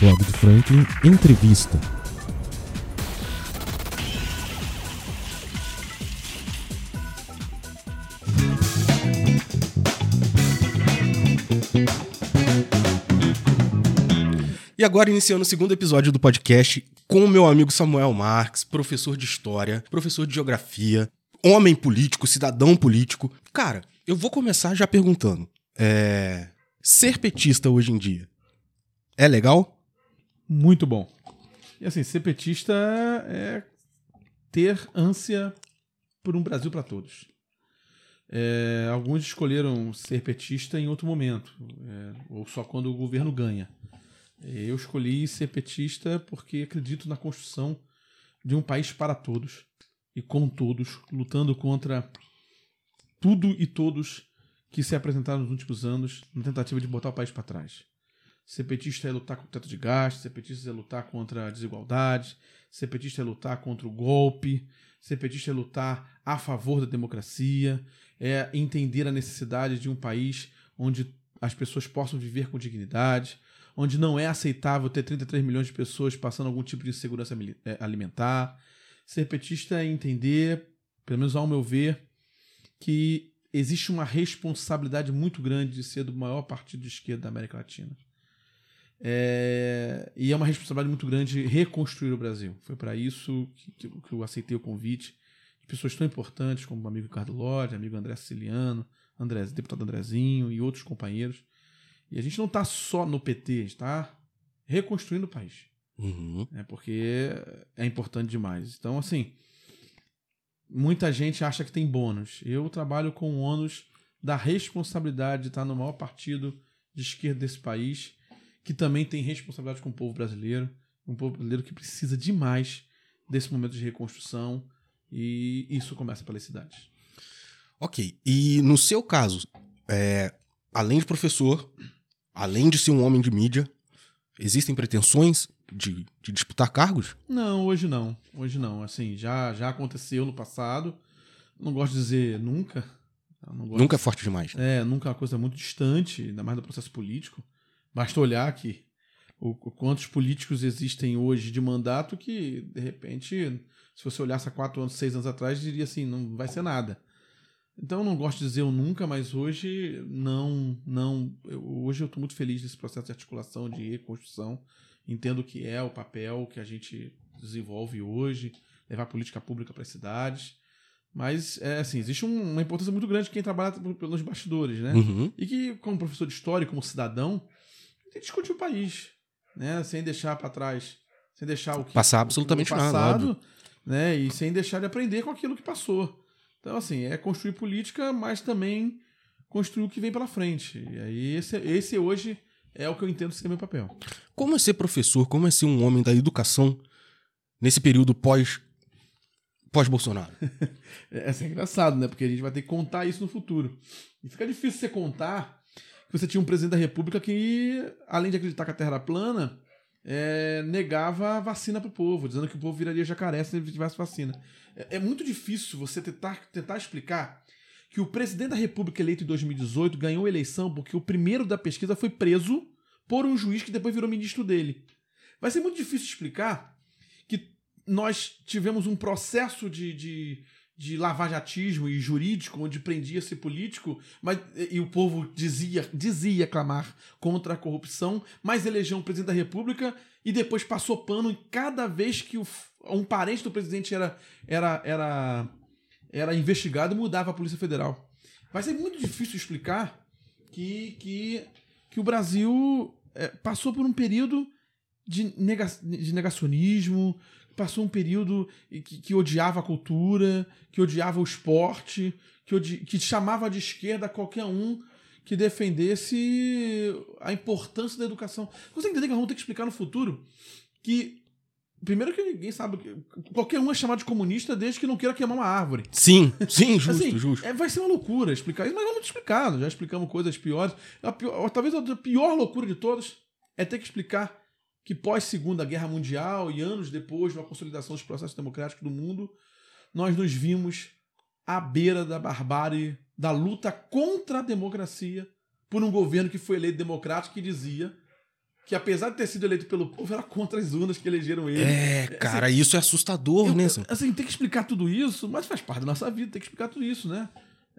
Do Franklin Entrevista. E agora iniciando o segundo episódio do podcast com o meu amigo Samuel Marques, professor de história, professor de geografia, homem político, cidadão político. Cara, eu vou começar já perguntando: é... ser petista hoje em dia é legal? Muito bom. E assim, ser petista é ter ânsia por um Brasil para todos. É, alguns escolheram ser petista em outro momento, é, ou só quando o governo ganha. Eu escolhi ser petista porque acredito na construção de um país para todos e com todos, lutando contra tudo e todos que se apresentaram nos últimos anos na tentativa de botar o país para trás. Ser petista é lutar contra o teto de gastos, ser petista é lutar contra a desigualdade, ser petista é lutar contra o golpe, ser petista é lutar a favor da democracia, é entender a necessidade de um país onde as pessoas possam viver com dignidade, onde não é aceitável ter 33 milhões de pessoas passando algum tipo de insegurança é, alimentar. Ser petista é entender, pelo menos ao meu ver, que existe uma responsabilidade muito grande de ser do maior partido de esquerda da América Latina. É, e é uma responsabilidade muito grande reconstruir o Brasil. Foi para isso que, que, eu aceitei o convite de pessoas tão importantes como o amigo Ricardo Lodge, amigo André Siciliano, André, deputado Andrezinho e outros companheiros. E a gente não está só no PT, está reconstruindo o país. Uhum. É porque é importante demais. Então, assim, muita gente acha que tem bônus. Eu trabalho com o ônus da responsabilidade de estar no maior partido de esquerda desse país que também tem responsabilidade com o povo brasileiro, um povo brasileiro que precisa demais desse momento de reconstrução e isso começa pela cidade. Ok. E no seu caso, é, além de professor, além de ser um homem de mídia, existem pretensões de, de, disputar cargos? Não, hoje não. Hoje não. Assim, já, já aconteceu no passado. Não gosto de dizer nunca. Nunca é forte demais. É, nunca é uma coisa muito distante, ainda mais do processo político. Basta olhar que o, quantos políticos existem hoje de mandato que, de repente, se você olhasse há quatro anos, seis anos atrás, diria assim, não vai ser nada. Então, eu não gosto de dizer eu nunca, mas hoje não, não. Eu, hoje eu estou muito feliz nesse processo de articulação, de reconstrução. Entendo que é o papel que a gente desenvolve hoje, levar política pública para as cidades. Mas, é assim, existe uma importância muito grande de quem trabalha pelos bastidores, né? Uhum. E que, como professor de história, como cidadão, tem que discutir o país, né? Sem deixar para trás, sem deixar o que passar absolutamente o passado, nada, né? E sem deixar de aprender com aquilo que passou. Então assim, é construir política, mas também construir o que vem pela frente. E aí esse, esse hoje é o que eu entendo ser meu papel. Como é ser professor? Como é ser um homem da educação nesse período pós pós-Bolsonaro? é, é engraçado, né? Porque a gente vai ter que contar isso no futuro. E fica difícil você contar você tinha um presidente da República que, além de acreditar que a Terra era plana, é, negava vacina para o povo, dizendo que o povo viraria jacaré se ele tivesse vacina. É, é, muito difícil você tentar, tentar explicar que o presidente da República eleito em 2018 ganhou a eleição porque o primeiro da pesquisa foi preso por um juiz que depois virou ministro dele. Vai ser muito difícil explicar que nós tivemos um processo de, de de lavajatismo e jurídico, onde prendia-se político, mas, e o povo dizia, dizia clamar contra a corrupção, mas elegeu um presidente da República e depois passou pano em cada vez que o, um parente do presidente era, era, era, era investigado, mudava a Polícia Federal. Vai ser muito difícil explicar que, que, que o Brasil é, passou por um período de, de negacionismo, passou um período que, que osiava a cultura, que odiava o esporte, que, odi, que chamava de esquerda qualquer um que defendesse a importância da educação. Você entender que nós vamos ter que explicar no futuro que Primeiro que ninguém sabe. Qualquer um é chamado de comunista desde que não queira queimar uma árvore. Sim, sim, justo, assim, justo. É, vai ser uma loucura explicar isso, mas vamos explicar. Já explicamos coisas piores. A pior, talvez a pior loucura de todas é ter que explicar que pós Segunda Guerra Mundial e anos depois da consolidação dos processos democráticos do mundo, nós nos vimos à beira da barbárie, da luta contra a democracia por um governo que foi eleito democrático que dizia que apesar de ter sido eleito pelo povo, era contra as urnas que elegeram ele. É, cara, isso é assustador, Eu- né? assim, tem que explicar tudo isso, mas faz parte da nossa vida, tem que explicar tudo isso, né?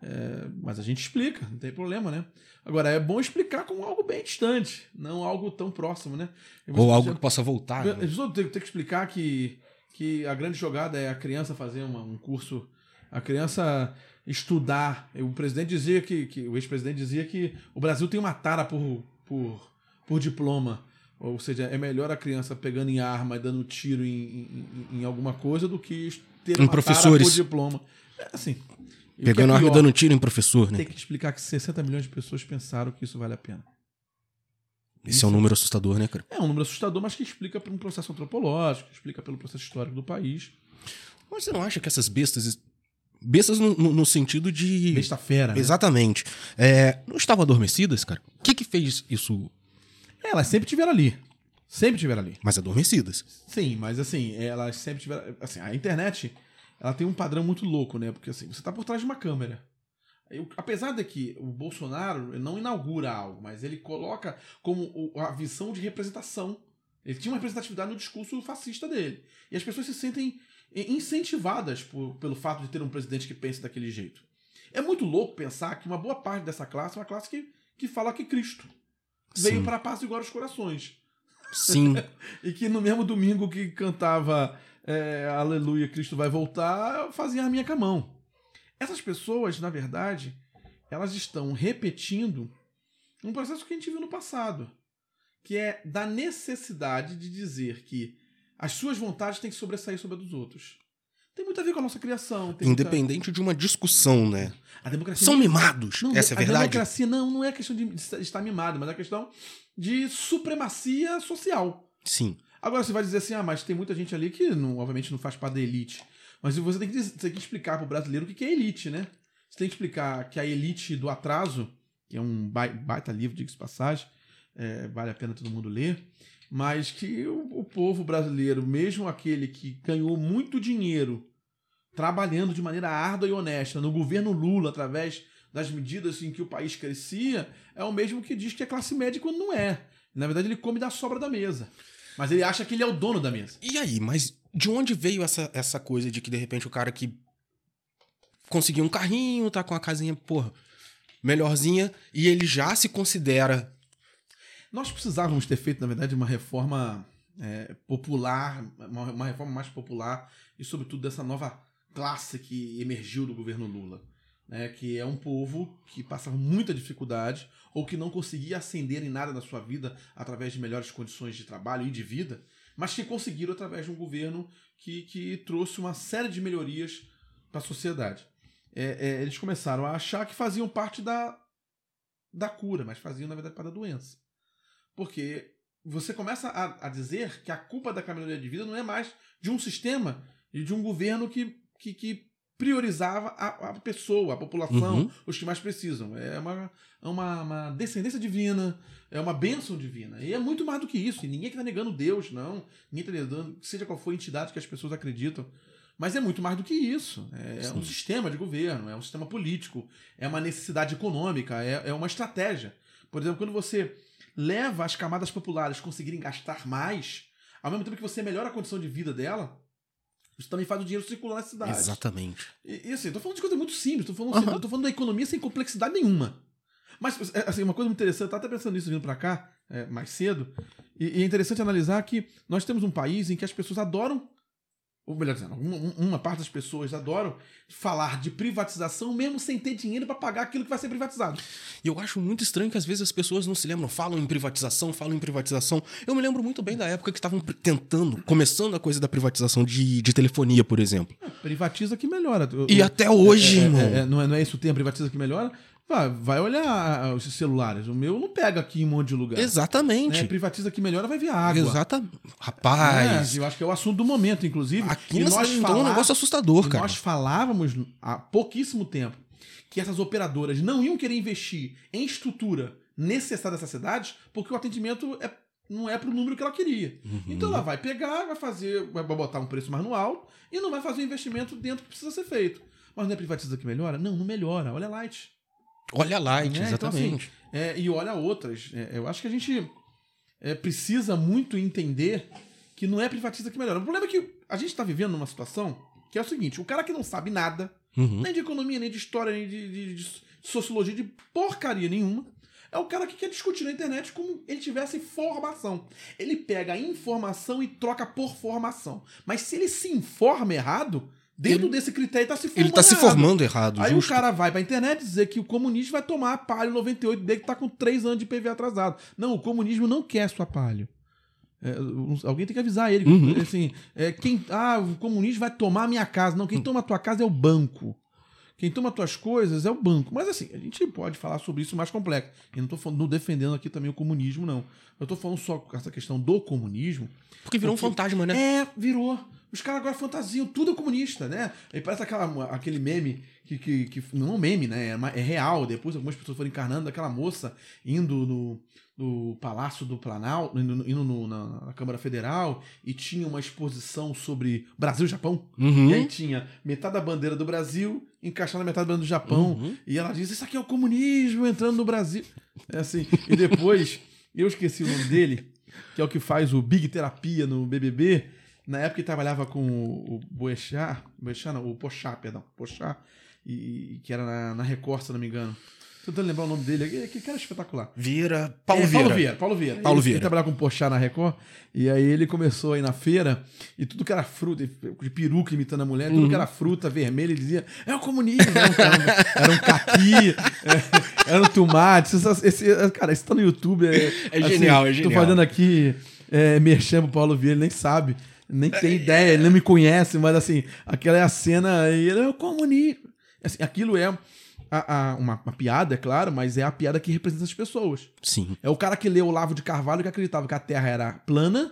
É, mas a gente explica, não tem problema, né? Agora, é bom explicar com algo bem distante, não algo tão próximo, né? Ou algo que possa voltar. né? eu tem, tem que explicar que, que a grande jogada é a criança fazer uma- um curso, a criança estudar. O presidente dizia que, que o ex-presidente dizia que o Brasil tem uma tara por, por, por diploma. Ou seja, é melhor a criança pegando em arma e dando tiro em, em, em alguma coisa do que ter Em uma professores. tara por diploma. É assim. Que Pegando é arma e dando tiro em professor, né? Tem que explicar que 60 milhões de pessoas pensaram que isso vale a pena. Esse é um número assustador, né, cara? É um número assustador, mas que explica por um processo antropológico, explica pelo processo histórico do país. Mas você não acha que essas bestas. Bestas no, no- sentido de. Besta fera. né? Exatamente. É, não estavam adormecidas, cara? O que que fez isso? É, Elas sempre tiveram ali. Sempre tiveram ali. Mas adormecidas. Sim, mas assim, elas sempre tiveram. Assim, a internet, ela tem um padrão muito louco, né? Porque assim, você tá por trás de uma câmera. Eu- apesar de que o Bolsonaro não inaugura algo, mas ele coloca como a visão de representação. Ele tinha uma representatividade no discurso fascista dele. E as pessoas se sentem i- incentivadas por- pelo fato de ter um presidente que pense daquele jeito. É muito louco pensar que uma boa parte dessa classe é uma classe que, que fala que Cristo veio Sim. para apaziguar os corações. Sim. E que no mesmo domingo que cantava é, Aleluia, Cristo vai voltar, fazia a minha com a mão. Essas pessoas, na verdade, elas estão repetindo um processo que a gente viu no passado, que é da necessidade de dizer que as suas vontades têm que sobressair sobre a dos outros. Tem muito a ver com a nossa criação. tem muita- Independente de uma discussão, né? A democracia São não- mimados. não, Essa é a a verdade. democracia não, não é questão de estar mimado, mas é questão de supremacia social. Sim. Agora você vai dizer assim, ah, mas tem muita gente ali que não, obviamente não faz parte da elite. Mas você tem que, você tem que explicar pro brasileiro o que é elite, né? Você tem que explicar que a elite do atraso, que é um bai- baita livro, diga-se de passagem, é, vale a pena todo mundo ler, mas que o, o povo brasileiro, mesmo aquele que ganhou muito dinheiro trabalhando de maneira árdua e honesta no governo Lula, através das medidas em que o país crescia, é o mesmo que diz que é classe média quando não é. Na verdade, ele come da sobra da mesa. Mas ele acha que ele é o dono da mesa. E aí, mas de onde veio essa, essa coisa de que de repente o cara que conseguiu um carrinho, tá com a casinha, porra, melhorzinha, e ele já se considera. Nós precisávamos ter feito, na verdade, uma reforma é, popular, uma, uma reforma mais popular e, sobretudo, dessa nova classe que emergiu do governo Lula. Né, que é um povo que passava muita dificuldade ou que não conseguia ascender em nada na sua vida através de melhores condições de trabalho e de vida, mas que conseguiram através de um governo que, que trouxe uma série de melhorias para a sociedade. É, é, eles começaram a achar que faziam parte da, da cura, mas faziam, na verdade, parte da doença. Porque você começa a, a dizer que a culpa da melhoria de vida não é mais de um sistema e de um governo que, que, que priorizava a, a pessoa, a população, Uhum. os que mais precisam. É uma, é uma, uma descendência divina, é uma bênção divina. E é muito mais do que isso. E ninguém está negando Deus, não. Ninguém está negando, seja qual for a entidade que as pessoas acreditam. Mas é muito mais do que isso. É, é um sistema de governo, é um sistema político, é uma necessidade econômica, é, é uma estratégia. Por exemplo, quando você leva as camadas populares a conseguirem gastar mais, ao mesmo tempo que você melhora a condição de vida dela, isso também faz o dinheiro circular na cidade. Exatamente. E, e assim, tô falando de coisa muito simples, tô falando, eu tô falando da economia sem complexidade nenhuma. Mas, é, assim, uma coisa muito interessante, eu tava até pensando nisso vindo pra cá, é, mais cedo, e, e é interessante analisar que nós temos um país em que as pessoas adoram, ou melhor dizendo, uma, uma parte das pessoas adoram falar de privatização mesmo sem ter dinheiro pra pagar aquilo que vai ser privatizado. E eu acho muito estranho que às vezes as pessoas não se lembram, falam em privatização, falam em privatização. Eu me lembro muito bem da época que estavam tentando, começando a coisa da privatização de, de telefonia, por exemplo. Privatiza que melhora. E eu- até hoje, é, é, irmão. é, é, não, é, não é isso o termo, privatiza que melhora? Vai, vai olhar ah, os celulares. O meu não pega aqui em um monte de lugar. Exatamente. Né? Privatiza que melhora vai vir água. Exata. Rapaz. É, eu acho que é o assunto do momento, inclusive. Aqui E nós região é um negócio assustador, e cara. Nós falávamos há pouquíssimo tempo que essas operadoras não iam querer investir em estrutura necessária dessas cidades porque o atendimento é, não é pro número que ela queria. Uhum. Então ela vai pegar, vai fazer, vai botar um preço mais no alto e não vai fazer o investimento dentro que precisa ser feito. Mas não é privatiza que melhora? Não, não melhora. Olha a Light. Olha a Light, Né? Então, exatamente. É, e olha outras. É, eu acho que a gente. é, precisa muito entender que não é privatiza que melhora. O problema é que a gente está vivendo numa situação que é o seguinte: o cara que não sabe nada, Uhum. nem de economia, nem de história, nem de, de- de sociologia, de porcaria nenhuma, é o cara que quer discutir na internet como ele tivesse informação. Ele pega a informação e troca por formação. Mas se ele se informa errado, dentro desse critério ele está se formando. Ele tá se formando errado, Aí justo. o cara vai pra internet dizer que o comunismo vai tomar a palio 98 dele que tá com 3 anos de PV atrasado. Não, o comunismo não quer sua palio. É, um- alguém tem que avisar ele. Uhum. Assim, é, quem, ah, o comunismo vai tomar a minha casa. Não, quem toma a tua casa é o banco. Quem toma tuas coisas é o banco. Mas assim, a gente pode falar sobre isso mais complexo. Eu não não defendendo aqui também o comunismo, não. Eu tô falando só com essa questão do comunismo. Porque virou um Porque- fantasma, né? É, virou. Os caras agora fantasiam, tudo é comunista, né? Aí parece aquela, aquele meme que, que, que não é um meme, né? É, é real. Depois algumas pessoas foram encarnando daquela moça indo no, no Palácio do Planalto, indo, indo no- na, na Câmara Federal e tinha uma exposição sobre Brasil e Japão. Uhum. E aí tinha metade da bandeira do Brasil encaixada na metade da bandeira do Japão. Uhum. E ela diz: Isso aqui é o comunismo entrando no Brasil. É assim. E depois, eu esqueci o nome dele, que é o que faz o Big Terapia no BBB. Na época ele trabalhava com o o Boechat, Boechat não, o Pochá, perdão, Pochá, e, e que era na, na Record, se não me engano. Tô tentando lembrar o nome dele, aquele que cara espetacular. Vieira. Paulo É, Vieira. Paulo Vieira. Paulo Vieira. Paulo ele, Vieira. Ele trabalhava com Pochá na Record. E aí ele começou aí na feira. E tudo que era fruta, de peruca imitando a mulher, tudo Uhum. que era fruta vermelha, ele dizia: é o comunismo. Era um, era um, caqui, é, era um tomate. Esse, esse- cara, isso tá no YouTube. É, É genial, é genial. Tô fazendo aqui é, merchan pro Paulo Vieira, ele nem sabe. Nem tem ideia, ele não me conhece, mas assim, aquela é a cena. E ele é o comunismo. Assim, aquilo é a- a- uma, uma piada, é claro, mas é a piada que representa as pessoas. Sim. É o cara que leu Olavo de Carvalho que acreditava que a Terra era plana,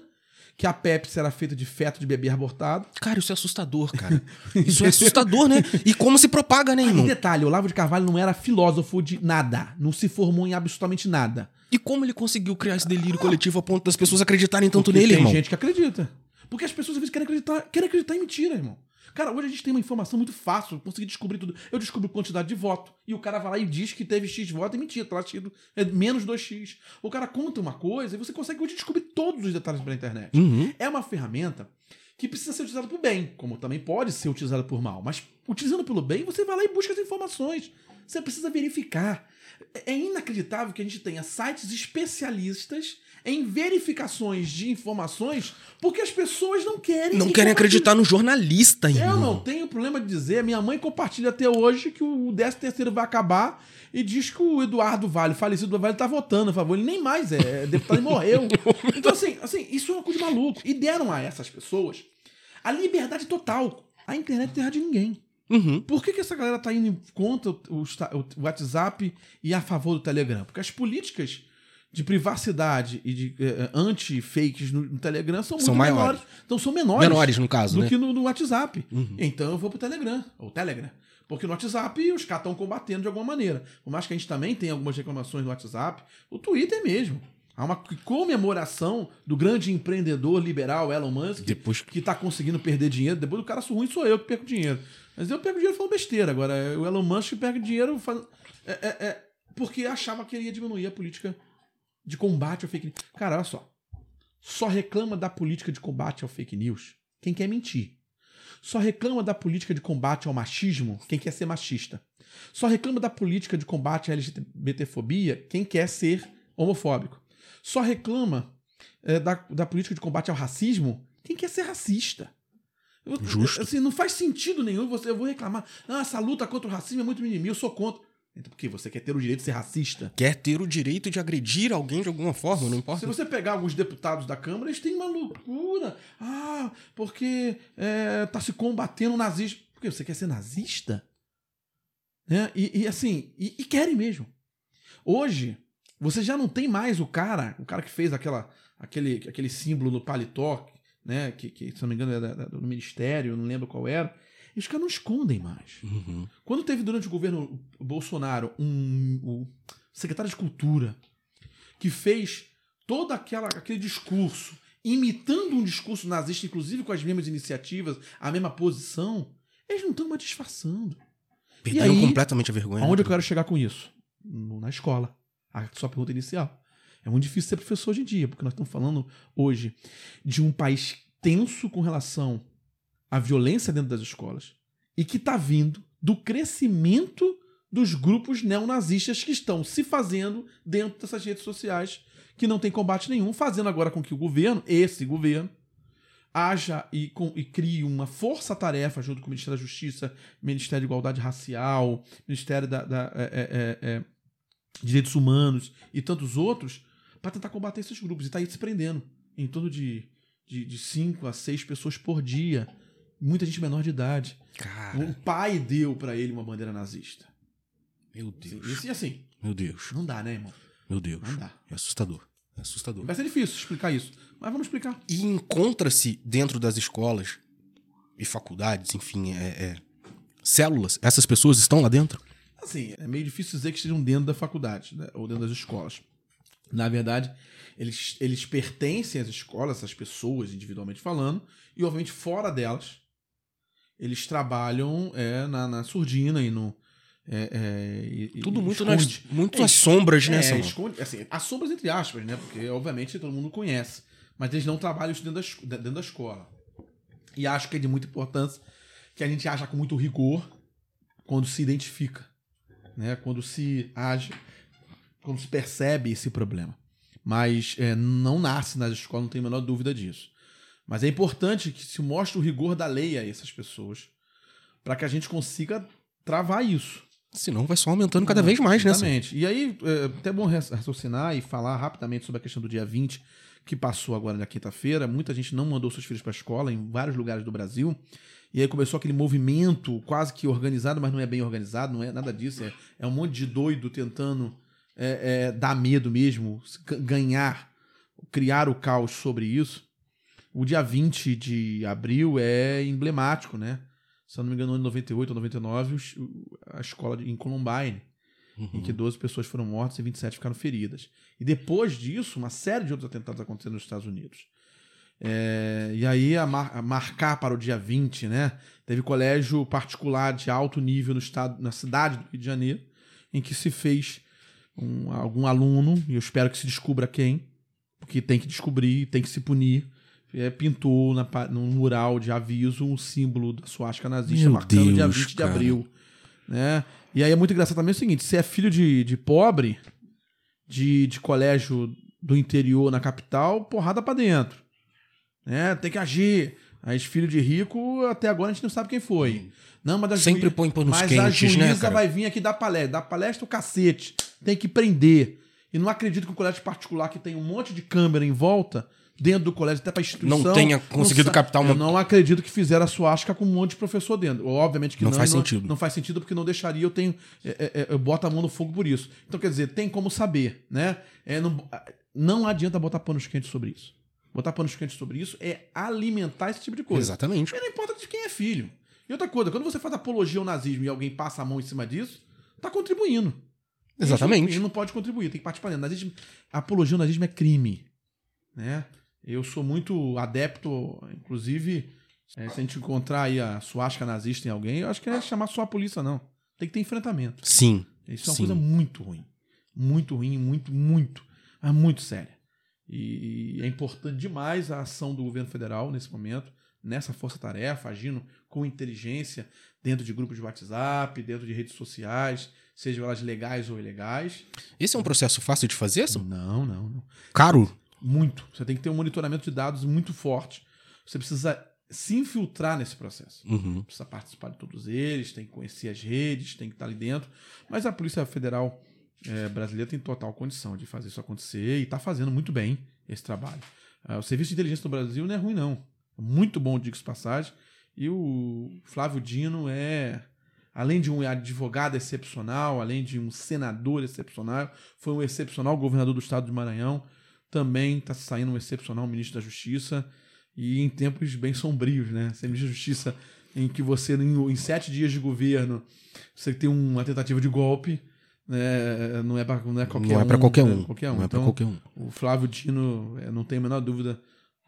que a Pepsi era feita de feto de bebê abortado. Cara, isso é assustador, cara. Isso é assustador, né? E como se propaga, né, irmão? detalhe, Olavo de Carvalho não era filósofo de nada. Não se formou em absolutamente nada. E como ele conseguiu criar esse delírio coletivo a ponto das pessoas acreditarem tanto nele, tem irmão? gente que acredita. Porque as pessoas às vezes querem acreditar, querem acreditar em mentira, irmão. Cara, hoje a gente tem uma informação muito fácil, conseguir descobrir tudo. Eu descubro quantidade de voto. E o cara vai lá e diz que teve X voto e mentira, tá escrito é menos 2X. O cara conta uma coisa e você consegue hoje descobrir todos os detalhes pela internet. Uhum. É uma ferramenta que precisa ser utilizada por bem, como também pode ser utilizada por mal. Mas utilizando pelo bem, você vai lá e busca as informações. Você precisa verificar. É é inacreditável que a gente tenha sites especialistas em verificações de informações porque as pessoas não querem. Não querem acreditar no jornalista, Eu irmão. não tenho problema de dizer, minha mãe compartilha até hoje que o 13 terceiro vai acabar e diz que o Eduardo Vale, falecido Eduardo Vale, tá votando a favor. Ele nem mais é, é deputado e morreu. Então, assim, assim, isso é uma coisa de maluco. E deram a essas pessoas a liberdade total. A internet é terra de ninguém. Uhum. Por que, que essa galera tá indo contra o, o o WhatsApp e a favor do Telegram? Porque as políticas de privacidade e de eh, anti-fakes no, no Telegram são muito São menores. Então são menores, Menores, no caso, do né? que no, no WhatsApp. Uhum. Então eu vou pro Telegram, ou Telegram. Porque no WhatsApp os caras estão combatendo de alguma maneira. Por mais que a gente também tenha algumas reclamações no WhatsApp, o Twitter mesmo. Há uma comemoração do grande empreendedor liberal Elon Musk Depois que tá conseguindo perder dinheiro. Depois do cara sou ruim, sou eu que perco dinheiro. Mas eu perco dinheiro falando besteira. Agora, o Elon Musk perde dinheiro faz... é, é, é, porque achava que ele ia diminuir a política de combate ao fake news. Cara, olha só. Só reclama da política de combate ao fake news quem quer mentir. Só reclama da política de combate ao machismo quem quer ser machista. Só reclama da política de combate à LGBTfobia quem quer ser homofóbico. Só reclama é, da, da política de combate ao racismo quem quer ser racista. Eu- Justo. Assim, não faz sentido nenhum você, eu vou reclamar. Ah, essa luta contra o racismo é muito mimimi, eu sou contra. Então, por quê? Você quer ter o direito de ser racista? quer ter o direito de agredir alguém de alguma forma, não importa. Se você pegar alguns deputados da Câmara, eles têm uma loucura. Ah, porque é, tá se combatendo o nazismo. Por quê? Você quer ser nazista? Né? E, e assim, e, e querem mesmo. Hoje, você já não tem mais o cara, o cara que fez aquela, aquele, aquele símbolo no paletó, né? Que, que, se não me engano, é da- do ministério, não lembro qual era. E os caras não escondem mais. Uhum. Quando teve durante o governo Bolsonaro um, o secretário de Cultura que fez todo aquela, aquele discurso, imitando um discurso nazista, inclusive com as mesmas iniciativas, a mesma posição, eles não estão mais disfarçando. Perderam aí, completamente a vergonha. Aonde eu quero chegar com isso? Na escola. A sua pergunta inicial. É muito difícil ser professor hoje em dia, porque nós estamos falando hoje de um país tenso com relação à violência dentro das escolas e que está vindo do crescimento dos grupos neonazistas que estão se fazendo dentro dessas redes sociais que não tem combate nenhum, fazendo agora com que o governo, esse governo, haja e, com, e crie uma força-tarefa junto com o Ministério da Justiça, Ministério de Igualdade Racial, Ministério da, da é, é, é, Direitos Humanos e tantos outros, para tentar combater esses grupos. E está aí se prendendo em torno de, de, de cinco a seis pessoas por dia. Muita gente menor de idade. Cara. O pai deu para ele uma bandeira nazista. Meu Deus. Isso e assim, Meu Deus. não dá, né, irmão? Meu Deus. Não dá. É assustador. É assustador. Vai ser difícil explicar isso, mas vamos explicar. E encontra-se dentro das escolas e faculdades, enfim, é, é, células. Essas pessoas estão lá dentro? Assim, é meio difícil dizer que estejam dentro da faculdade, né? ou dentro das escolas. Na verdade, eles, eles pertencem às escolas, essas pessoas, individualmente falando, e obviamente fora delas, eles trabalham é, na, na surdina e no. é, é, e- e Tudo muito, esconde. nas, muito É, nas sombras, né, É, esconde, assim, as sombras entre aspas, né? Porque, obviamente, todo mundo conhece. Mas eles não trabalham isso dentro da, dentro da escola. E acho que é de muita importância que a gente acha com muito rigor quando se identifica, né? Quando se age, quando se percebe esse problema. Mas é, não nasce nas escolas, não tenho a menor dúvida disso. Mas é importante que se mostre o rigor da lei a essas pessoas para que a gente consiga travar isso. Senão vai só aumentando cada vez mais, né? Exatamente. E aí, é até bom raci- raciocinar e falar rapidamente sobre a questão do dia 20, que passou agora na quinta-feira. Muita gente não mandou seus filhos para a escola em vários lugares do Brasil. E aí começou aquele movimento quase que organizado, mas não é bem organizado, não é nada disso. É, é um monte de doido tentando é, é, dar medo mesmo, ganhar, criar o caos sobre isso. O dia 20 de abril é emblemático, né? Se eu não me engano, em 98 ou 99, os- o- a escola de- em Columbine, em que 12 pessoas foram mortas e 27 ficaram feridas. E depois disso, uma série de outros atentados aconteceram nos Estados Unidos. É, e aí, a, mar- a marcar para o dia 20, né? Teve colégio particular de alto nível no estado, na cidade do Rio de Janeiro, em que se fez um- algum aluno, e eu espero que se descubra quem, porque tem que descobrir, tem que se punir. É, pintou na, num mural de aviso um símbolo da suástica nazista, Meu marcando o dia Deus, 20 de cara. abril. Né? E aí é muito engraçado também o seguinte: se é filho de, de pobre, de, de colégio do interior na capital, porrada pra dentro. Né? Tem que agir. Aí filho de rico, até agora a gente não sabe quem foi. Não, mas a Sempre juiz- põe panos mas a quentes, juíza né, cara? vai vir aqui dar palestra. Dar palestra o cacete. Tem que prender. E não acredito que um colégio particular que tem um monte de câmera em volta, dentro do colégio, até pra instituição... Não tenha conseguido sa- captar uma- Eu não acredito que fizeram a suástica com um monte de professor dentro. Obviamente que Não não. faz não, sentido. Não faz sentido porque não deixaria, eu tenho... é, é, é, eu boto a mão no fogo por isso. Então, quer dizer, tem como saber, né? É, não, não adianta botar panos quentes sobre isso. Botar panos quentes sobre isso é alimentar esse tipo de coisa. Exatamente. E não importa de quem é filho. E outra coisa, quando você faz apologia ao nazismo e alguém passa a mão em cima disso, tá contribuindo. Exatamente. Isso não pode contribuir, tem que participar dentro. Nazismo, apologia ao nazismo é crime. Né? Eu sou muito adepto, inclusive, é, se a gente encontrar aí a suástica nazista em alguém, eu acho que não é chamar só a polícia, não. Tem que ter enfrentamento. Sim. Isso é uma Sim. coisa muito ruim. Muito ruim, muito, muito, mas muito séria. E é importante demais a ação do governo federal nesse momento, nessa força-tarefa, agindo com inteligência dentro de grupos de WhatsApp, dentro de redes sociais, sejam elas legais ou ilegais. Esse é um processo fácil de fazer, Sam? Não, não, não. Caro? Muito. Você tem que ter um monitoramento de dados muito forte. Você precisa se infiltrar nesse processo Uhum. precisa participar de todos eles, tem que conhecer as redes, tem que estar ali dentro. Mas a Polícia Federal eh, brasileira tem total condição de fazer isso acontecer e está fazendo muito bem esse trabalho. Ah, o serviço de inteligência do Brasil não é ruim, não. É muito bom, digo-se de passagem. E o Flávio Dino é, além de um advogado excepcional, além de um senador excepcional, foi um excepcional governador do estado de Maranhão. Também está saindo um excepcional ministro da Justiça e em tempos bem sombrios, né? Ser ministro da Justiça em que você, em, em sete dias de governo, você tem uma tentativa de golpe, né? não, é pra, não é qualquer Não um. é pra qualquer né? um. Qualquer um. Não é pra Então, qualquer um. o Flávio Dino, eh, não tenho a menor dúvida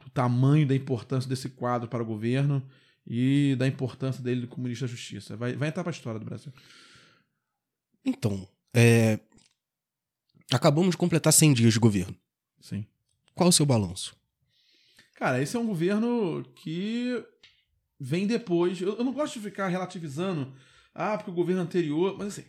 do tamanho da importância desse quadro para o governo e da importância dele como ministro da Justiça. Vai, vai entrar para a história do Brasil. Então, é... acabamos de completar 100 dias de governo. Sim. Qual o seu balanço? Cara, esse é um governo que vem depois. Eu, eu não gosto de ficar relativizando, ah, porque o governo anterior. Mas assim,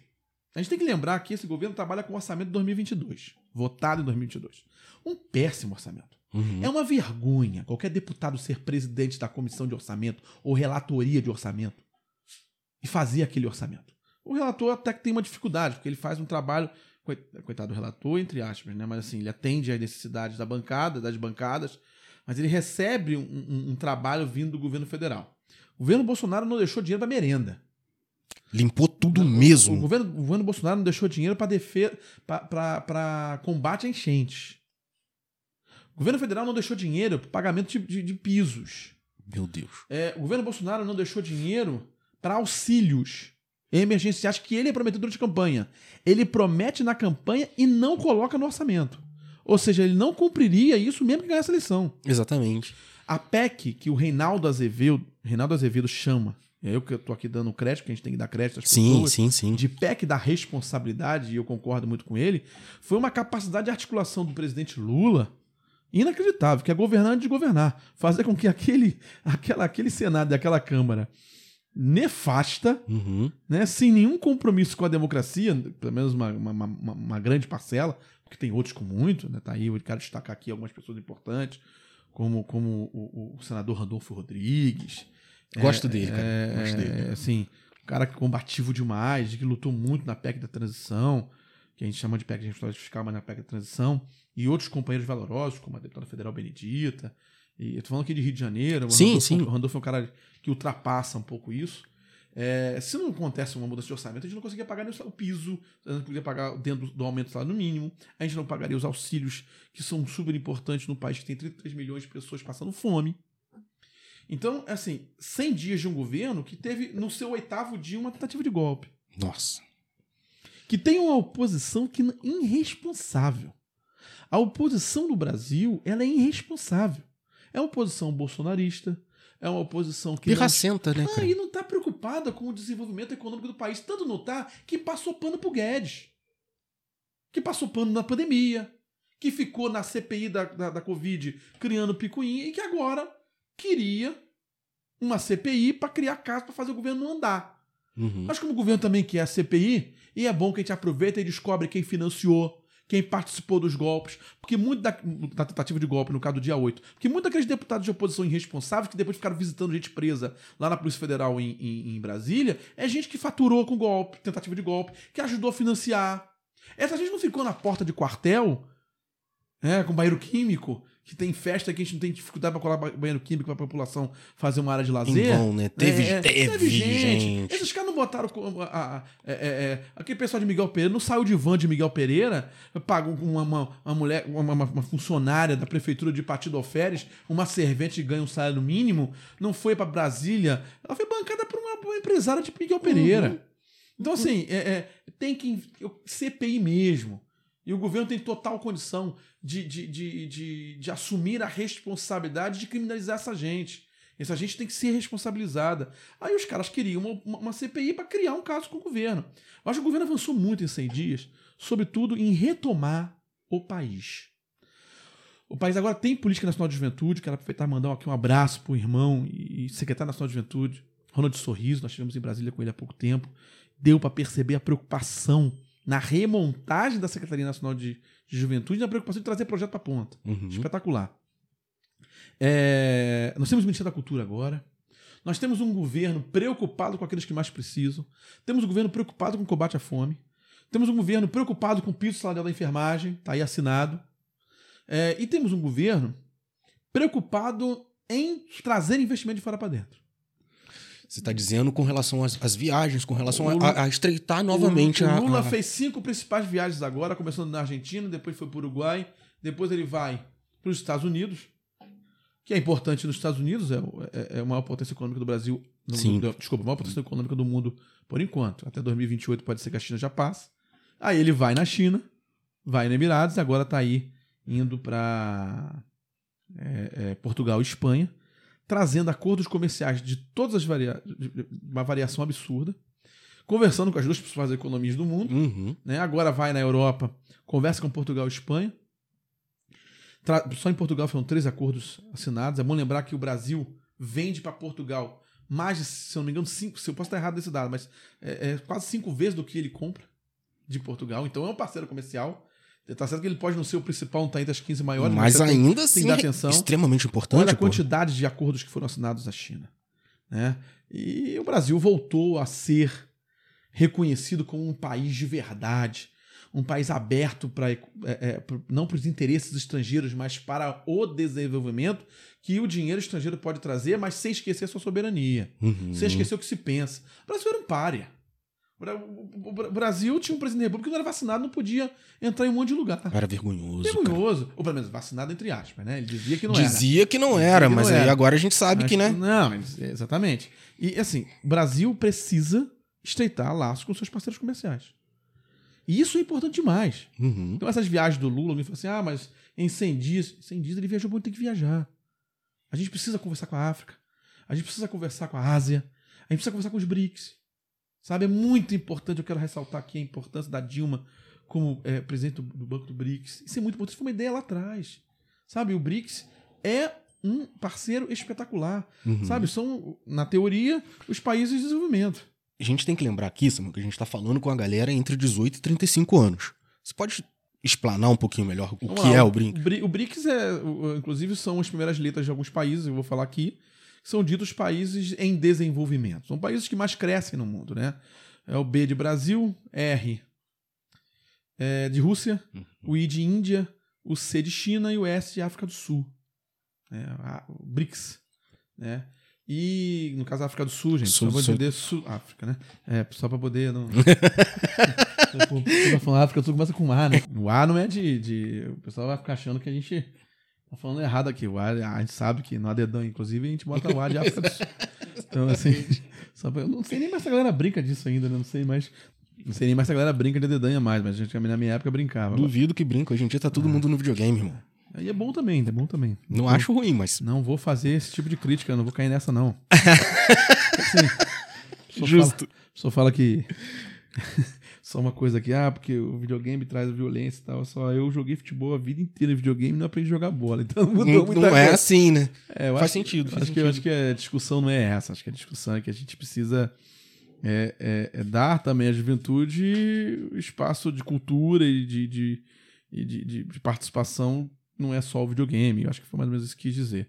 a gente tem que lembrar que esse governo trabalha com o orçamento de 2022, votado em 2022. Um péssimo orçamento. Uhum. É uma vergonha qualquer deputado ser presidente da comissão de orçamento ou relatoria de orçamento e fazer aquele orçamento. O relator até que tem uma dificuldade, porque ele faz um trabalho. Coitado do relator, entre aspas, né? Mas assim, ele atende às necessidades da bancada, das bancadas, mas ele recebe um, um, um trabalho vindo do governo federal. O governo Bolsonaro não deixou dinheiro para merenda. Limpou tudo mesmo. O governo, o governo Bolsonaro não deixou dinheiro para defesa, para combate a enchentes. O governo federal não deixou dinheiro para pagamento de, de, de, pisos. Meu Deus. É, o governo Bolsonaro não deixou dinheiro para auxílios emergenciais que ele prometeu durante a campanha. Ele promete na campanha e não coloca no orçamento. Ou seja, ele não cumpriria isso mesmo que ganhasse a eleição. Exatamente. A PEC que o Reinaldo Azevedo, Reinaldo Azevedo chama, é eu que estou aqui dando crédito, que a gente tem que dar crédito às sim, pessoas, sim, sim. de PEC da responsabilidade, e eu concordo muito com ele, foi uma capacidade de articulação do presidente Lula inacreditável, que é governar antes de governar. Fazer com que aquele, aquela, aquele Senado e aquela Câmara nefasta, uhum. né, sem nenhum compromisso com a democracia, pelo menos uma, uma, uma, uma grande parcela, porque tem outros com muito, né, tá aí, eu quero destacar aqui algumas pessoas importantes, como, como o, o senador Randolfo Rodrigues. Gosto é, dele, cara. É, Gosto dele. É, assim, um cara combativo demais, que lutou muito na PEC da transição, que a gente chama de PEC de responsabilidade fiscal, mas na PEC da transição, e outros companheiros valorosos, como a deputada federal Benedita. E eu tô falando aqui de Rio de Janeiro. O sim, Randolfo, sim. O Randolfo é um cara que ultrapassa um pouco isso. É, se não acontece uma mudança de orçamento, a gente não conseguia pagar nem o piso, a gente não podia pagar dentro do aumento do salário mínimo, a gente não pagaria os auxílios, que são super importantes no país que tem 33 milhões de pessoas passando fome. Então, assim, 100 dias de um governo que teve no seu oitavo dia uma tentativa de golpe. Nossa. Que tem uma oposição que é irresponsável. A oposição no Brasil, ela é irresponsável. É uma oposição bolsonarista, é uma oposição que. Pirracenta, não... né? Ah, e não está preocupada com o desenvolvimento econômico do país. Tanto não está que passou pano pro Guedes. Que passou pano na pandemia. Que ficou na CPI da, da, da Covid criando picuinha e que agora queria uma CPI para criar caso para fazer o governo não andar. Uhum. Mas como o governo também quer a CPI, e é bom que a gente aproveita e descobre quem financiou, quem participou dos golpes, porque muito da, da, tentativa de golpe, no caso do dia 8, porque muitos daqueles deputados de oposição irresponsáveis que depois ficaram visitando gente presa lá na Polícia Federal em, em, em Brasília, é gente que faturou com golpe, tentativa de golpe, que ajudou a financiar. Essa gente não ficou na porta de quartel, é, com banheiro químico, que tem festa que a gente não tem dificuldade para colar banheiro químico para a população fazer uma área de lazer. Bom, né? Teve, é, teve, teve gente. gente. Esses caras não botaram. A, a, a, é, é, aquele pessoal de Miguel Pereira não saiu de van de Miguel Pereira, pagou uma, uma, uma mulher, uma, uma, funcionária da prefeitura de Partido Oferes, uma servente que ganha um salário mínimo, não foi para Brasília. Ela foi bancada por uma, uma empresária de Miguel Pereira. Uhum. Então, assim, é, é, tem que. CPI mesmo. E o governo tem total condição de, de, de, de, de assumir a responsabilidade de criminalizar essa gente. Essa gente tem que ser responsabilizada. Aí os caras queriam uma, uma CPI para criar um caso com o governo. Acho que o governo avançou muito em 100 dias, sobretudo em retomar o país. O país agora tem política nacional de juventude, quero aproveitar e mandar aqui um abraço para o irmão e secretário nacional de juventude, Ronald Sorriso, nós estivemos em Brasília com ele há pouco tempo. Deu para perceber a preocupação na remontagem da Secretaria Nacional de, de Juventude na preocupação de trazer projeto para ponta. Uhum. Espetacular. É, nós temos o Ministério da Cultura agora. Nós temos um governo preocupado com aqueles que mais precisam. Temos um governo preocupado com o combate à fome. Temos um governo preocupado com o piso salarial da enfermagem, está aí assinado. É, e temos um governo preocupado em trazer investimento de fora para dentro. Você está dizendo com relação às, às, viagens, com relação a, a, estreitar novamente o, a. O Lula a... fez cinco principais viagens agora, começando na Argentina, depois foi para o Uruguai, depois ele vai para os Estados Unidos, que é importante nos Estados Unidos, é, é, é a maior potência econômica do Brasil. No, Sim. Do, desculpa, a maior potência econômica do mundo por enquanto. Até 2028 pode ser que a China já passe. Aí ele vai na China, vai nos Emirados, agora está aí indo para é, é, Portugal e Espanha trazendo acordos comerciais de todas as variações, uma variação absurda, conversando com as duas principais economias do mundo. Uhum. Né? Agora vai na Europa, conversa com Portugal e Espanha. Tra- Só em Portugal foram três acordos assinados. É bom lembrar que o Brasil vende para Portugal mais de, se eu não me engano, cinco. Se eu posso estar errado nesse dado, mas é, é quase cinco vezes do que ele compra de Portugal. Então é um parceiro comercial. Tá certo que ele pode não ser o principal, não tá entre as 15 maiores, Mas tem- ainda tem assim que dar é atenção. extremamente importante. Olha a pô. quantidade de acordos que foram assinados na China. Né? E o Brasil voltou a ser reconhecido como um país de verdade, um país aberto para não para os interesses estrangeiros, mas para o desenvolvimento que o dinheiro estrangeiro pode trazer, mas sem esquecer a sua soberania, Uhum. sem esquecer o que se pensa. O Brasil era um párea. O Bra- O o Brasil tinha um presidente da República que não era vacinado, não podia entrar em um monte de lugar. Era vergonhoso. cara. Vergonhoso. Ou pelo menos vacinado entre aspas, né? Ele dizia que não era. Dizia que não era, que não mas aí era. agora a gente sabe que, Mas- né? Não, exatamente. E assim, o Brasil precisa estreitar laços com seus parceiros comerciais. E isso é importante demais. Uhum. Então, essas viagens do Lula, alguém fala assim: ah, mas em 100 dias. 100 dias ele viajou porque tem que viajar. A gente precisa conversar com a África. A gente precisa conversar com a Ásia. A gente precisa conversar com os BRICS. Sabe? É muito importante. Eu quero ressaltar aqui a importância da Dilma como é, presidente do, Banco do BRICS. Isso é muito importante. Isso foi uma ideia lá atrás. Sabe? O BRICS é um parceiro espetacular. Uhum. Sabe? São, na teoria, os países de desenvolvimento. A gente tem que lembrar aqui, Samuel, que a gente tá falando com a galera entre 18 e 35 anos. Você pode explanar um pouquinho melhor o Vamos que lá, é o brinco? Bri- O BRICS é, inclusive, são as primeiras letras de alguns países, eu vou falar aqui, são ditos países em desenvolvimento. São países que mais crescem no mundo, né? É o B de Brasil, R é de Rússia, o I de Índia, o C de China e o S de África do Sul. É, a- o BRICS, né? E, no caso, a África do Sul, gente, Sul- só vou sul- entender Sul, África, né? É, só pra poder não... Você tá falando África, tudo começa com A, né? O A não é de, de. O pessoal vai ficar achando que a gente tá falando errado aqui. O A, a gente sabe que no Adedão, inclusive, a gente bota o A de África do Sul. Então, assim. Só pra, eu não sei nem mais se a galera brinca disso ainda, né? Não sei mais. Não sei nem mais se a galera brinca de Adedanha mais, mas a gente na minha época brincava. Duvido que brinca. Hoje em dia tá todo mundo no videogame, irmão. Aí é bom também, é bom também. Não acho ruim, mas. Não vou fazer esse tipo de crítica, não vou cair nessa, não. Assim, só Justo. Fala, só fala que. Só uma coisa aqui, ah, porque o videogame traz violência e tal. Só eu joguei futebol a vida inteira em videogame e não aprendi a jogar bola. Então não mudou Não, muita não é coisa. assim, né? É, Faz acho- sentido, faz acho, que, sentido. acho que a discussão não é essa. Acho que a discussão é que a gente precisa é, é- é dar também à juventude espaço de cultura e de, de, de, de- de participação. Não é só o videogame. Eu acho que foi mais ou menos isso que quis dizer.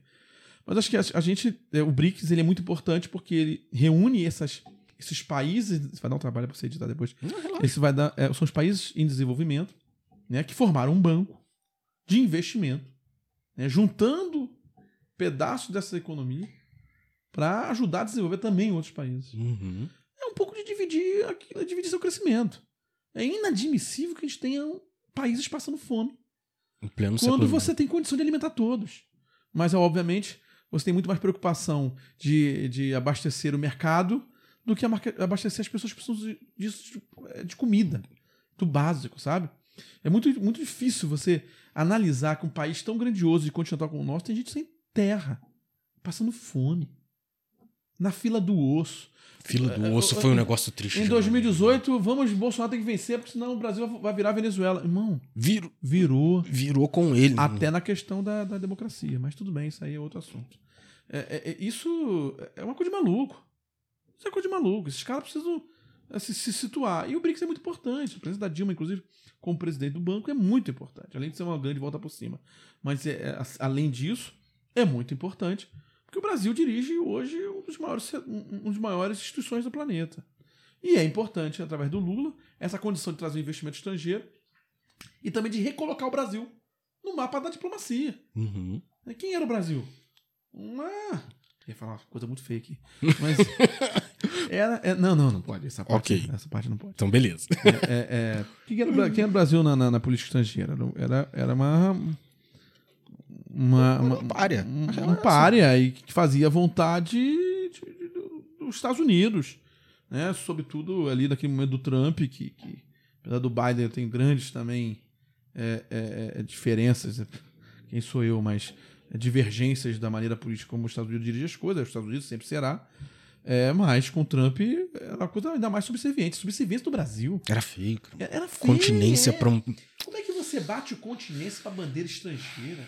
Mas acho que a, a gente. é, o BRICS ele é muito importante porque ele reúne essas, esses países. Isso vai dar um trabalho para você editar depois. Esse vai dar, é, são os países em desenvolvimento né, que formaram um banco de investimento, né, juntando pedaços dessa economia para ajudar a desenvolver também outros países. Uhum. É um pouco de dividir, aqui- dividir seu crescimento. É inadmissível que a gente tenha países passando fome Em pleno quando século você tem condição de alimentar todos. Mas, obviamente, você tem muito mais preocupação de, de abastecer o mercado do que abastecer as pessoas que precisam de- disso de, de comida, do básico, sabe? É muito, muito difícil você analisar que um país tão grandioso e continental como o nosso tem gente sem terra, passando fome, na fila do osso. Fila do É, osso é, foi um é, negócio triste. Em demais. 2018, vamos, Bolsonaro tem que vencer, porque senão o Brasil vai virar Venezuela. Irmão, Virou, virou. virou com ele. né? Até na questão da, da democracia, mas tudo bem, isso aí é outro assunto. É, é- é- isso é uma coisa de maluco. Isso é coisa de maluco. Esses caras precisam é, se, situar. E o BRICS é muito importante. A presença da Dilma, inclusive, como presidente do banco, é muito importante. Além de ser uma grande volta por cima. Mas, é- além disso, é muito importante porque o Brasil dirige hoje um dos maiores, um, um dos maiores instituições do planeta. E é importante, através do Lula, essa condição de trazer um investimento estrangeiro e também de recolocar o Brasil no mapa da diplomacia. Uhum. Né? Quem era o Brasil? Uma. Ia falar uma coisa muito feia aqui. Mas. era, é- não, não, não pode. Essa parte, Ok. essa parte não pode. Então, beleza. É, é, quem, era, quem era o Brasil na, na, na política estrangeira? Era, era uma. Uma, uma, Um pária. Um, um pária e que fazia vontade de- de- do- dos Estados Unidos. Né? Sobretudo ali naquele momento do Trump, que, que apesar do Biden tem grandes também é, é, é, diferenças. Quem sou eu, mas é, divergências da maneira política como os Estados Unidos dirigem as coisas. Os Estados Unidos sempre será. É, mas com o Trump era uma coisa ainda mais subserviente. Subserviência do Brasil. Era feio, cara. Era feio, Continência é. pra um. Como é que você bate o continência pra bandeira estrangeira?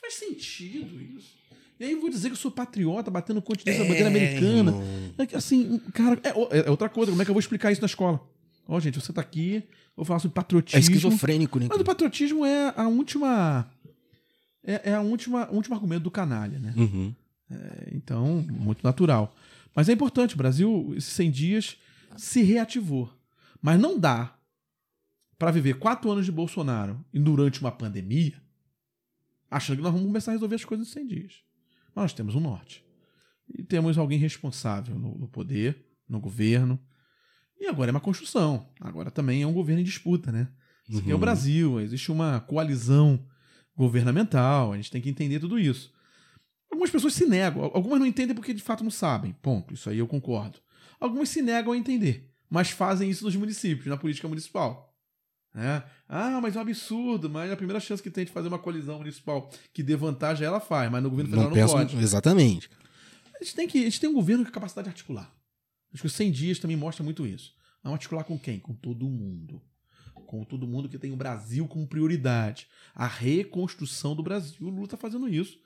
faz sentido isso. E aí eu vou dizer que eu sou patriota, batendo continência da bandeira americana. É que, Assim, cara, é, é outra coisa. Como é que eu vou explicar isso na escola? Ó, gente, você tá aqui, eu vou falar sobre É patriotismo. esquizofrênico, né? Mas o patriotismo é a última. É, é a última, o último argumento do canalha, né? Uhum. É, então, muito natural. Mas é importante, o Brasil, esses 100 dias, se reativou. Mas não dá para viver quatro anos de Bolsonaro e durante uma pandemia achando que nós vamos começar a resolver as coisas em 100 dias. Mas nós temos um norte. E temos alguém responsável no, no poder, no governo. E agora é uma construção. Agora também é um governo em disputa, né? Isso aqui é o Uhum. Brasil, existe uma coalizão governamental, a gente tem que entender tudo isso. Algumas pessoas se negam, algumas não entendem porque de fato não sabem. Ponto, isso aí eu concordo. Algumas se negam a entender, mas fazem isso nos municípios, na política municipal. Né? Ah, mas é um absurdo, mas a primeira chance que tem de fazer uma colisão municipal que dê vantagem, ela faz, mas no governo federal Não não, pode. Exatamente. A gente, tem que, a gente tem um governo com capacidade de articular. Acho que os 100 dias também mostra muito isso. Vamos articular com quem? Com todo mundo. Com todo mundo que tem o Brasil como prioridade. A reconstrução do Brasil. O Lula está fazendo isso.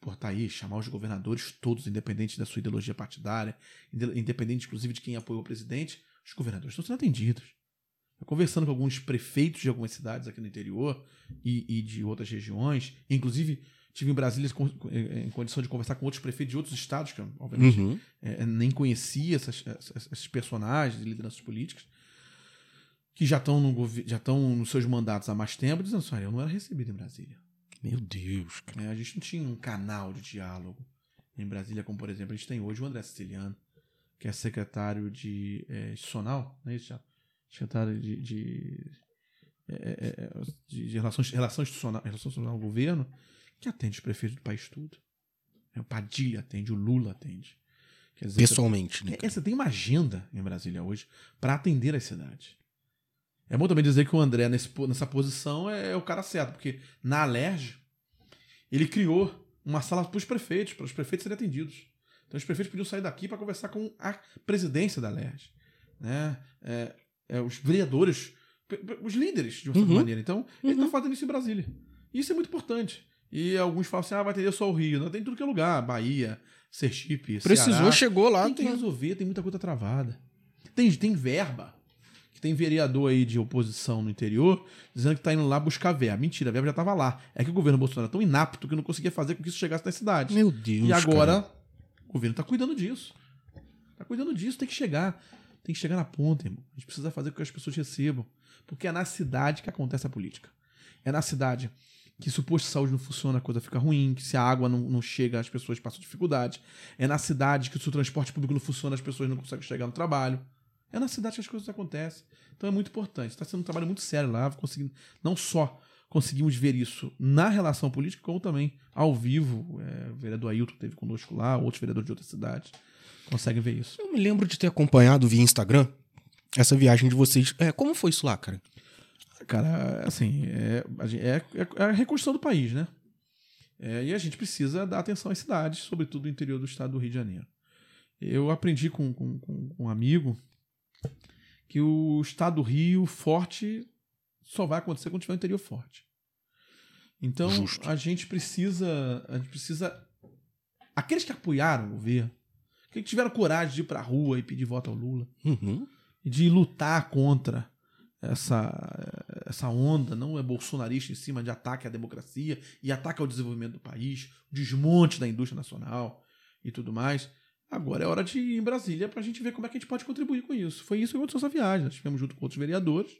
Pô, tá aí, chamar os governadores todos, independente da sua ideologia partidária, inde- independente, inclusive, de quem apoia o presidente, os governadores estão sendo atendidos. Eu conversando com alguns prefeitos de algumas cidades aqui no interior e, e de outras regiões, inclusive tive em Brasília com- em condição de conversar com outros prefeitos de outros estados, que eu, obviamente Uhum. é, nem conhecia essas- essas- esses personagens e lideranças políticas que já estão no já estão nos seus mandatos há mais tempo, dizendo assim, eu não era recebido em Brasília. Meu Deus, cara. né? A gente não tinha um canal de diálogo em Brasília, como por exemplo a gente tem hoje o André Siciliano, que é secretário de é, institucional, né? Secretário de, de, é, é, é, de, de relações, relação institucional, relação institucional ao governo, que atende os prefeitos do país tudo. É, O Padilha atende, o Lula atende. Quer dizer, Pessoalmente, né? é, você tem uma agenda em Brasília hoje para atender as cidades. É bom também dizer que o André, nesse nessa posição, é, o cara certo, porque na Alerj, ele criou uma sala para os prefeitos, para os prefeitos serem atendidos. Então os prefeitos podiam sair daqui para conversar com a presidência da Alerj. Né? É, é, os vereadores, os líderes, de uma certa Uhum. maneira. Então, ele está Uhum. fazendo isso em Brasília. E isso é muito importante. E alguns falam assim: ah, vai atender só o Rio. Não tem em tudo que é lugar. Bahia, Sergipe, Precisou, Ceará. chegou lá. Tem que tem- resolver, tem muita coisa travada. Tem, tem verba. Que tem vereador aí de oposição no interior dizendo que tá indo lá buscar verba. Mentira, a verba já tava lá. É que o governo Bolsonaro é tão inapto que não conseguia fazer com que isso chegasse nas cidades. Meu Deus. e agora, cara. o governo tá cuidando disso. Tá cuidando disso, tem que chegar. Tem que chegar na ponta, irmão. A gente precisa fazer com que as pessoas recebam. Porque é na cidade que acontece a política. É na cidade que se o posto de saúde não funciona, a coisa fica ruim, que se a água não, não chega, as pessoas passam dificuldade. É na cidade que se o transporte público não funciona, as pessoas não conseguem chegar no trabalho. É na cidade que as coisas acontecem. Então é muito importante. Está sendo um trabalho muito sério lá. Conseguindo, não só conseguimos ver isso na relação política, como também ao vivo. É, o vereador Ailton esteve conosco lá, outros vereadores de outras cidades conseguem ver isso. Eu me lembro de ter acompanhado via Instagram essa viagem de vocês. É, como foi isso lá, cara? Cara, assim, é, a gen- é, é a reconstrução do país, né? É, e a gente precisa dar atenção às cidades, sobretudo no interior do estado do Rio de Janeiro. Eu aprendi com, com- com um amigo que o estado do Rio forte só vai acontecer quando tiver um interior forte. Então, Justo. a gente precisa. A gente precisa. Aqueles que apoiaram o governo, que tiveram coragem de ir pra rua e pedir voto ao Lula, Uhum. de lutar contra essa, essa onda, não é bolsonarista em cima de ataque à democracia e ataque ao desenvolvimento do país, desmonte da indústria nacional e tudo mais. Agora é hora de ir em Brasília para a gente ver como é que a gente pode contribuir com isso. Foi isso que aconteceu essa viagem. Nós tivemos junto com outros vereadores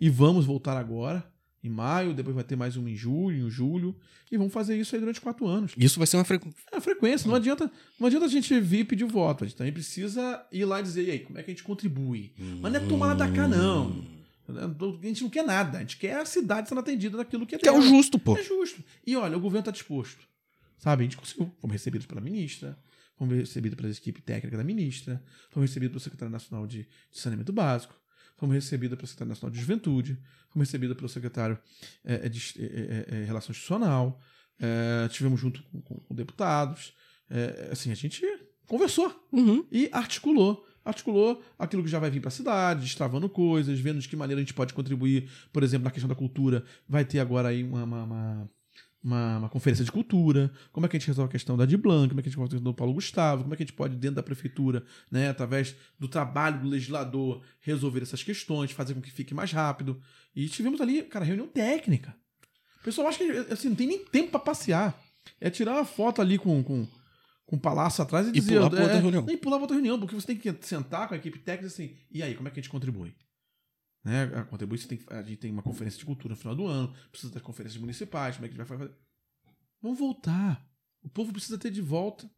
e vamos voltar agora, em maio, depois vai ter mais um em julho, em julho, e vamos fazer isso aí durante quatro anos. Isso vai ser uma frequência. É frequência, não adianta, não adianta a gente vir pedir voto, a gente também precisa ir lá e dizer, e aí, como é que a gente contribui? Mas não é tomar da cá, não. A gente não quer nada, a gente quer a cidade sendo atendida daquilo que é Que é o justo, pô. É justo. E olha, o governo está disposto. Sabe, a gente conseguiu. Fomos recebidos pela ministra, fomos recebidos pela equipe técnica da ministra, fomos recebidos pelo secretário nacional de, de saneamento básico, fomos recebidos pelo secretário nacional de juventude, fomos recebidos pelo secretário eh, de eh, eh, relação institucional, eh, tivemos junto com, com- com deputados. Assim, a gente conversou Uhum. e articulou. Articulou aquilo que já vai vir para a cidade, destravando coisas, vendo de que maneira a gente pode contribuir, por exemplo, na questão da cultura. Vai ter agora aí uma, uma- uma- uma, uma conferência de cultura, como é que a gente resolve a questão da Diblan, como é que a gente resolve a questão do Paulo Gustavo, como é que a gente pode, dentro da prefeitura, né, através do trabalho do legislador, resolver essas questões, fazer com que fique mais rápido. E tivemos ali, cara, reunião técnica. O pessoal acha que assim, não tem nem tempo para passear. É tirar uma foto ali com, com, com o palácio atrás e, E dizer. pular pra outra é, reunião. E pular pra outra reunião, porque você tem que sentar com a equipe técnica assim, e aí, como é que a gente contribui? Né? A contribui, você tem, a gente tem uma conferência de cultura no final do ano, precisa das conferências municipais, como é que a gente vai fazer? Vamos voltar. O povo precisa ter de volta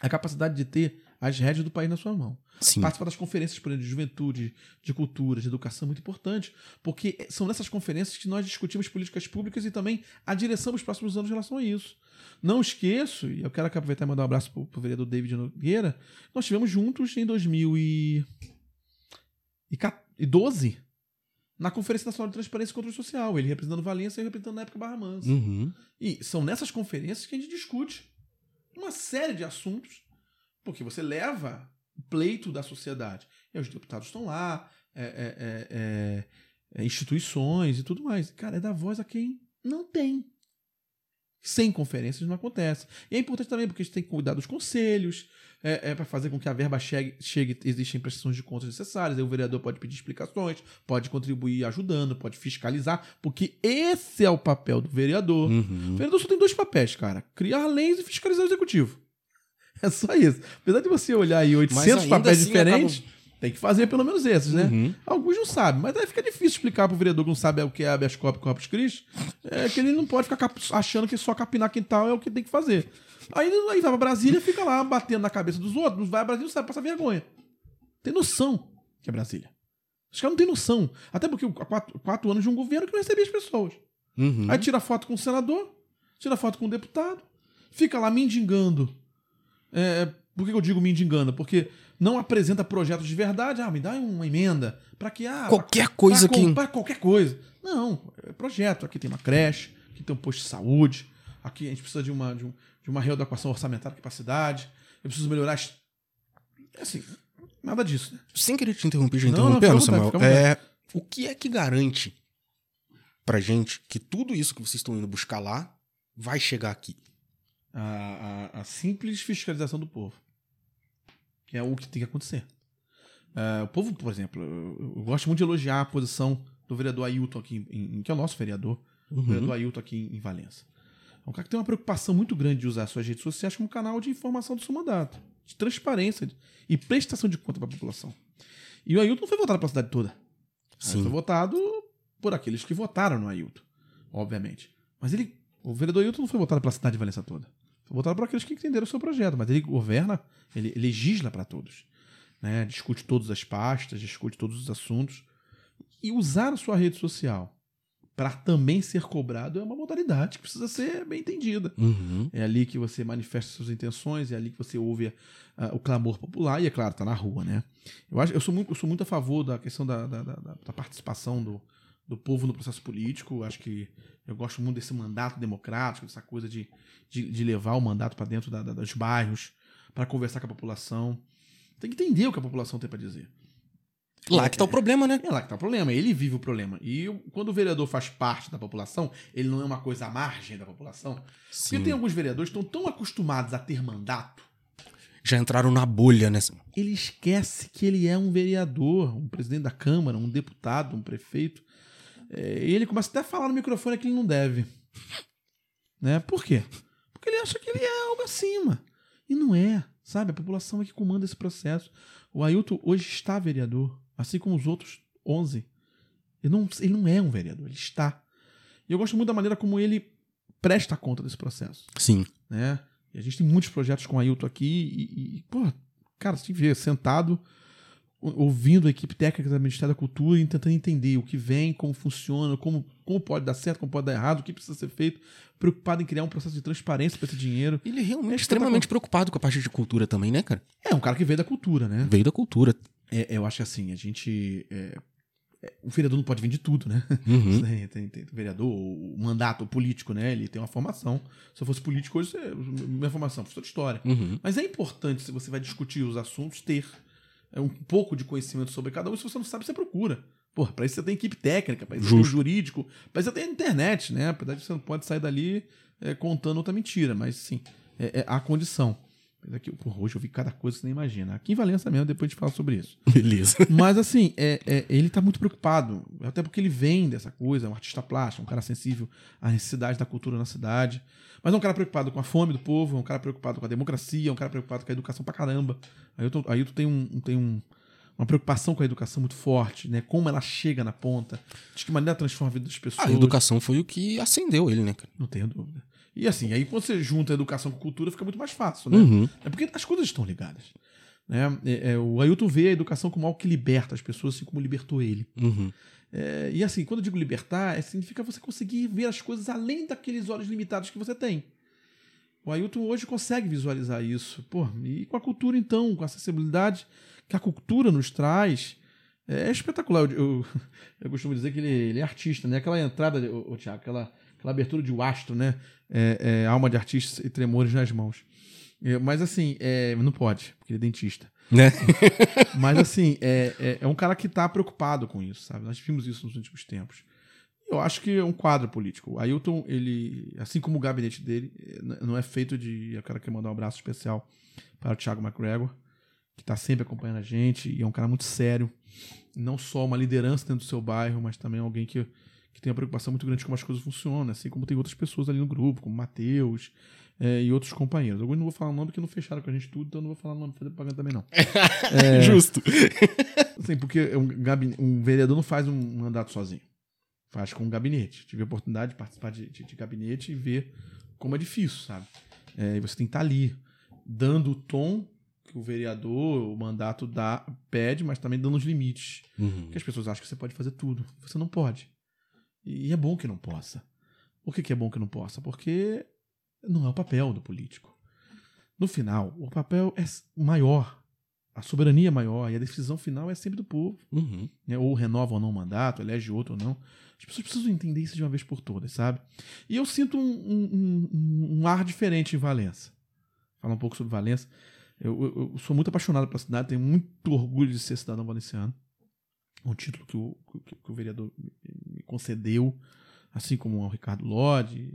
a capacidade de ter as rédeas do país na sua mão. Sim. Participar das conferências, por exemplo, de juventude, de cultura, de educação é muito importante, porque são nessas conferências que nós discutimos políticas públicas e também a direção dos próximos anos em relação a isso. Não esqueço, e eu quero aproveitar e mandar um abraço pro, pro vereador David Nogueira, nós tivemos juntos em 2012 na Conferência Nacional de Transparência e Controle Social, ele representando Valência e eu representando na época Barra Mansa. Uhum. E são nessas conferências que a gente discute uma série de assuntos, porque você leva o pleito da sociedade. E os deputados estão lá, é, é, é, é, é, instituições e tudo mais. Cara, é dar voz a quem não tem. Sem conferências não acontece. E é importante também porque a gente tem que cuidar dos conselhos, é, é para fazer com que a verba chegue, chegue existem prestações de contas necessárias. Aí o vereador pode pedir explicações, pode contribuir ajudando, pode fiscalizar, porque esse é o papel do vereador. O Uhum. vereador só tem dois papéis, cara: criar leis e fiscalizar o executivo. É só isso. Apesar de você olhar aí 800 ainda papéis assim diferentes, tem que fazer pelo menos esses, né? Uhum. Alguns não sabem, mas aí fica difícil explicar pro vereador que não sabe o que é habeas corpus corpus Christi, é que ele não pode ficar cap- achando que só capinar quintal é o que tem que fazer. Aí, aí vai pra Brasília fica lá batendo na cabeça dos outros, vai a Brasília não sabe, passa vergonha. Tem noção que é Brasília. Os caras não têm noção. Até porque há quatro, quatro anos de um governo que não recebia as pessoas. Uhum. Aí tira foto com o senador, tira foto com o deputado, fica lá mendigando. É, por que eu digo mendigando? Porque não apresenta projetos de verdade. Ah, me dá uma emenda. Pra que? Ah, Qualquer coisa pra que. qualquer coisa. Não, é projeto. Aqui tem uma creche, aqui tem um posto de saúde, aqui a gente precisa de uma, de, um- de uma readequação orçamentária aqui pra cidade. Eu preciso melhorar. as- Assim, nada disso, né? Sem querer te interromper, já Não, não, interrompendo, à Samuel. vontade, É, o que é que garante pra gente que tudo isso que vocês estão indo buscar lá vai chegar aqui? a, a- a simples fiscalização do povo. Que é o que tem que acontecer. É, o povo, por exemplo, eu, eu gosto muito de elogiar a posição do vereador Ailton aqui, em, em- que é o nosso vereador, o Uhum. vereador Ailton aqui em, em Valença. É um cara que tem uma preocupação muito grande de usar suas redes sociais como canal de informação do seu mandato, de transparência e prestação de conta para a população. E o Ailton não foi votado pela cidade toda. Sim. Foi votado por aqueles que votaram no Ailton, obviamente. Mas ele, o vereador Ailton não foi votado pela cidade de Valença toda. Foi votado por aqueles que entenderam o seu projeto. Mas ele governa, ele legisla para todos. Né? Discute todas as pastas, discute todos os assuntos. E usar a sua rede social para também ser cobrado é uma modalidade que precisa ser bem entendida. Uhum. É ali que você manifesta suas intenções, é ali que você ouve ah, o clamor popular e, é claro, tá na rua, né? Eu, acho, eu, sou, muito, eu sou muito a favor da questão da, da- da- da participação do, do povo no processo político. Acho que eu gosto muito desse mandato democrático, dessa coisa de, de, de levar o mandato para dentro da- da- dos bairros, para conversar com a população. Tem que entender o que a população tem para dizer. Lá que tá o problema, né? É lá que tá o problema, ele vive o problema. E quando o vereador faz parte da população, ele não é uma coisa à margem da população. Porque Sim. tem alguns vereadores que estão tão acostumados a ter mandato, Já entraram na bolha nessa. ele esquece que ele é um vereador, um presidente da Câmara, um deputado, um prefeito. É, e ele começa até a falar no microfone que ele não deve. Né? Por quê? Porque ele acha que ele é algo acima. E não é, sabe? A população é que comanda esse processo. O Ailton hoje está vereador, assim como os outros 11. Ele não, ele não é um vereador, ele está. E eu gosto muito da maneira como ele presta conta desse processo Sim. né? E a gente tem muitos projetos com o Ailton aqui e, e, pô, cara, você tem que ver sentado, ouvindo a equipe técnica do Ministério da Cultura e tentando entender o que vem, como funciona, como, como pode dar certo, como pode dar errado, o que precisa ser feito, preocupado em criar um processo de transparência para esse dinheiro. Ele é realmente É extremamente preocupado com a parte de cultura também, né, cara? É um cara que veio da cultura, né? Veio da cultura. É, eu acho que assim, a gente. é, é, o vereador não pode vir de tudo, né? Uhum. Tem, tem, tem o vereador, o mandato, o político, né? Ele tem uma formação. Se eu fosse político hoje, minha formação, professor de história. Uhum. Mas é importante, se você vai discutir os assuntos, ter é, um pouco de conhecimento sobre cada um. Se você não sabe, você procura. Porra, pra isso você tem equipe técnica, pra isso você tem jurídico, pra isso você tem internet, né? Apesar de você não pode sair dali é, contando outra mentira, mas sim, é, é a condição. Aqui, porra, hoje eu vi cada coisa que você nem imagina. Aqui em Valença mesmo, depois a gente fala sobre isso. Beleza. Mas assim, é, é, ele tá muito preocupado. Até porque ele vem dessa coisa, é um artista plástico, um cara sensível à necessidade da cultura na cidade. Mas é um cara preocupado com a fome do povo, é um cara preocupado com a democracia, é um cara preocupado com a educação pra caramba. Aí tu, aí tu tem, um, tem um, uma preocupação com a educação muito forte, né? Como ela chega na ponta, de que maneira transforma a vida das pessoas. A educação foi o que acendeu ele, né, cara? Não tenho dúvida. E assim, aí quando você junta educação com cultura, fica muito mais fácil, né? Uhum. É porque as coisas estão ligadas. Né? É, é, o Ailton vê a educação como algo que liberta as pessoas, assim como libertou ele. Uhum. É, e assim, quando eu digo libertar, é, significa você conseguir ver as coisas além daqueles olhos limitados que você tem. O Ailton hoje consegue visualizar isso. Pô, e com a cultura, então, com a acessibilidade que a cultura nos traz, é espetacular. Eu, eu, eu costumo dizer que ele, ele, é artista, né? Aquela entrada, o, o Thiago, aquela, aquela abertura de Wastro, né? É, é, alma de artista e tremores nas mãos. É, mas assim, é, não pode, porque ele é dentista. Né? mas assim, é, é, é, um cara que está preocupado com isso, sabe? Nós vimos isso nos últimos tempos. Eu acho que é um quadro político. O Ailton, ele, assim como o gabinete dele, não é feito de. Eu quero que mandar um abraço especial para o Thiago McGregor, que está sempre acompanhando a gente e é um cara muito sério. Não só uma liderança dentro do seu bairro, mas também alguém que, que tem uma preocupação muito grande com como as coisas funcionam, assim como tem outras pessoas ali no grupo, como Matheus é, e outros companheiros. Alguns não vou falar o nome porque não fecharam com a gente tudo, então não vou falar o nome fazer propaganda também, não. é, Justo. Assim, porque um, um vereador não faz um mandato sozinho. Faz com um gabinete. Tive a oportunidade de participar de, de, de gabinete e ver como é difícil, sabe? É, e você tem que estar ali, dando o tom que o vereador, o mandato dá, pede, mas também dando os limites. Uhum. Porque as pessoas acham que você pode fazer tudo. Você não pode. E é bom que não possa. Por que, que é bom que não possa? Porque não é o papel do político. No final, o papel é maior. A soberania é maior e a decisão final é sempre do povo. Uhum. Né? Ou renova ou não o mandato, elege outro ou não. As pessoas precisam entender isso de uma vez por todas, sabe? E eu sinto um, um, um, um ar diferente em Valença. Falar um pouco sobre Valença. Eu, eu, eu, sou muito apaixonado pela cidade, tenho muito orgulho de ser cidadão valenciano. Um título que o, que, que o vereador concedeu, assim como ao Ricardo Lodi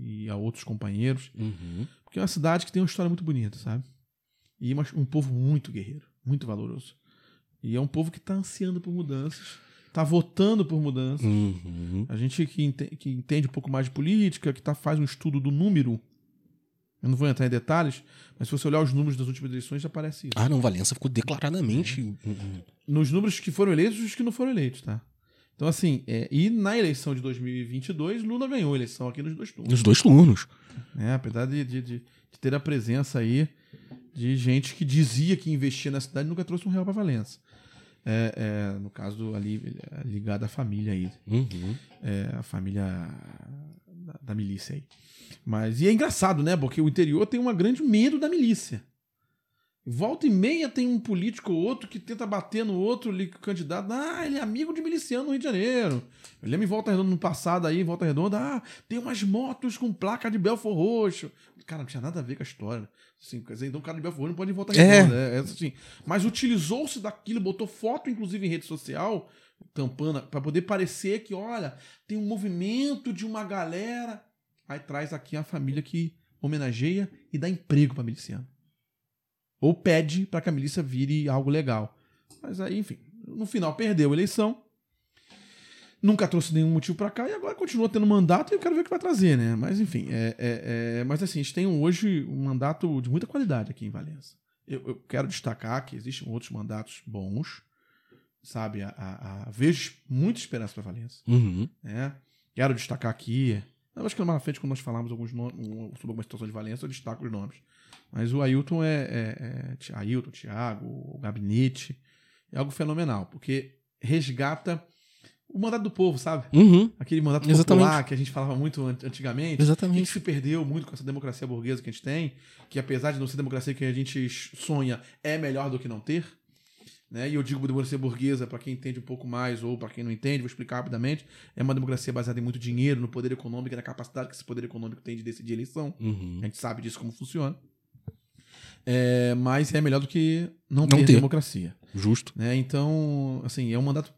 e a outros companheiros. Uhum. Porque é uma cidade que tem uma história muito bonita, sabe? E um povo muito guerreiro, muito valoroso. E é um povo que está ansiando por mudanças, está votando por mudanças. Uhum. A gente que entende, que entende um pouco mais de política, que tá, faz um estudo do número eu não vou entrar em detalhes, mas se você olhar os números das últimas eleições, já aparece isso. Ah, não, Valença ficou declaradamente. É. Nos números que foram eleitos e os que não foram eleitos, tá? Então, assim, é, e na eleição de 2022, Lula ganhou a eleição aqui nos dois turnos. Nos dois turnos. É, apesar de, de, de, de ter a presença aí de gente que dizia que investia na cidade e nunca trouxe um real para Valença. É, é, no caso ali, ligado à família aí. Uhum. É, a família da, da milícia aí. Mas e é engraçado, né? Porque o interior tem um grande medo da milícia. Volta e meia tem um político ou outro que tenta bater no outro candidato. Ah, ele é amigo de miliciano no Rio de Janeiro. Eu lembro em Volta Redonda no passado aí, Volta Redonda, ah, tem umas motos com placa de Belfor Roxo. Cara, não tinha nada a ver com a história. Assim, quer dizer, então o cara de Belfor Roxo não pode ir em Volta Redonda. É. É, é assim. Mas utilizou-se daquilo, botou foto, inclusive, em rede social, tampando, para poder parecer que, olha, tem um movimento de uma galera. Aí traz aqui a família que homenageia e dá emprego para miliciano. Ou pede para que a milícia vire algo legal. Mas aí, enfim, no final perdeu a eleição. Nunca trouxe nenhum motivo para cá e agora continua tendo mandato e eu quero ver o que vai trazer, né? Mas enfim, é, é, é... mas assim, a gente tem hoje um mandato de muita qualidade aqui em Valença. Eu, eu quero destacar que existem outros mandatos bons, sabe? A, a, a... vejo muita esperança para Valença. Uhum. Né? Quero destacar aqui eu acho que mais na frente, quando nós falamos alguns nomes, sobre alguma situação de Valência, eu destaco os nomes. Mas o Ailton é, é, é Ailton, Thiago, o gabinete, é algo fenomenal, porque resgata o mandato do povo, sabe? Uhum. Aquele mandato Exatamente. popular que a gente falava muito antigamente. Exatamente. Que se perdeu muito com essa democracia burguesa que a gente tem, que apesar de não ser democracia que a gente sonha, é melhor do que não ter. Né? E eu digo democracia burguesa para quem entende um pouco mais ou para quem não entende, vou explicar rapidamente. É uma democracia baseada em muito dinheiro, no poder econômico e na capacidade que esse poder econômico tem de decidir a eleição. Uhum. A gente sabe disso como funciona. É, mas é melhor do que não, não ter, ter, democracia. Justo. Né? Então, assim, é um mandato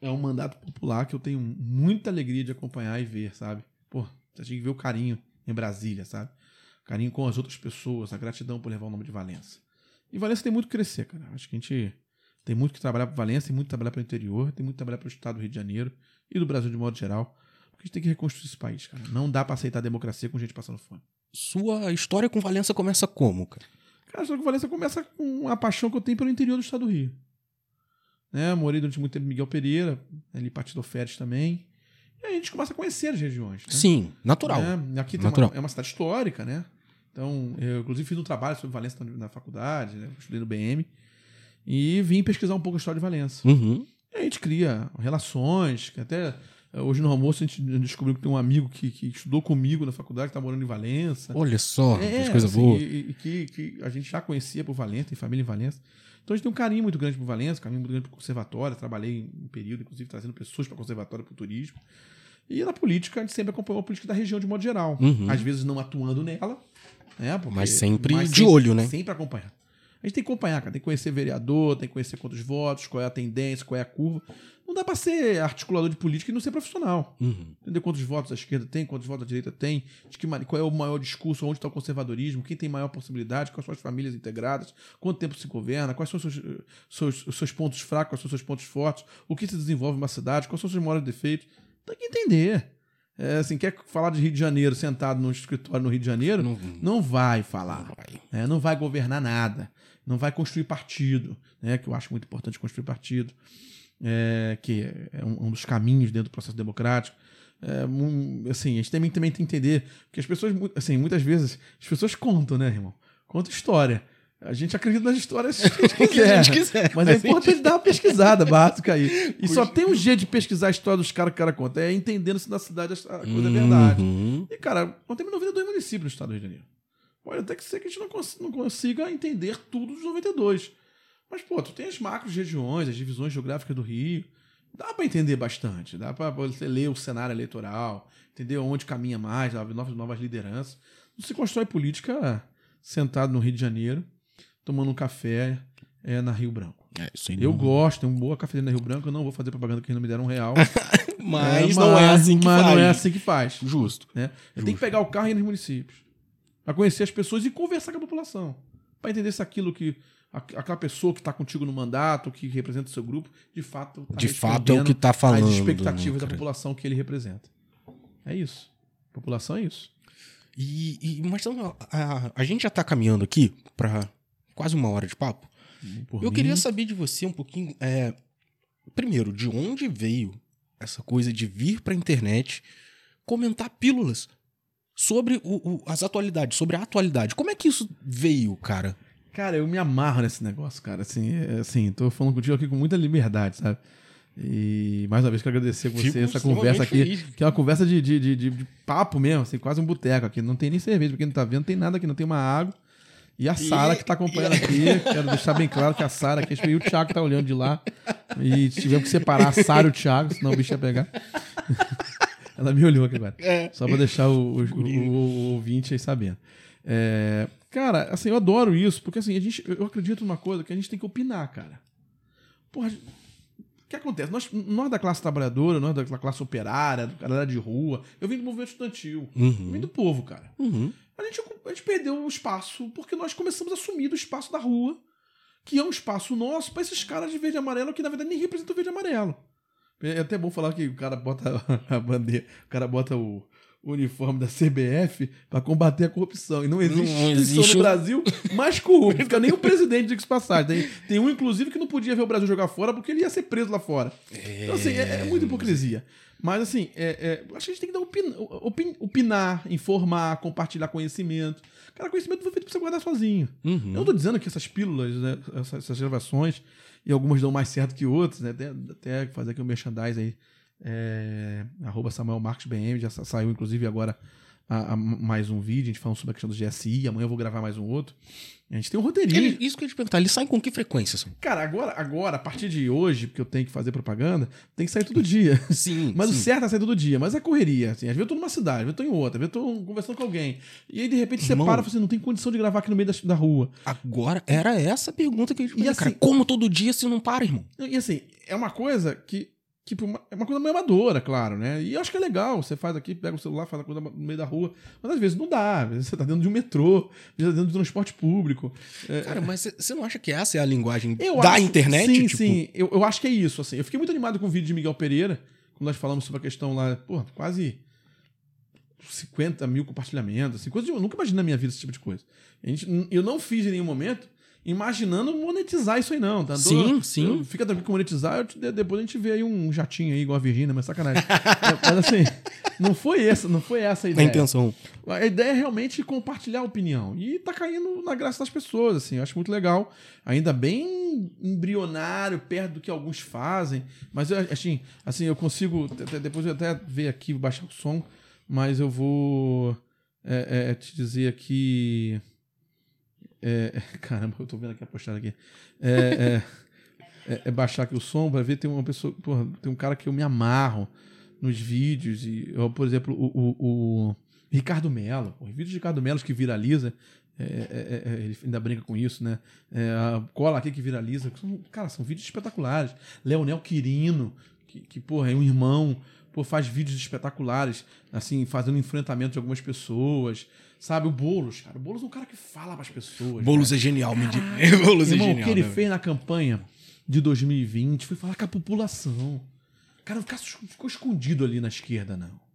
é um mandato popular que eu tenho muita alegria de acompanhar e ver, sabe? Pô, você tinha que ver o carinho em Brasília, sabe? Carinho com as outras pessoas, a gratidão por levar o nome de Valença. E Valença tem muito que crescer, cara. Acho que a gente tem muito que trabalhar para Valença, tem muito que trabalhar para o interior, tem muito que trabalhar para o estado do Rio de Janeiro e do Brasil de modo geral. Porque a gente tem que reconstruir esse país, cara. Não dá para aceitar a democracia com gente passando fome. Sua história com Valença começa como, cara? Cara, a história com Valença começa com a paixão que eu tenho pelo interior do estado do Rio. Né? Morei durante muito tempo em Miguel Pereira, ali Partido Férez também. E aí a gente começa a conhecer as regiões. Né? Sim, natural. Né? Aqui natural. Uma, é uma cidade histórica, né? Então, eu inclusive fiz um trabalho sobre Valença na faculdade, né? estudei no BM. E vim pesquisar um pouco a história de Valença. Uhum. E a gente cria relações, que até hoje no almoço a gente descobriu que tem um amigo que, que estudou comigo na faculdade, que tá morando em Valença. Olha só, É, que coisa assim, boa. E, e que, que a gente já conhecia por Valença, tem família em Valença. Então a gente tem um carinho muito grande por Valença, um carinho muito grande por conservatório. Trabalhei em um período, inclusive, trazendo pessoas para conservatório para o turismo. E na política, a gente sempre acompanhou a política da região de modo geral. Uhum. Às vezes não atuando nela, né? porque- Mas sempre de olho, né? Sempre acompanhar. A gente tem que acompanhar, cara. Tem que conhecer vereador, tem que conhecer quantos votos, qual é a tendência, qual é a curva. Não dá pra ser articulador de política e não ser profissional. Uhum. Entender quantos votos a esquerda tem, quantos votos a direita tem, de que, qual é o maior discurso, onde está o conservadorismo, quem tem maior possibilidade, quais são as famílias integradas, quanto tempo se governa, quais são os seus, seus- os seus pontos fracos, quais são os seus pontos fortes, o que se desenvolve uma cidade, quais são os seus maiores defeitos. Tem que entender. É, assim, quer falar de Rio de Janeiro sentado num escritório no Rio de Janeiro? Não- Não, vai falar. vai. É, não vai governar nada. Não vai construir partido, né, que eu acho muito importante construir partido, é, que é um, um dos caminhos dentro do processo democrático. É, um, assim, a gente também, também tem que entender que as pessoas, assim, muitas vezes, as pessoas contam, né, irmão? Contam história. A gente acredita nas histórias que a gente Que quiser. a gente quiser. Mas é importante dar uma pesquisada básica aí. E só tem um jeito de pesquisar a história dos caras que o cara conta. É entendendo se na cidade a coisa é verdade. Uhum. E, cara, nós temos 92 municípios no estado do Rio de Janeiro. Pode até que ser que a gente não, cons- não consiga entender tudo dos 92. Mas, pô, tu tem as macros regiões, as divisões geográficas do Rio. Dá pra entender bastante. Dá pra você ler o cenário eleitoral, entender onde caminha mais, novas, novas lideranças. Não se constrói política sentado no Rio de Janeiro, tomando um café é, na Rio Branco. É, isso aí Eu não- gosto, tem uma boa cafeteria na Rio Branco. Eu não vou fazer propaganda que não me deram um real. Mas É, não é assim que mas faz. não é assim que faz. Justo. Né? Eu tenho que pegar o carro e ir nos municípios. Pra conhecer as pessoas e conversar com a população. Pra entender se aquilo que. aqu- Aquela pessoa que tá contigo no mandato, que representa o seu grupo, de fato. Tá De fato é o que tá falando. As expectativas da população que ele representa. É isso. População é isso. E, e Marcelo, a, a gente já tá caminhando aqui pra quase uma hora de papo. Por Eu mim, queria saber de você um pouquinho. é, primeiro, de onde veio essa coisa de vir pra internet comentar pílulas sobre o- o- as atualidades, sobre a atualidade. Como é que isso veio, cara? Cara, eu me amarro nesse negócio, cara. Assim, é, assim, tô falando contigo aqui com muita liberdade, sabe? E mais uma vez quero agradecer com você Fico essa conversa aqui, feliz. que é uma conversa de, de, de, de- de papo mesmo, assim, quase um boteco aqui. Não tem nem cerveja, pra quem não tá vendo, não tem nada aqui, não tem uma água. E a Sara que tá acompanhando aqui, quero deixar bem claro que a Sara aqui, e o Thiago tá olhando de lá. E tivemos que separar a Sara e o Thiago, senão o bicho ia pegar. Ela me olhou aqui agora. É. Só pra deixar o, o, o- o ouvinte aí sabendo. É, cara, assim, eu adoro isso, porque assim, a gente, eu acredito numa coisa que a gente tem que opinar, cara. Porra, o que acontece? Nós, nós da classe trabalhadora, nós da classe operária, do galera de rua, eu vim do movimento estudantil, eu vim Uhum. do povo, cara. Uhum. A gente, a gente perdeu o espaço porque nós começamos a assumir do espaço da rua, que é um espaço nosso, pra esses caras de verde e amarelo que na verdade nem representam o verde e amarelo. É até bom falar que o cara bota a bandeira, o cara bota o, o uniforme da CBF pra combater a corrupção. E não existe, Não existe no Brasil mais corrupto. Fica nem o presidente, diga passagem. Tem, tem um, inclusive, que não podia ver o Brasil jogar fora porque ele ia ser preso lá fora. Então, assim, é, é muita hipocrisia. Mas, assim, é, é, acho que a gente tem que dar opin, opin, opinar, informar, compartilhar conhecimento. Cara, conhecimento foi feito pra você guardar sozinho. Uhum. Eu não tô dizendo que essas pílulas, né, essas, essas gravações, e algumas dão mais certo que outras, né? Até, até fazer aqui um merchandise aí. É, arroba Samuel Marques BM, já sa- saiu inclusive agora a- a- mais um vídeo, a gente falando sobre a questão do GSI, amanhã eu vou gravar mais um outro. A gente tem um roteirinho. Ele- isso que eu ia te perguntar, ele sai com que frequência? Sam? Cara, agora, agora, a partir de hoje, porque eu tenho que fazer propaganda, tem que sair todo dia. Sim. Mas o sim. certo é sair todo dia. Mas é correria. Assim. Às vezes eu tô numa cidade, às vezes eu tô em outra, às vezes eu tô conversando com alguém. E aí, de repente, você Irmão. para e fala assim: não tem condição de gravar aqui no meio da, da rua. Agora, era essa a pergunta que eu ia te E fazer, assim- cara. Como todo dia se não para, irmão? E assim, é uma coisa que Tipo, uma, é uma coisa meio amadora, claro, né? E eu acho que é legal. Você faz aqui, pega o celular, faz a coisa no meio da rua. Mas às vezes não dá. Às vezes você tá dentro de um metrô, às vezes tá dentro de transporte público. É, Cara, mas você não acha que essa é a linguagem eu da acho- internet? Sim, Tipo, sim. Eu, eu acho que é isso, assim. Eu fiquei muito animado com o vídeo de Miguel Pereira, quando nós falamos sobre a questão lá, pô, quase 50 mil compartilhamentos, assim, coisa de, eu nunca imaginei na minha vida esse tipo de coisa. A gente, eu não fiz em nenhum momento imaginando monetizar isso aí, não. Tá? Tô- Sim, sim. eu- Fica tranquilo com monetizar, te- depois a gente vê aí um jatinho aí, igual a Virgínia, mas sacanagem. Mas assim, não foi essa, não foi essa a a ideia. intenção. A ideia é realmente compartilhar a opinião. E tá caindo na graça das pessoas, assim. Eu acho muito legal. Ainda bem embrionário, perto do que alguns fazem. Mas, eu, assim, assim eu consigo... Depois eu até ver aqui, baixar o som. Mas eu vou é, é, te dizer aqui... é, caramba, eu tô vendo aqui a postagem aqui. É, é, é- é baixar aqui o som pra ver. Tem uma pessoa... Porra, tem um cara que eu me amarro nos vídeos. E, eu, por exemplo, o- o- o Ricardo Melo, os vídeos de Ricardo Melo que viraliza, é, é, ele ainda brinca com isso, né? Cola aqui que viraliza, são, cara, são vídeos espetaculares. Leonel Quirino, que, que porra, é um irmão, pô, faz vídeos espetaculares, assim, fazendo enfrentamento de algumas pessoas. Sabe, o Boulos, cara. O Boulos é um cara que fala pras pessoas. Boulos é genial, me diga. Boulos é Irmão, genial. o que ele né, fez na campanha de 2020 foi falar com a população. O cara ficou escondido ali na esquerda, não.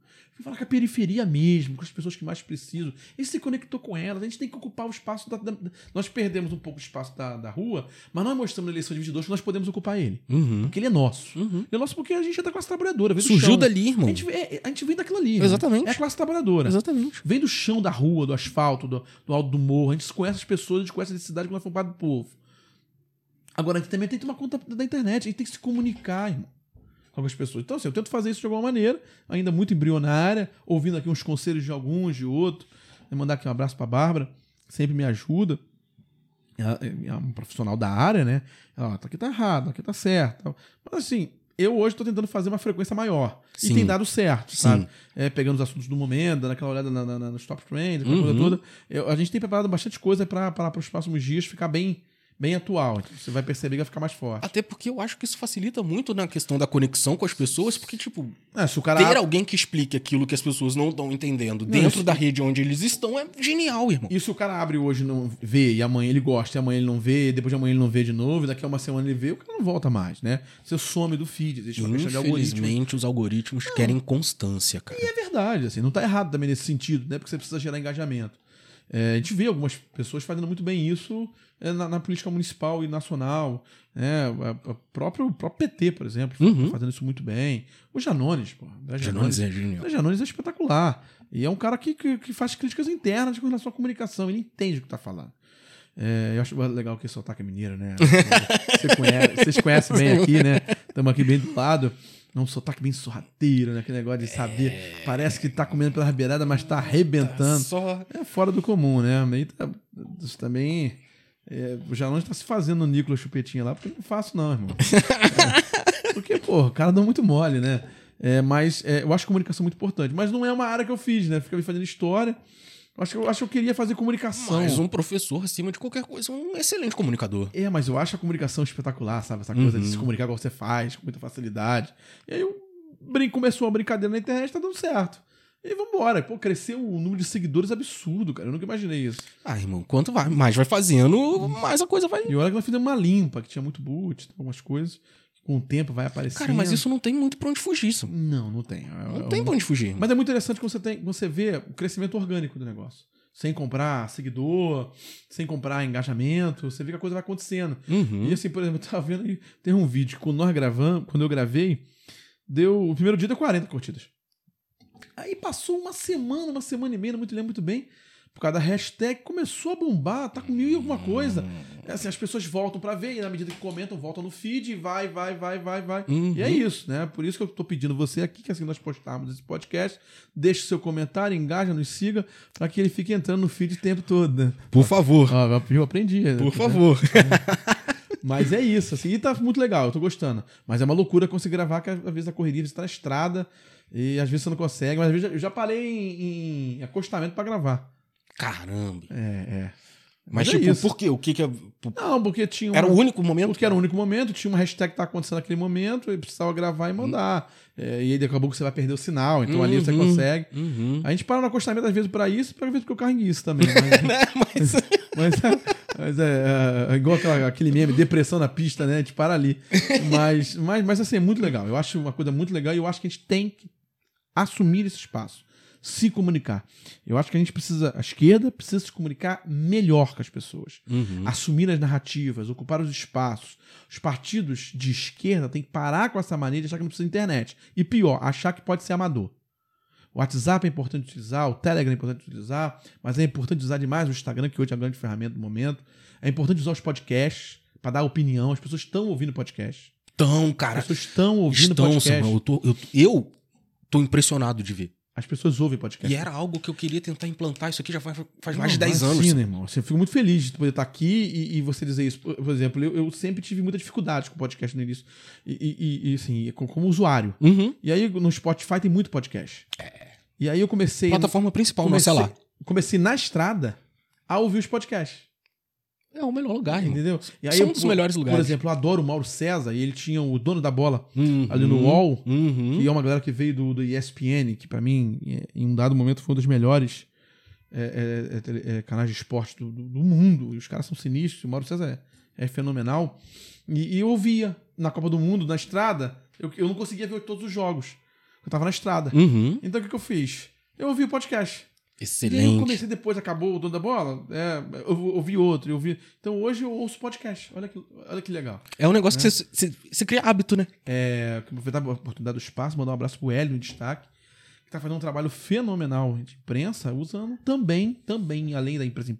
Foi falar com a periferia mesmo, com as pessoas que mais precisam. Ele se conectou com elas. A gente tem que ocupar o espaço da. da- nós perdemos um pouco o espaço da, da rua, mas nós mostramos na eleição de 22 que nós podemos ocupar ele. Uhum. Porque ele é nosso. Uhum. Ele é nosso porque a gente é da classe trabalhadora. Surgiu chão. dali, A irmão. gente, é- a gente vem daquilo ali. irmão. Exatamente. É a classe trabalhadora. Exatamente. Vem do chão da rua, do asfalto, do, do alto do morro. A gente conhece as pessoas, a gente conhece a necessidade que nós fomos do povo. Agora, a gente também tem que tomar conta da internet. A gente tem que se comunicar, irmão, com as pessoas. Então, assim, eu tento fazer isso de alguma maneira, ainda muito embrionária, ouvindo aqui uns conselhos de alguns, de outros. Mandar aqui um abraço pra Bárbara, que sempre me ajuda. Ela é um profissional da área, né? Ela, tá aqui tá errado, aqui tá certo. Mas assim, eu hoje tô tentando fazer uma frequência maior. Sim. E tem dado certo, Sim. sabe? É, pegando os assuntos do momento, dando aquela olhada na, na, nos top trends, aquela coisa Uhum. toda. Eu- a gente tem preparado bastante coisa para os próximos dias ficar bem, bem atual. Então, você vai perceber que vai ficar mais forte. Até porque eu acho que isso facilita muito na questão da conexão com as pessoas, porque, tipo, É, se o cara. ter alguém que explique aquilo que as pessoas não estão entendendo dentro isso- da rede onde eles estão é genial, irmão. E se o cara abre hoje e não vê, e amanhã ele gosta, e amanhã ele não vê, depois de amanhã ele não vê de novo, e daqui a uma semana ele vê, o cara não volta mais, né? Você some do feed, existe uma questão de algoritmo. Infelizmente, os algoritmos querem constância, cara. E é verdade, assim, não tá errado também nesse sentido, né? Porque você precisa gerar engajamento. É, a gente vê algumas pessoas fazendo muito bem isso na, na política municipal e nacional. Né? A- a próprio, o próprio PT, por exemplo, Uhum. tá fazendo isso muito bem. O Janones, pô. O Janones é genial. o Janones é espetacular. E é um cara que, que, que faz críticas internas com relação à comunicação. Ele entende o que tá falando. É, eu acho legal que esse sotaque é mineiro, né? Você conhece- vocês conhecem bem aqui, né? Estamos aqui bem do lado. É um sotaque bem sorrateiro, né? Aquele negócio de saber. Parece que tá comendo pela beirada, mas tá arrebentando. Só. É fora do comum, né? Meio tá- isso também. É, o Janones tá se fazendo o Nicolas Chupetinha lá, porque eu não faço, não, irmão. É, porque, pô, o cara dá muito mole, né? É, mas é, eu acho comunicação muito importante. Mas não é uma área que eu fiz, né? Fica fazendo história. Eu acho, que eu acho que eu queria fazer comunicação. Mas um professor, acima de qualquer coisa, um excelente comunicador. É, mas eu acho a comunicação espetacular, sabe? Essa coisa de Uhum. se comunicar com você faz, com muita facilidade. E aí eu brin começou a brincadeira na internet, tá dando certo. E vambora. Pô, cresceu o número de seguidores absurdo, cara. Eu nunca imaginei isso. Ah, irmão, quanto vai, mais vai fazendo, mais a coisa vai. E olha que nós fizemos uma limpa, que tinha muito boot, algumas coisas. Com o tempo vai aparecendo. Cara, mas isso não tem muito pra onde fugir, isso. Não, não tem. Não tem um- pra onde fugir. Mas é muito interessante que você, tem, você vê o crescimento orgânico do negócio. Sem comprar seguidor, sem comprar engajamento, você vê que a coisa vai acontecendo. Uhum. E assim, por exemplo, eu tava vendo aí, tem um vídeo que quando nós gravamos, quando eu gravei, deu. O primeiro dia deu 40 curtidas. Aí passou uma semana, uma semana e meia, não muito lembro muito bem. Por causa da hashtag, começou a bombar, tá com mil e alguma coisa. É Assim, as pessoas voltam pra ver, e na medida que comentam, voltam no feed, e vai, vai, vai, vai, vai. Uhum. E é isso, né? Por isso que eu tô pedindo você aqui, que assim nós postarmos esse podcast, deixe seu comentário, engaja, nos siga, pra que ele fique entrando no feed o tempo todo. né? Por favor. Ó, eu aprendi. né? Por favor. Mas é isso, assim, e tá muito legal, eu tô gostando. Mas é uma loucura conseguir gravar, que às vezes a correria você tá na estrada e às vezes você não consegue, mas às vezes eu já parei em, em acostamento pra gravar. Caramba. É, é. Mas, Mas é tipo, isso. por quê? O que que é... Não, porque tinha uma... Era o único momento? Porque era o único momento, tinha uma hashtag que tá acontecendo naquele momento, e precisava gravar e mandar. É, e aí daqui a pouco você vai perder o sinal, então ali você Uhum. consegue. Uhum. A gente para no acostamento às vezes pra isso, pra vezes porque eu isso também. Mas, Né? Mas... mas, mas é, é, é igual aquela- aquele meme, depressão na pista, né? A gente para ali. Mas, mas, mas assim, é muito legal. Eu acho uma coisa muito legal e eu acho que a gente tem que assumir esse espaço. Se comunicar. Eu acho que a gente precisa, a esquerda precisa se comunicar melhor com as pessoas Uhum. assumir as narrativas, ocupar os espaços. Os partidos de esquerda têm que parar com essa mania de achar que não precisa de internet. E pior, achar que pode ser amador. O WhatsApp é importante utilizar, o Telegram é importante utilizar, mas é importante usar demais o Instagram, que hoje é a grande ferramenta do momento. É importante usar os podcasts para dar opinião. As pessoas estão ouvindo podcast. As cara, pessoas estão ouvindo estão, podcast. Samuel, eu, tô, eu, eu tô impressionado de ver. As pessoas ouvem podcast. E era algo que eu queria tentar implantar. Isso aqui já faz, faz Não, mais de 10 anos. imagina, irmão. Assim, eu fico muito feliz de poder estar aqui e, e você dizer isso. Por exemplo, eu, eu sempre tive muita dificuldade com podcast no início. E, e- e, assim, como, usuário. Uhum. E aí no Spotify tem muito podcast. E aí eu comecei. Plataforma principal, comecei, sei lá. comecei na estrada a ouvir os podcasts. É o melhor lugar. Entendeu? E aí São um dos melhores lugares. Por exemplo, eu adoro o Mauro César e ele tinha o dono da bola Uhum. ali no UOL. Uhum. que é uma galera que veio do, do ESPN, que pra mim, é, em um dado momento, foi um dos melhores é, é, é, é, canais de esporte do, do- do mundo. E os caras são sinistros, o Mauro César é, é fenomenal. E, e eu ouvia na Copa do Mundo, na estrada, eu, eu não conseguia ver todos os jogos. Eu tava na estrada. Uhum. Então o que, que eu fiz? Eu ouvi o podcast. E aí eu Excelente. comecei depois, acabou o dono da bola, é, eu ouvi outro, eu ouvi. Então hoje eu ouço podcast. Olha que, olha que legal. É um negócio que você, você, você cria hábito, né? É, aproveitar a oportunidade do espaço, mandar um abraço pro Hélio no destaque, que tá fazendo um trabalho fenomenal de imprensa, usando também, também, além da imprensa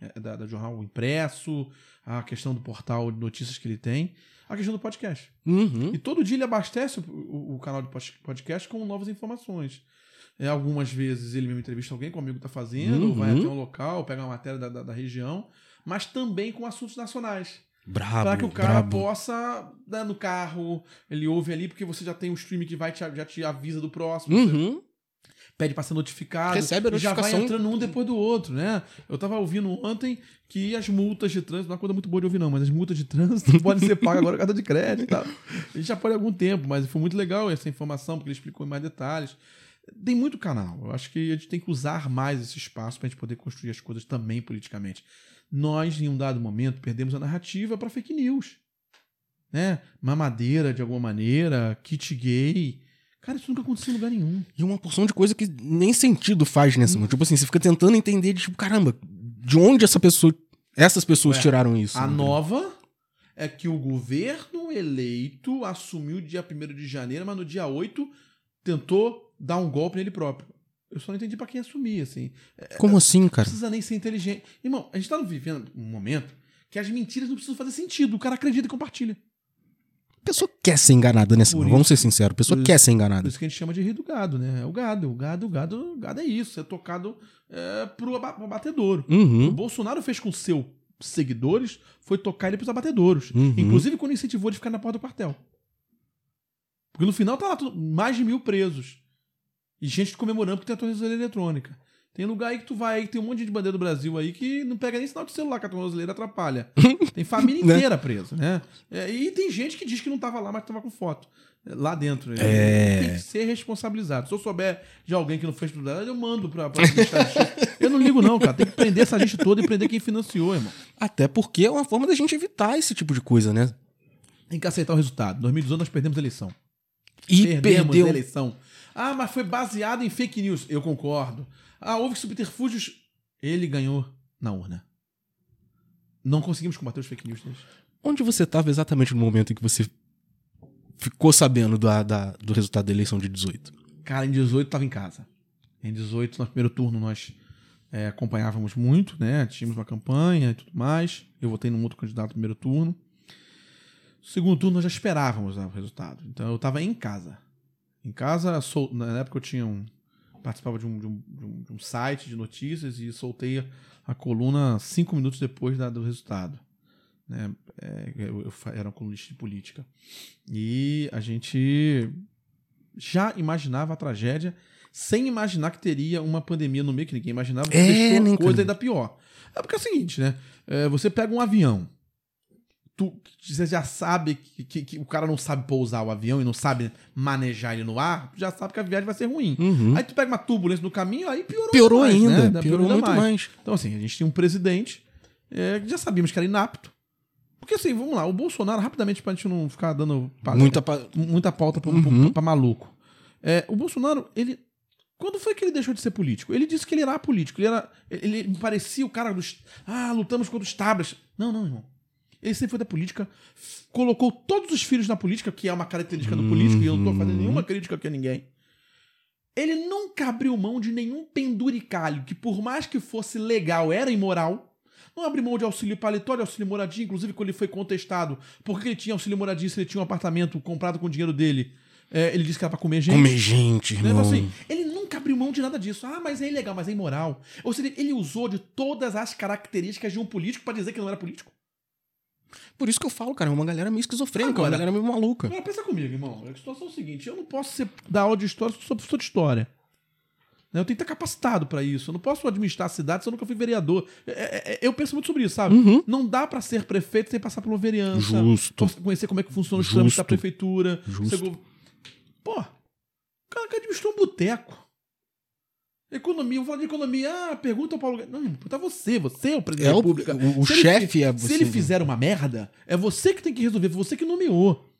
é, da, da jornal impresso, a questão do portal de notícias que ele tem, a questão do podcast. Uhum. E todo dia ele abastece o, o- o canal de pod- podcast com novas informações. É, algumas vezes ele mesmo entrevista alguém, o amigo tá fazendo, Uhum. vai até um local, pega uma matéria da, da- da região, mas também com assuntos nacionais para que o cara brabo. possa, né, no carro, ele ouve ali, porque você já tem um stream que vai te, já te avisa do próximo, Uhum. pede para ser notificado, Recebe a e já vai notificação. entrando um depois do outro, né? Eu tava ouvindo ontem que as multas de trânsito, não é uma coisa muito boa de ouvir não, mas as multas de trânsito podem ser pagas agora com cartão de crédito e tal. A gente já pode há algum tempo, mas foi muito legal essa informação, porque ele explicou em mais detalhes. Tem muito canal. Eu acho que a gente tem que usar mais esse espaço para a gente poder construir as coisas também politicamente. Nós, em um dado momento, perdemos a narrativa para fake news. Né? Mamadeira, de alguma maneira, kit gay. Cara, isso nunca aconteceu em lugar nenhum. E uma porção de coisa que nem sentido faz, né? Simão? Tipo assim, você fica tentando entender, de, tipo, caramba, de onde essa pessoa, essas pessoas Ué, tiraram isso? A né? nova é que o governo eleito assumiu dia 1 de janeiro, mas no dia 8 tentou dar um golpe nele próprio. Eu só não entendi pra quem assumir, assim. Como assim, Não cara? precisa nem ser inteligente. Irmão, a gente tá vivendo um momento que as mentiras não precisam fazer sentido. O cara acredita e compartilha. A pessoa quer ser enganada, Simão? Por Vamos ser sinceros. A pessoa por quer ser Por enganada. isso que a gente chama de rei do gado, né? É o gado. O gado, o gado, o gado é isso. É tocado é, pro aba- pro abatedouro. O que O Uhum. Bolsonaro fez com seus seguidores foi tocar ele pros abatedouros. Uhum. Inclusive quando incentivou ele a ficar na porta do quartel. Porque no final tá lá mais de mil presos. E gente comemorando porque tem a tornozeleira eletrônica. Tem lugar aí que tu vai aí que tem um monte de bandeira do Brasil aí que não pega nem sinal de celular, que a tornozeleira atrapalha. Tem família Né? inteira presa, né? É, e tem gente que diz que não tava lá, mas tava com foto. é, Lá dentro. É. Tem que ser responsabilizado. Se eu souber de alguém que não fez tudo eu mando pra, pra. Eu não ligo, não, cara. Tem que prender essa gente toda e prender quem financiou, irmão. Até porque é uma forma da gente evitar esse tipo de coisa, né? Tem que aceitar o resultado. Em 2018 nós perdemos a eleição. E Perdemos perdeu. a eleição. Ah, mas foi baseado em fake news. Eu concordo. Ah, houve subterfúgios. Ele ganhou na urna. Não conseguimos combater os fake news deles. Onde você estava exatamente no momento em que você ficou sabendo da, da- do resultado da eleição de 18? Cara, em 18 tava em casa. Em 18, no primeiro turno, nós é, acompanhávamos muito, né? Tínhamos uma campanha e tudo mais. Eu votei num outro candidato no primeiro turno. Segundo turno, nós já esperávamos né, o resultado. Então eu tava em casa. Em casa, sol... na época eu tinha um. Participava de um, de, um, de um- site de notícias e soltei a coluna cinco minutos depois da- do resultado. Né? É, eu, eu era um colunista de política. E a gente já imaginava a tragédia sem imaginar que teria uma pandemia no meio que ninguém imaginava, que É, deixou a coisa ainda pior. É porque é o seguinte, né? É, você pega um avião, tu, você já sabe que, que- que o cara não sabe pousar o avião e não sabe manejar ele no ar, tu já sabe que a viagem vai ser ruim. Uhum. Aí tu pega uma turbulência no caminho, aí piorou Piorou mais, ainda, né? piorou ainda muito mais. Então, assim, a gente tinha um presidente é, que já sabíamos que era inapto. Porque, assim, vamos lá, o Bolsonaro, rapidamente, pra gente não ficar dando Muita pa- muita pauta pra, Uhum. pra- pra maluco. É, o Bolsonaro, ele. Quando foi que ele deixou de ser político? Ele disse que ele era político. Ele, era, ele ele parecia o cara dos. Ah, lutamos contra os tabras. Não, não, irmão. Ele sempre foi da política, colocou todos os filhos na política, que é uma característica do político, e eu não tô fazendo Uhum. nenhuma crítica aqui a ninguém. Ele nunca abriu mão de nenhum penduricalho, que por mais que fosse legal, era imoral. Não abriu mão de auxílio paletó, de auxílio moradia, inclusive quando ele foi contestado porque ele tinha auxílio moradia se ele tinha um apartamento comprado com o dinheiro dele. é, ele disse que era pra comer gente. Comer gente, Né? irmão. Assim, ele nunca abriu mão de nada disso. Ah, mas é ilegal, mas é imoral. Ou seja, ele usou de todas as características de um político pra dizer que não era político. Por isso que eu falo, cara, é uma galera meio esquizofrênica, Agora- uma galera meio maluca. Agora pensa comigo, irmão. A situação é o seguinte: eu não posso ser, dar aula de história se eu sou professor de história. Né? Eu tenho que estar capacitado pra isso. Eu não posso administrar a cidade se eu nunca fui vereador. É, é, é, eu penso muito sobre isso, sabe? Uhum. Não dá pra ser prefeito sem passar por uma vereança. Justo. Conhecer como é que funciona os Justo. trâmites da prefeitura. Justo. Gov- Pô, o cara que administrou um boteco. Economia, vamos falar de economia. Ah, pergunta ao Paulo. Guedes. Não, tá você, você é o presidente É da República. o, o Se ele chefe fi- é Se você. ele fizer uma merda, é você que tem que resolver, foi você que nomeou.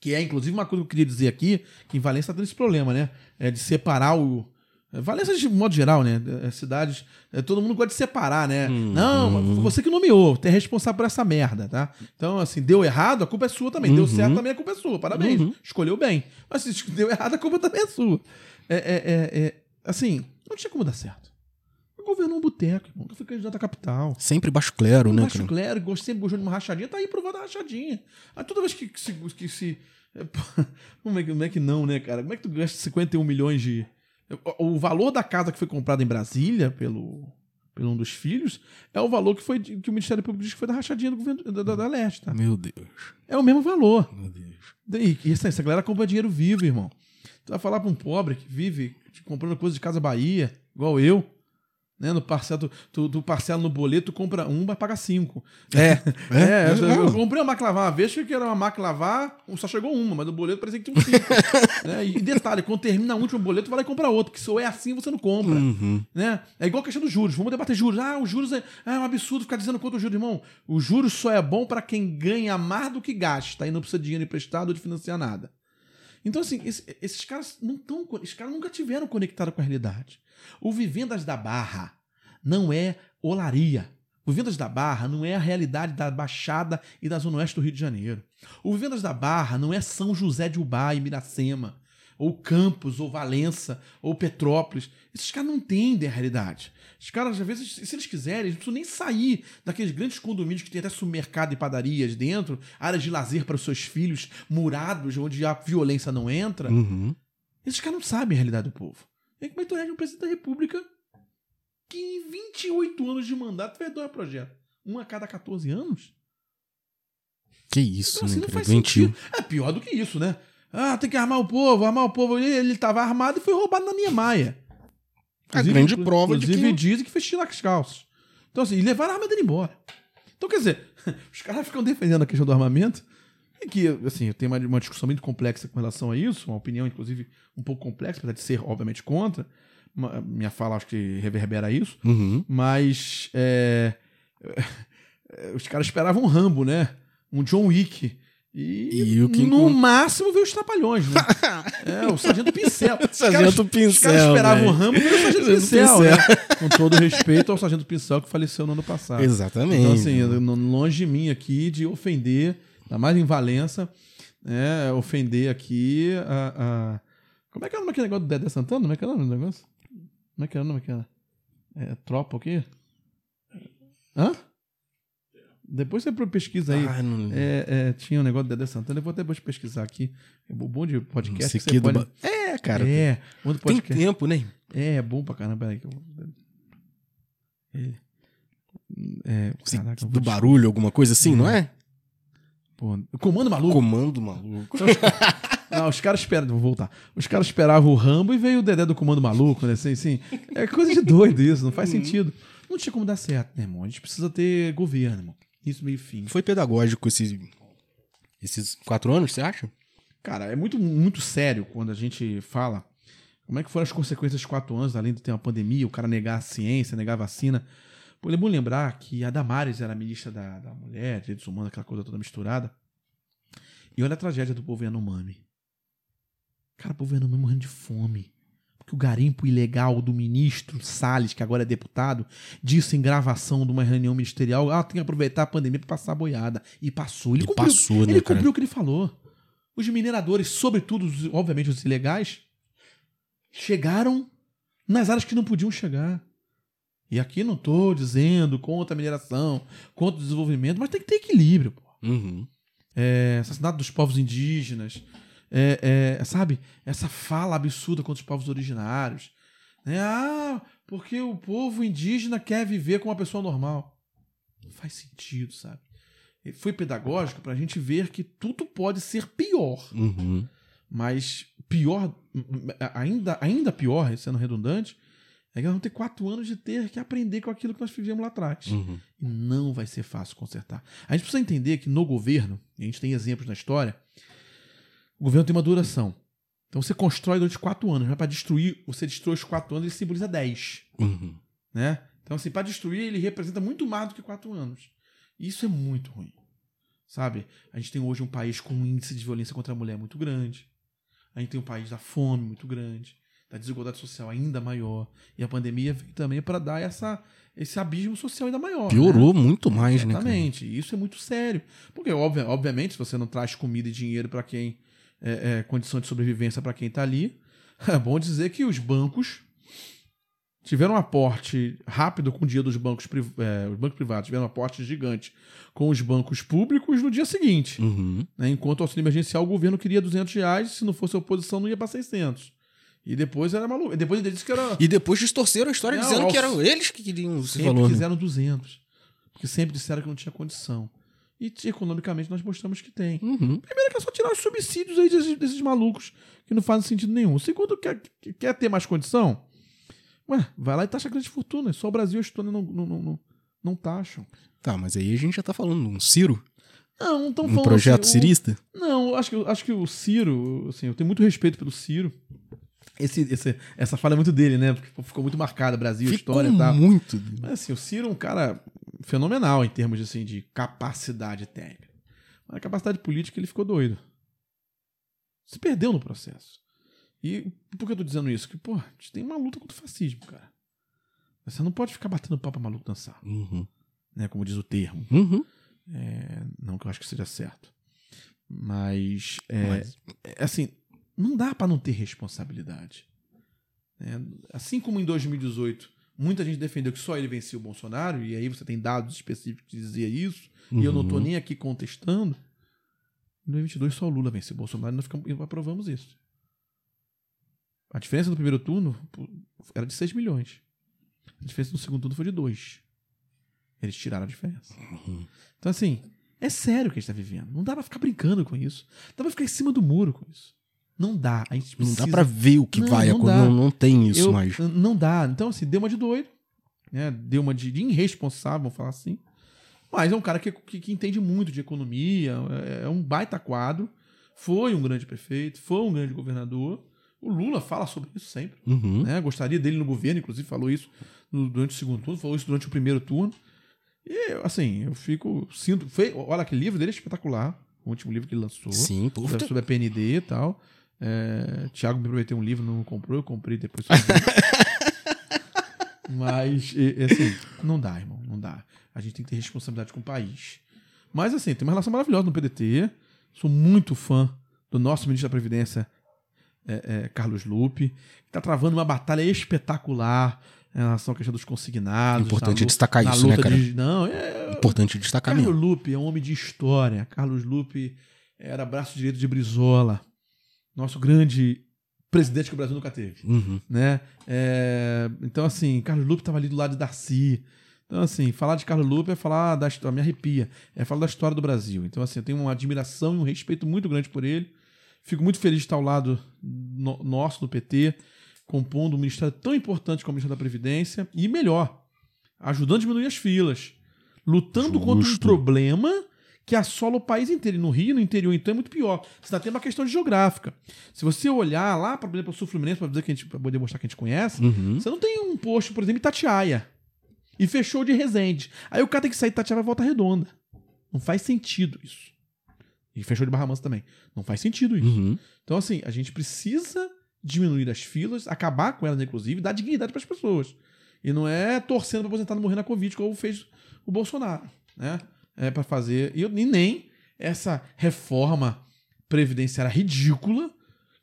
Que é, inclusive, uma coisa que eu queria dizer aqui, que em Valência tá tendo esse problema, né? É de separar o. é, Valência, de modo geral, né? É, cidades. é, todo mundo gosta de separar, né? Uhum. Não, mas foi você que nomeou, tem responsável por essa merda, tá? Então, assim, deu errado, a culpa é sua também. Deu Uhum. certo também, a culpa é sua. Parabéns. Uhum. Escolheu bem. Mas se deu errado, a culpa também é sua. É, é, é, é, assim, não tinha como dar certo. Governou um boteco. Nunca foi candidato à capital. Sempre baixo clero, né, Baixo cara? clero, gosto- sempre gostou de uma rachadinha, tá aí provado a rachadinha. Aí toda vez que, que se. Que se é, como, é que, como é que não, né, cara? Como é que tu gasta 51 milhões de. O, o valor da casa que foi comprada em Brasília pelo, pelo um dos filhos é o valor que, foi, que o Ministério Público diz que foi da rachadinha do governo da, da, da Leste, tá? Meu Deus. É o mesmo valor. Meu Deus. E, e essa, essa galera compra dinheiro vivo, irmão. Tu vai falar pra um pobre que vive comprando coisa de Casa Bahia, igual eu, né? No parcelo, tu, tu, tu parcela no boleto, compra um, vai pagar cinco. É, É, eu, eu Não. comprei uma máquina lavar uma vez, que era uma máquina lavar, só chegou uma, mas o boleto parecia que tinha um cinco. né? E detalhe, quando termina o último boleto, vai lá e compra outro, que se é assim, você não compra. Uhum. Né? É igual a questão dos juros. Vamos debater juros. Ah, os juros é, ah, é um absurdo ficar dizendo quanto o juros, irmão. Os juros só é bom para quem ganha mais do que gasta e não precisa de dinheiro emprestado ou de financiar nada. Então, assim, esse- esses caras não. Esses caras nunca tiveram conectado com a realidade. O Vivendas da Barra não é olaria. O Vivendas da Barra não é a realidade da Baixada e da Zona Oeste do Rio de Janeiro. O Vivendas da Barra não é São José de Ubá e Miracema, ou Campos, ou Valença, ou Petrópolis. Esses caras não entendem a realidade. Esses caras, às vezes, se eles quiserem, eles não precisam nem sair daqueles grandes condomínios que tem até supermercado e padarias dentro, áreas de lazer para os seus filhos, murados, onde a violência não entra. Uhum. Esses caras não sabem a realidade do povo. É que tu elege um presidente da república que em 28 anos de mandato fez dois projetos? Um a cada 14 anos? Que isso, Então, assim, né, não faz Doentio. sentido. É pior do que isso, né? Ah, tem que armar o povo, armar o povo. Ele- estava armado e foi roubado na Niemeyer. A grande prova de inclusive, que- dizem que fez tirar as calças. Então, assim, e levaram a arma dele embora. Então, quer dizer, os caras ficam defendendo a questão do armamento. E que, assim, eu tenho uma, uma discussão muito complexa com relação a isso, uma opinião, inclusive, um pouco complexa, apesar de ser, obviamente, contra. Uma- minha fala, acho que reverbera isso. Uhum. Mas é, é, os caras esperavam um Rambo, né? Um John Wick. E, E o que no máximo veio os trapalhões, né? é, o Sargento Pincel. Os Sargento caras, Pincel, Os caras esperavam velho. o Rambo e veio o Sargento Sargento Pincel, Pincel. né? Com todo respeito ao Sargento Pincel que faleceu no ano passado. Exatamente. Então, assim, longe de mim aqui de ofender, ainda mais em Valença, né? Ofender aqui a. a- Como é que é o nome daquele negócio do Dedé Santana? Como é que é o nome do negócio? Como é que é o nome daquela? É, tropa o quê? Hã? Depois você pesquisa aí. Ah, não... É, é, tinha um negócio do Dedé Santana, eu vou até depois pesquisar aqui. É bom de podcast. Que você pode... ba- É, cara. É, bom Tem tempo, né? É, é bom pra caramba. Peraí que eu... Ele... É, Esse caraca, do te- barulho, alguma coisa assim, não é? Pô, comando maluco. Comando maluco. Não, os caras esperavam. Vou voltar. Os caras esperavam o Rambo e veio o Dedé do Comando Maluco, né? Assim, assim. É coisa de doido isso, não faz sentido. Não tinha como dar certo, né, irmão? A gente precisa ter governo, irmão. Isso meio fim. Foi pedagógico esses, esses quatro anos, você acha? Cara, é muito, muito sério quando a gente fala como é que foram as consequências dos quatro anos, além de ter uma pandemia, o cara negar a ciência, negar a vacina. Pô, é bom lembrar que a Damares era ministra da, da Mulher, direitos humanos, aquela coisa toda misturada. E olha a tragédia do povo Yanomami. Cara, o povo Yanomami morrendo de fome. Porque o garimpo ilegal do ministro Salles, que agora é deputado, disse em gravação de uma reunião ministerial: ah, tem que aproveitar a pandemia para passar a boiada. E passou. Ele E cumpriu, passou, né, ele cara? cumpriu o que ele falou. Os mineradores, sobretudo, obviamente, os ilegais, chegaram nas áreas que não podiam chegar. E aqui não estou dizendo contra a mineração, contra o desenvolvimento, mas tem que ter equilíbrio. Pô. Uhum. É, assassinato dos povos indígenas, é, é, sabe? Essa fala absurda contra os povos originários. né? Ah, porque o povo indígena quer viver como uma pessoa normal. Não faz sentido, sabe? Foi pedagógico para a gente ver que tudo pode ser pior. Uhum. Mas pior, ainda, ainda pior, sendo redundante, é que nós vamos ter quatro anos de ter que aprender com aquilo que nós vivemos lá atrás. Uhum. E não vai ser fácil consertar. A gente precisa entender que no governo, e a gente tem exemplos na história, o governo tem uma duração. Então você constrói durante quatro anos, mas para destruir, você destrói os quatro anos, ele simboliza dez. Uhum. Né? Então, assim, para destruir, ele representa muito mais do que quatro anos. E isso é muito ruim. Sabe? A gente tem hoje um país com um índice de violência contra a mulher muito grande. A gente tem um país da fome muito grande, da desigualdade social ainda maior. E a pandemia veio também para dar essa, esse abismo social ainda maior. né? Piorou muito mais, né? Exatamente. E isso é muito sério. Porque, obvi- obviamente, se você não traz comida e dinheiro para quem. É, é, condição de sobrevivência para quem está ali, é bom dizer que os bancos tiveram um aporte rápido com o dia dos bancos, é, os bancos privados, tiveram um aporte gigante com os bancos públicos no dia seguinte. Uhum. né? Enquanto o auxílio emergencial, o governo queria 200 reais, se não fosse a oposição, não ia para 600. E depois era maluco. Depois ele disse que era. E depois distorceram a história Não, dizendo que eram eles que queriam esse Sempre valor. né? quiseram 200. Porque sempre disseram que não tinha condição. E economicamente nós mostramos que tem. Uhum. Primeiro que é só tirar os subsídios aí desses, desses malucos que não fazem sentido nenhum. Segundo, quer, quer ter mais condição? Ué, vai lá e taxa grandes fortunas. Só o Brasil e a Estônia não, não, não, não, não taxam. Tá, mas aí a gente já tá falando de um Ciro? Não, não estão Um falando projeto assim, o- cirista? Não, eu acho que, acho que o Ciro, assim, eu tenho muito respeito pelo Ciro. Esse, esse- essa fala é muito dele, né? Porque ficou muito marcada, Brasil, Ficou história e tal. muito. Mas assim, o Ciro é um cara fenomenal em termos assim, de capacidade técnica. Mas a capacidade política ele ficou doido. Se perdeu no processo. E por que eu tô dizendo isso? Que, pô, a gente tem uma luta contra o fascismo, cara. Você não pode ficar batendo papo pra maluco dançar, Uhum. né? Como diz o termo. Uhum. É, não que eu acho que seja certo. Mas, é, Mas- é, assim, não dá pra não ter responsabilidade. né? Assim como em 2018, muita gente defendeu que só ele vencia o Bolsonaro, e aí você tem dados específicos que dizia isso, e eu não tô Uhum. nem aqui contestando. Em 2022 só o Lula venceu o Bolsonaro e nós ficamos, aprovamos isso. A diferença do primeiro turno era de 6 milhões. A diferença do segundo turno foi de 2. Eles tiraram a diferença. Uhum. Então, assim, é sério o que a gente tá vivendo. Não dá pra ficar brincando com isso. Dá pra ficar em cima do muro com isso. Não dá. A gente Não precisa... dá pra ver o que Não, vai não acontecer. Não, não tem isso Eu- mais. Não dá. Então, assim, deu uma de doido. Né? Deu uma de, de irresponsável, vamos falar assim. Mas é um cara que, que, que entende muito de economia. É, é um baita quadro. Foi um grande prefeito. Foi um grande governador. O Lula fala sobre isso sempre. Uhum. né? Gostaria dele no governo, inclusive falou isso no- durante o segundo turno, falou isso durante o primeiro turno. E, assim, eu fico. Sinto. Foi, olha, aquele livro dele é espetacular. O último livro que ele lançou. Sim, pô. Sobre a PND e tal. É, Tiago me prometeu um livro, não comprou, eu comprei depois. Mas, assim, não dá, irmão, não dá. A gente tem que ter responsabilidade com o país. Mas, assim, tem uma relação maravilhosa no PDT. Sou muito fã do nosso ministro da Previdência, é, é, Carlos Lupe, que tá travando uma batalha espetacular em relação à questão dos consignados. Importante destacar isso, né, cara? de- não, é, Importante destacar Carlos mesmo. Lupe é um homem de história. Carlos Lupe era braço direito de Brizola, nosso grande presidente que o Brasil nunca teve, Uhum. né? É, então assim, Carlos Lupe estava ali do lado de Darcy. Então assim, falar de Carlos Lupe é falar da história, me arrepia, é falar da história do Brasil. Então assim, eu tenho uma admiração e um respeito muito grande por ele. Fico muito feliz de estar ao lado no- nosso, do PT, compondo um ministério tão importante como o Ministério da Previdência, e melhor, ajudando a diminuir as filas, lutando contra um Justo. problema que assola o país inteiro. E no Rio, no interior, então, é muito pior. Você ainda tem uma questão geográfica. Se você olhar lá, por exemplo, o Sul Fluminense, para dizer que a gente, poder mostrar que a gente conhece, Uhum. você não tem um posto, por exemplo, em Itatiaia. E fechou de Resende. Aí o cara tem que sair de Itatiaia e volta redonda. Não faz sentido isso. E fechou de Barra Mansa também. Não faz sentido isso. Uhum. Então, assim, a gente precisa diminuir as filas, acabar com elas, inclusive, dar dignidade para as pessoas. E não é torcendo para aposentado morrer na Covid, como fez o Bolsonaro. Né? É para fazer. E, e nem essa reforma previdenciária ridícula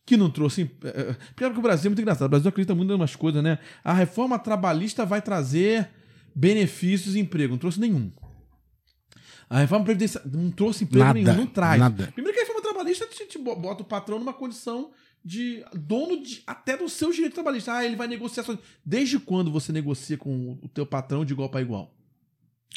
que não trouxe. é, é, Primeiro que o Brasil é muito engraçado. O Brasil acredita muito em umas coisas, né? A reforma trabalhista vai trazer benefícios e emprego. Não trouxe nenhum. A reforma previdenciária não trouxe emprego Nada, nenhum, não traz. nada. Primeiro que a reforma trabalhista te, te bo- bota o patrão numa condição de dono de, até dos seus direitos trabalhistas. Ah, ele vai negociar. Desde quando você negocia com o teu patrão de igual para igual?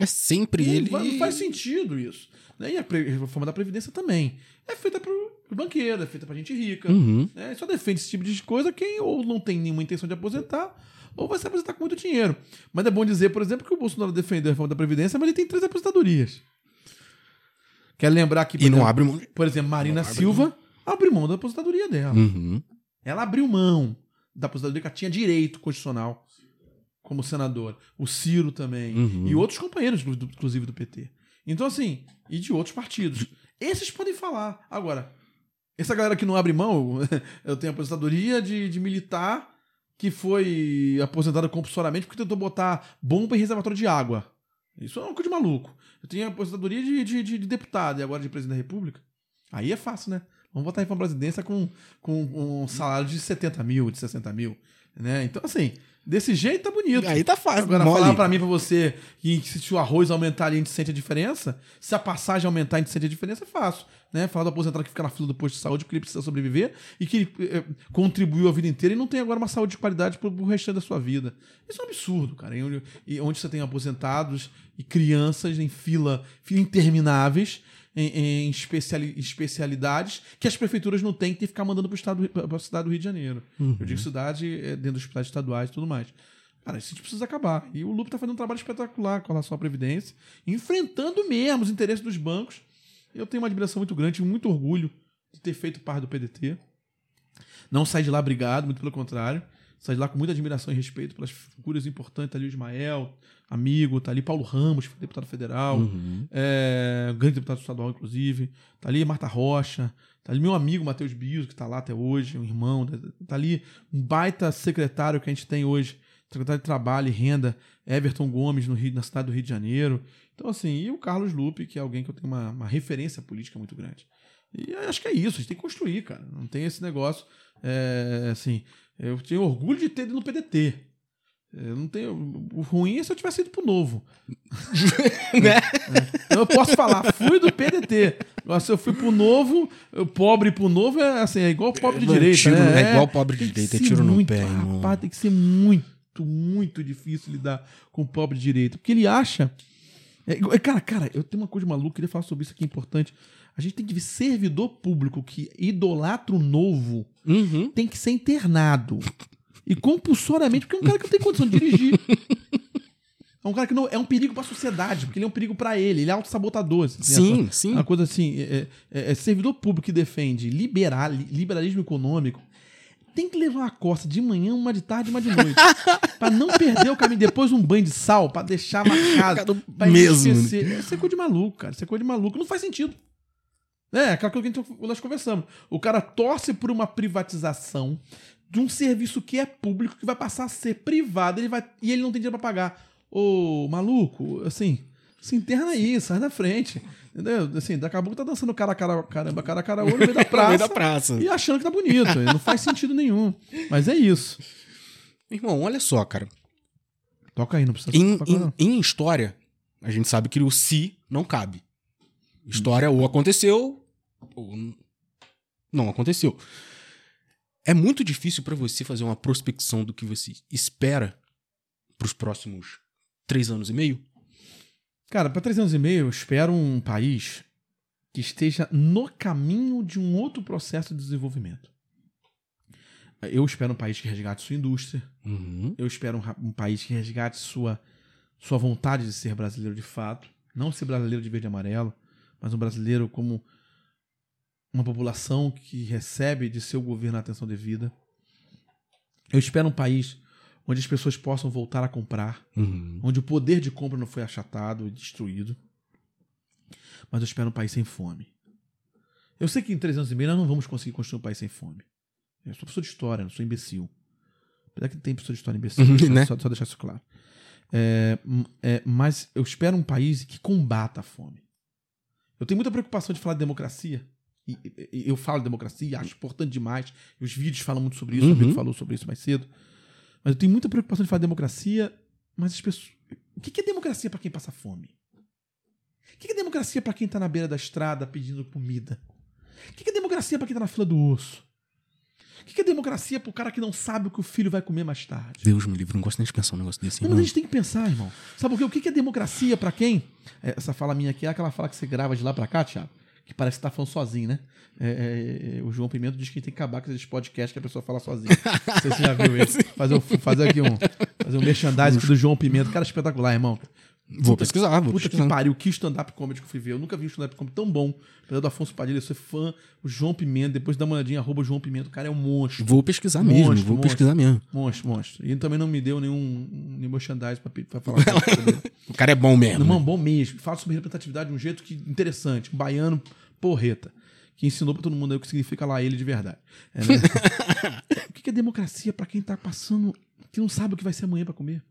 É sempre Não, ele. não faz sentido isso. Né? E a reforma da Previdência também. É feita pro, pro banqueiro, é feita pra gente rica. Uhum. né? Só defende esse tipo de coisa quem ou não tem nenhuma intenção de aposentar ou vai se aposentar com muito dinheiro. Mas é bom dizer, por exemplo, que o Bolsonaro defendeu a reforma da Previdência, mas ele tem três aposentadorias. Quero lembrar que, por E não exemplo, abre mão. por exemplo, Marina abre Silva abriu mão da aposentadoria dela. Uhum. Ela abriu mão da aposentadoria que ela tinha direito constitucional como senador. O Ciro também. Uhum. E outros companheiros, inclusive do PT. Então, assim, e de outros partidos. Esses podem falar. Agora, essa galera que não abre mão, eu tenho aposentadoria de, de militar que foi aposentada compulsoriamente porque tentou botar bomba em reservatório de água. Isso é uma coisa de maluco. Eu tenho aposentadoria de, de, de- de deputado e agora de presidente da República. Aí é fácil, né? Vamos botar aí pra presidência com, com um salário de 70 mil, de 60 mil. Né? Então, assim, desse jeito tá bonito. Aí tá fácil. Agora, mole. falar pra mim, pra você, que se o arroz aumentar ali, a gente sente a diferença. Se a passagem aumentar, a gente sente a diferença, é fácil. Né? Falar do aposentado que fica na fila do posto de saúde porque ele precisa sobreviver e que eh, contribuiu a vida inteira e não tem agora uma saúde de qualidade pro, pro restante da sua vida. Isso é um absurdo, cara. E onde, e onde você tem aposentados e crianças em fila, fila intermináveis. Em, em especiali- especialidades que as prefeituras não têm que ficar mandando para estado para a cidade do Rio de Janeiro. Eu digo cidade é, dentro dos hospitais estaduais e tudo mais. Cara, isso a gente precisa acabar. E o Lupe tá fazendo um trabalho espetacular com relação à Previdência, enfrentando mesmo os interesses dos bancos. Eu tenho uma admiração muito grande, muito orgulho de ter feito parte do PDT. Não sai de lá brigado, muito pelo contrário. Sai de lá com muita admiração e respeito pelas figuras importantes. Tá ali o Ismael, amigo, tá ali Paulo Ramos, deputado federal, Uhum. é, grande deputado estadual, inclusive. Tá ali Marta Rocha. Tá ali meu amigo Matheus Biso, que tá lá até hoje, um irmão. Tá ali um baita secretário que a gente tem hoje, secretário de Trabalho e Renda, Everton Gomes, no Rio, na cidade do Rio de Janeiro. Então, assim, e o Carlos Lupe, que é alguém que eu tenho uma, uma referência política muito grande. E acho que é isso, a gente tem que construir, cara. Não tem esse negócio. é, assim, eu tenho orgulho de ter ido no PDT. Eu não tenho. O ruim é se eu tivesse ido pro novo. Né? Então eu posso falar, fui do PDT. Agora, se eu fui pro novo, eu pobre pro novo é assim, é igual pobre de É, direita. tiro- né? é igual pobre de direita, é tiro no muito, pé, irmão. Rapaz, tem que ser muito, muito difícil lidar com o pobre de direita. Porque ele acha. é é, cara, cara, eu tenho uma coisa maluca, queria falar sobre isso aqui, é importante. A gente tem que ver servidor público que idolatra o novo Uhum. tem que ser internado. E compulsoriamente, porque é um cara que não tem condição de dirigir. É um cara que não, é um perigo pra sociedade, porque ele é um perigo pra ele, ele é autossabotador. assim, Sim, essa- sim. Uma coisa assim, é, é- é servidor público que defende liberal, liberalismo econômico, tem que levar uma costa de manhã, uma de tarde e uma de noite. pra não perder o caminho. Depois um banho de sal, pra deixar marcado. Cara, pra mesmo. esquecer. Isso é coisa de maluco, cara. Isso é coisa de maluco. Não faz sentido. É, aquela coisa que a gente- nós conversamos. O cara torce por uma privatização de um serviço que é público, que vai passar a ser privado, ele vai, e ele não tem dinheiro pra pagar. Ô, maluco, assim, se interna aí, sai da frente. Entendeu? Assim, daqui a pouco tá dançando cara, cara, caramba, cara, cara, olho no meio da praça. meio da praça. E achando que tá bonito. Não faz sentido nenhum. Mas é isso. Irmão, olha só, cara. Toca aí, não precisa Em, tocar, em, não. em história, a gente sabe que o se não cabe. História ou aconteceu ou não aconteceu. É muito difícil pra você fazer uma prospecção do que você espera pros próximos três anos e meio. Cara, pra três anos e meio, eu espero um país que esteja no caminho de um outro processo de desenvolvimento. Eu espero um país que resgate sua indústria. Uhum. Eu espero um, um país que resgate sua, sua vontade de ser brasileiro de fato. Não ser brasileiro de verde e amarelo, mas um brasileiro como uma população que recebe de seu governo a atenção devida. Eu espero um país onde as pessoas possam voltar a comprar, Uhum. onde o poder de compra não foi achatado e destruído. Mas eu espero um país sem fome. Eu sei que em três anos e meio nós não vamos conseguir construir um país sem fome. Eu sou professor de história, não sou imbecil. Apesar que tem professor de história imbecil, Uhum, só, né? só, só deixar isso claro. É, é, mas eu espero um país que combata a fome. Eu tenho muita preocupação de falar de democracia. Eu falo de democracia, acho importante demais. Os vídeos falam muito sobre isso, o Uhum. Vitor falou sobre isso mais cedo. Mas eu tenho muita preocupação de falar de democracia, mas as pessoas. O que que é democracia para quem passa fome? O que que é democracia para quem tá na beira da estrada pedindo comida? O que que é democracia para quem tá na fila do osso? O que que é democracia pro cara que não sabe o que o filho vai comer mais tarde? Deus me livre, não gosto nem de pensar um negócio desse. Não, mas a gente tem que pensar, irmão. Sabe por quê? O que que é democracia pra quem? É, Essa fala minha aqui é aquela fala que você grava de lá pra cá, Thiago. Que parece que tá falando sozinho, né? É, é, é, o João Pimenta diz que tem que acabar com esses podcasts que a pessoa fala sozinha. Não sei se você já viu ele. Fazer, um- fazer aqui um, fazer um merchandising do João Pimenta. Cara, espetacular, irmão. Vou pesquisar, vou Puta pesquisar. que pariu, que stand-up comedy que eu fui ver. Eu nunca vi um stand-up comedy tão bom. Apesar do Afonso Padilha, eu sou fã. O João Pimenta, depois dá uma olhadinha, arroba João Pimenta. O cara é um monstro. Vou pesquisar mesmo, Monstro, vou monstro. pesquisar mesmo. Monstro, monstro. E ele também não me deu nenhum, nenhum merchandising pra, pra falar. O cara é bom mesmo. Não, bom mesmo. Fala sobre representatividade de um jeito que interessante. Um baiano porreta. Que ensinou pra todo mundo aí o que significa lá ele de verdade. É, né? o que que é democracia pra quem tá passando. que não sabe o que vai ser amanhã pra comer?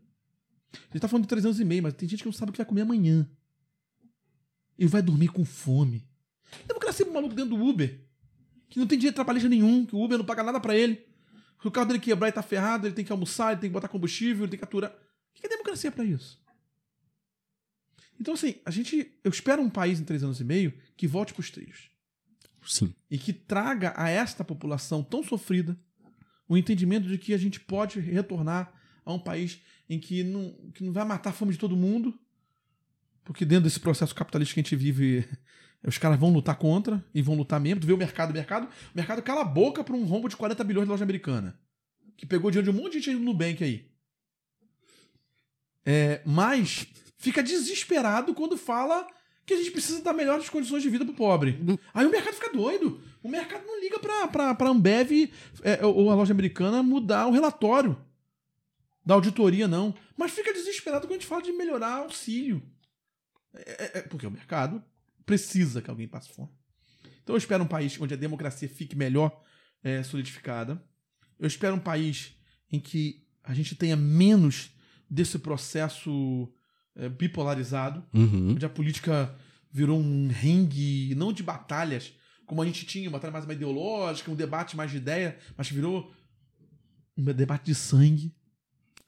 A gente tá falando de três anos e meio, mas tem gente que não sabe o que vai comer amanhã. E vai dormir com fome. Democracia pro maluco dentro do Uber. Que não tem direito trabalhista nenhum, que o Uber não paga nada pra ele. Se o carro dele quebrar e tá ferrado, ele tem que almoçar, ele tem que botar combustível, ele tem que aturar. O que é democracia pra isso? Então, assim, a gente. Eu espero um país em três anos e meio que volte pros trilhos. Sim. E que traga a esta população tão sofrida o entendimento de que a gente pode retornar a um país em que não, que não vai matar a fome de todo mundo, porque dentro desse processo capitalista que a gente vive, os caras vão lutar contra e vão lutar mesmo. Tu vê o mercado, o mercado, o mercado cala a boca pra um rombo de 40 bilhões de loja americana, que pegou dinheiro de um monte de gente no Nubank aí. É, mas fica desesperado quando fala que a gente precisa dar melhores condições de vida pro pobre. Aí o mercado fica doido. O mercado não liga pra, pra, pra Ambev é, ou a loja americana mudar o relatório da auditoria, não. Mas fica desesperado quando a gente fala de melhorar auxílio. É, é, é, porque o mercado precisa que alguém passe fome. Então eu espero um país onde a democracia fique melhor é, solidificada. Eu espero um país em que a gente tenha menos desse processo é, bipolarizado, Uhum. onde a política virou um ringue, não de batalhas, como a gente tinha, uma batalha mais uma ideológica, um debate mais de ideia, mas virou um debate de sangue.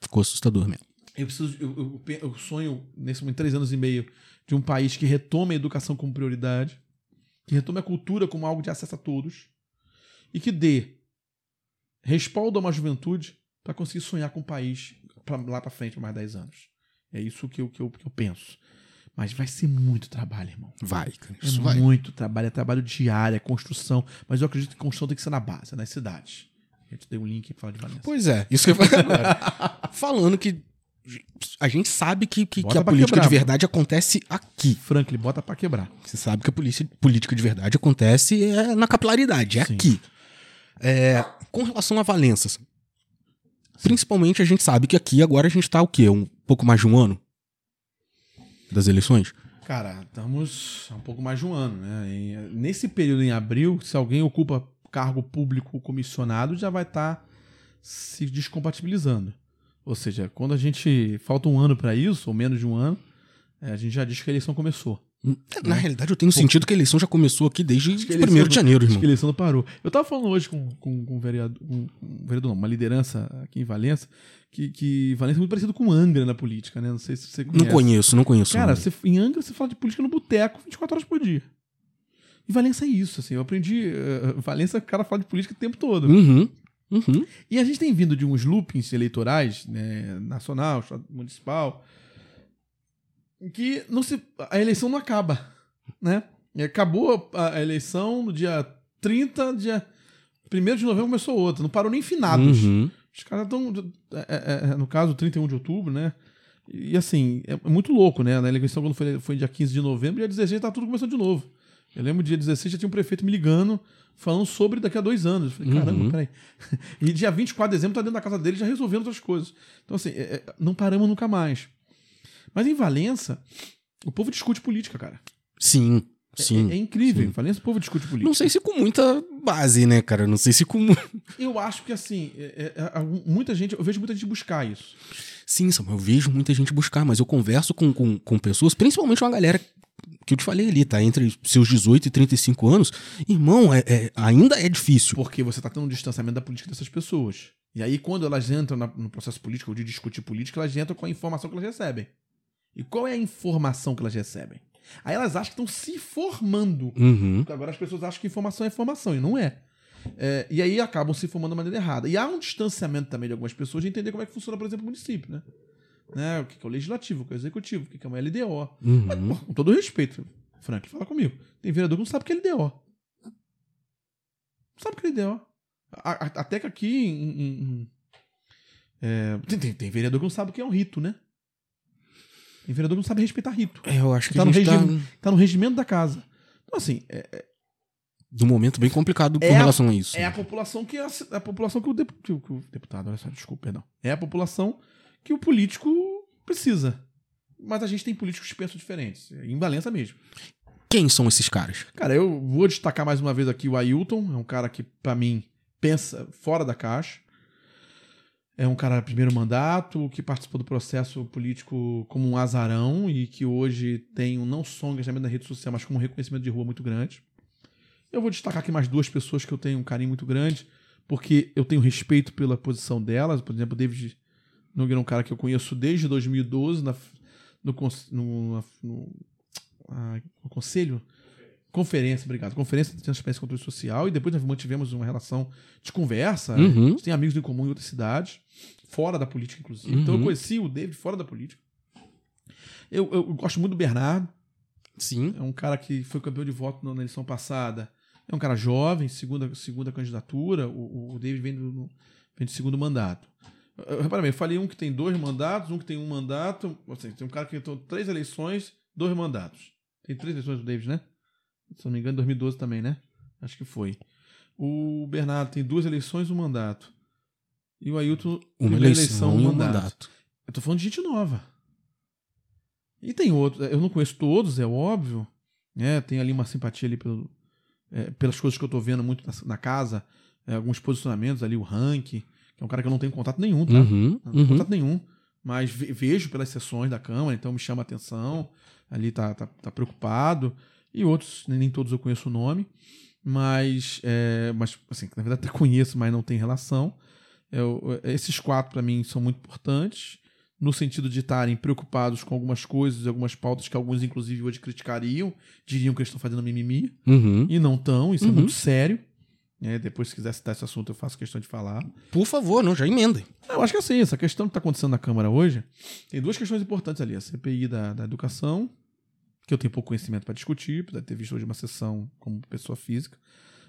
Ficou assustador mesmo. Eu preciso, eu, eu, eu sonho, nesse momento, três anos e meio, de um país que retome a educação como prioridade, que retome a cultura como algo de acesso a todos, e que dê respaldo a uma juventude para conseguir sonhar com um país pra, lá para frente, mais 10 anos. É isso que eu, que, eu, que eu penso. Mas vai ser muito trabalho, irmão. Vai, cara. É vai. muito trabalho, é trabalho diário, é construção. Mas eu acredito que construção tem que ser na base, nas cidades. A gente deu um link pra falar de Valença. Pois é, isso que eu agora. Falando que a gente sabe que, que, que a política quebrar, de verdade acontece aqui. Franklin, bota pra quebrar. Você sabe que a polícia, política de verdade acontece é, na capilaridade, é Sim. aqui. É, com relação a Valença, principalmente a gente sabe que aqui agora a gente tá o quê? Um pouco mais de um ano das eleições? Cara, estamos um pouco mais de um ano, né? Nesse período em abril, se alguém ocupa cargo público comissionado, já vai estar se descompatibilizando. Ou seja, quando a gente falta um ano pra isso, ou menos de um ano, é, a gente já diz que a eleição começou. Na realidade, eu tenho sentido que a eleição já começou aqui desde Acho que a 1 eleição- de janeiro, Acho irmão. que a eleição não parou. Eu tava falando hoje com, com, com um vereador, com um vereador não, uma liderança aqui em Valença, que, que Valença é muito parecido com Angra na política, né? Não sei se você conhece. Não conheço, não conheço. Cara, você, em Angra você fala de política no boteco 24 horas por dia. E Valença é isso, assim. Eu aprendi. eh, Valença, o cara fala de política o tempo todo. Uhum, uhum. E a gente tem vindo de uns loopings eleitorais, né, nacional, municipal, que não se, a eleição não acaba, né? E acabou a, a eleição no dia 30, dia 1 de novembro começou outra. Não parou nem finados. Uhum. Os caras estão. É, é, é, no caso, 31 de outubro, né? E assim, é muito louco, né? Na eleição, quando foi, foi dia 15 de novembro, dia 16 tá tudo começando de novo. Eu lembro dia 16 já tinha um prefeito me ligando, falando sobre daqui a dois anos. Eu falei, caramba, Uhum. peraí. E dia 24 de dezembro tá dentro da casa dele já resolvendo outras coisas. Então, assim, é- é, não paramos nunca mais. Mas em Valença, o povo discute política, cara. Sim, É- sim. É, incrível. sim. Em Valença, o povo discute política. Não sei se com muita base, né, cara? Não sei se com. Eu acho que, assim, é- é- é- muita gente, eu vejo muita gente buscar isso. Sim, Samuel, eu vejo muita gente buscar, mas eu converso com, com, com pessoas, principalmente uma galera que eu te falei ali, tá? Entre seus 18 e 35 anos. Irmão, é, é- ainda é difícil. Porque você está tendo um distanciamento da política dessas pessoas. E aí, quando elas entram na- no processo político ou de discutir política, elas entram com a informação que elas recebem. E qual é a informação que elas recebem? Aí elas acham que estão se formando. Uhum. Porque agora as pessoas acham que informação é informação, e não é. É, e aí acabam se formando da maneira errada. E há um distanciamento também de algumas pessoas de entender como é que funciona, por exemplo, o município, né? Né? O que que é o legislativo, o que é o executivo, o que que é uma LDO. Mas, Uhum. pô, com todo respeito, Frank, fala comigo. Tem vereador que não sabe o que é LDO. Não sabe o que é LDO. A- a- até que aqui em- em- em- é, tem, tem- tem vereador que não sabe o que é um rito, né? Tem vereador que não sabe respeitar rito. É, eu acho que Tá a no tá regime. Tá no regimento da casa. Então, assim, é, num momento bem complicado com É a- relação a isso. é a população que a, a população que o, depu- que o- que o deputado, olha só, desculpa, perdão. É a população que o político precisa. Mas a gente tem políticos que pensam diferentes. Em Valença mesmo. Quem são esses caras? Cara, eu vou destacar mais uma vez aqui o Ailton. É um cara que, pra mim, pensa fora da caixa. É um cara primeiro mandato, que participou do processo político como um azarão e que hoje tem um não só um engajamento na rede social, mas como um reconhecimento de rua muito grande. Eu vou destacar aqui mais duas pessoas que eu tenho um carinho muito grande, porque eu tenho respeito pela posição delas. Por exemplo, o David Nogueira é um cara que eu conheço desde 2012 na, no, no, na- no, ah, no Conselho Conferência, obrigado. Conferência de Transparência e Controle Social. E depois nós mantivemos uma relação de conversa. Uhum. A gente tem amigos em comum em outras cidades, fora da política, inclusive. Então eu Uhum. conheci o David fora da política. Eu, eu gosto muito do Bernardo. Sim. É um cara que foi campeão de voto na eleição passada. É um cara jovem, segunda, segunda candidatura. O, o David vem do, vem de segundo mandato. Eh, Repara bem, eu falei um que tem dois mandatos, um que tem um mandato. Seja, tem um cara que tem três eleições, dois mandatos. Tem três eleições do David, né? Se não me engano, 2012 também, né? Acho que foi. O Bernardo tem duas eleições, um mandato. E o Ailton, Uma eleição e um mandato. eu tô falando de gente nova. E tem outros. Eu não conheço todos, é óbvio. Né? Tem ali uma simpatia ali pelo, é, pelas coisas que eu tô vendo muito na, na casa. é, alguns posicionamentos ali, o Rank, que é um cara que eu não tenho contato nenhum, tá? Uhum. Não tenho Uhum. contato nenhum. Mas ve- vejo pelas sessões da Câmara, então me chama a atenção. Ali tá, tá, tá preocupado. E outros, nem todos eu conheço o nome. Mas, é, mas assim, na verdade até conheço, mas não tem relação. Eu- esses quatro, para mim, são muito importantes. No sentido de estarem preocupados com algumas coisas, algumas pautas que alguns, inclusive, hoje criticariam. Diriam que eles estão fazendo mimimi. Uhum. E não estão, isso é Uhum. muito sério. É, depois, se quiser citar esse assunto, eu faço questão de falar. Por favor, não, já emendem. Eu acho que assim, essa questão que está acontecendo na Câmara hoje, tem duas questões importantes ali. A CPI da, da educação, que eu tenho pouco conhecimento para discutir, apesar de ter visto hoje uma sessão como pessoa física,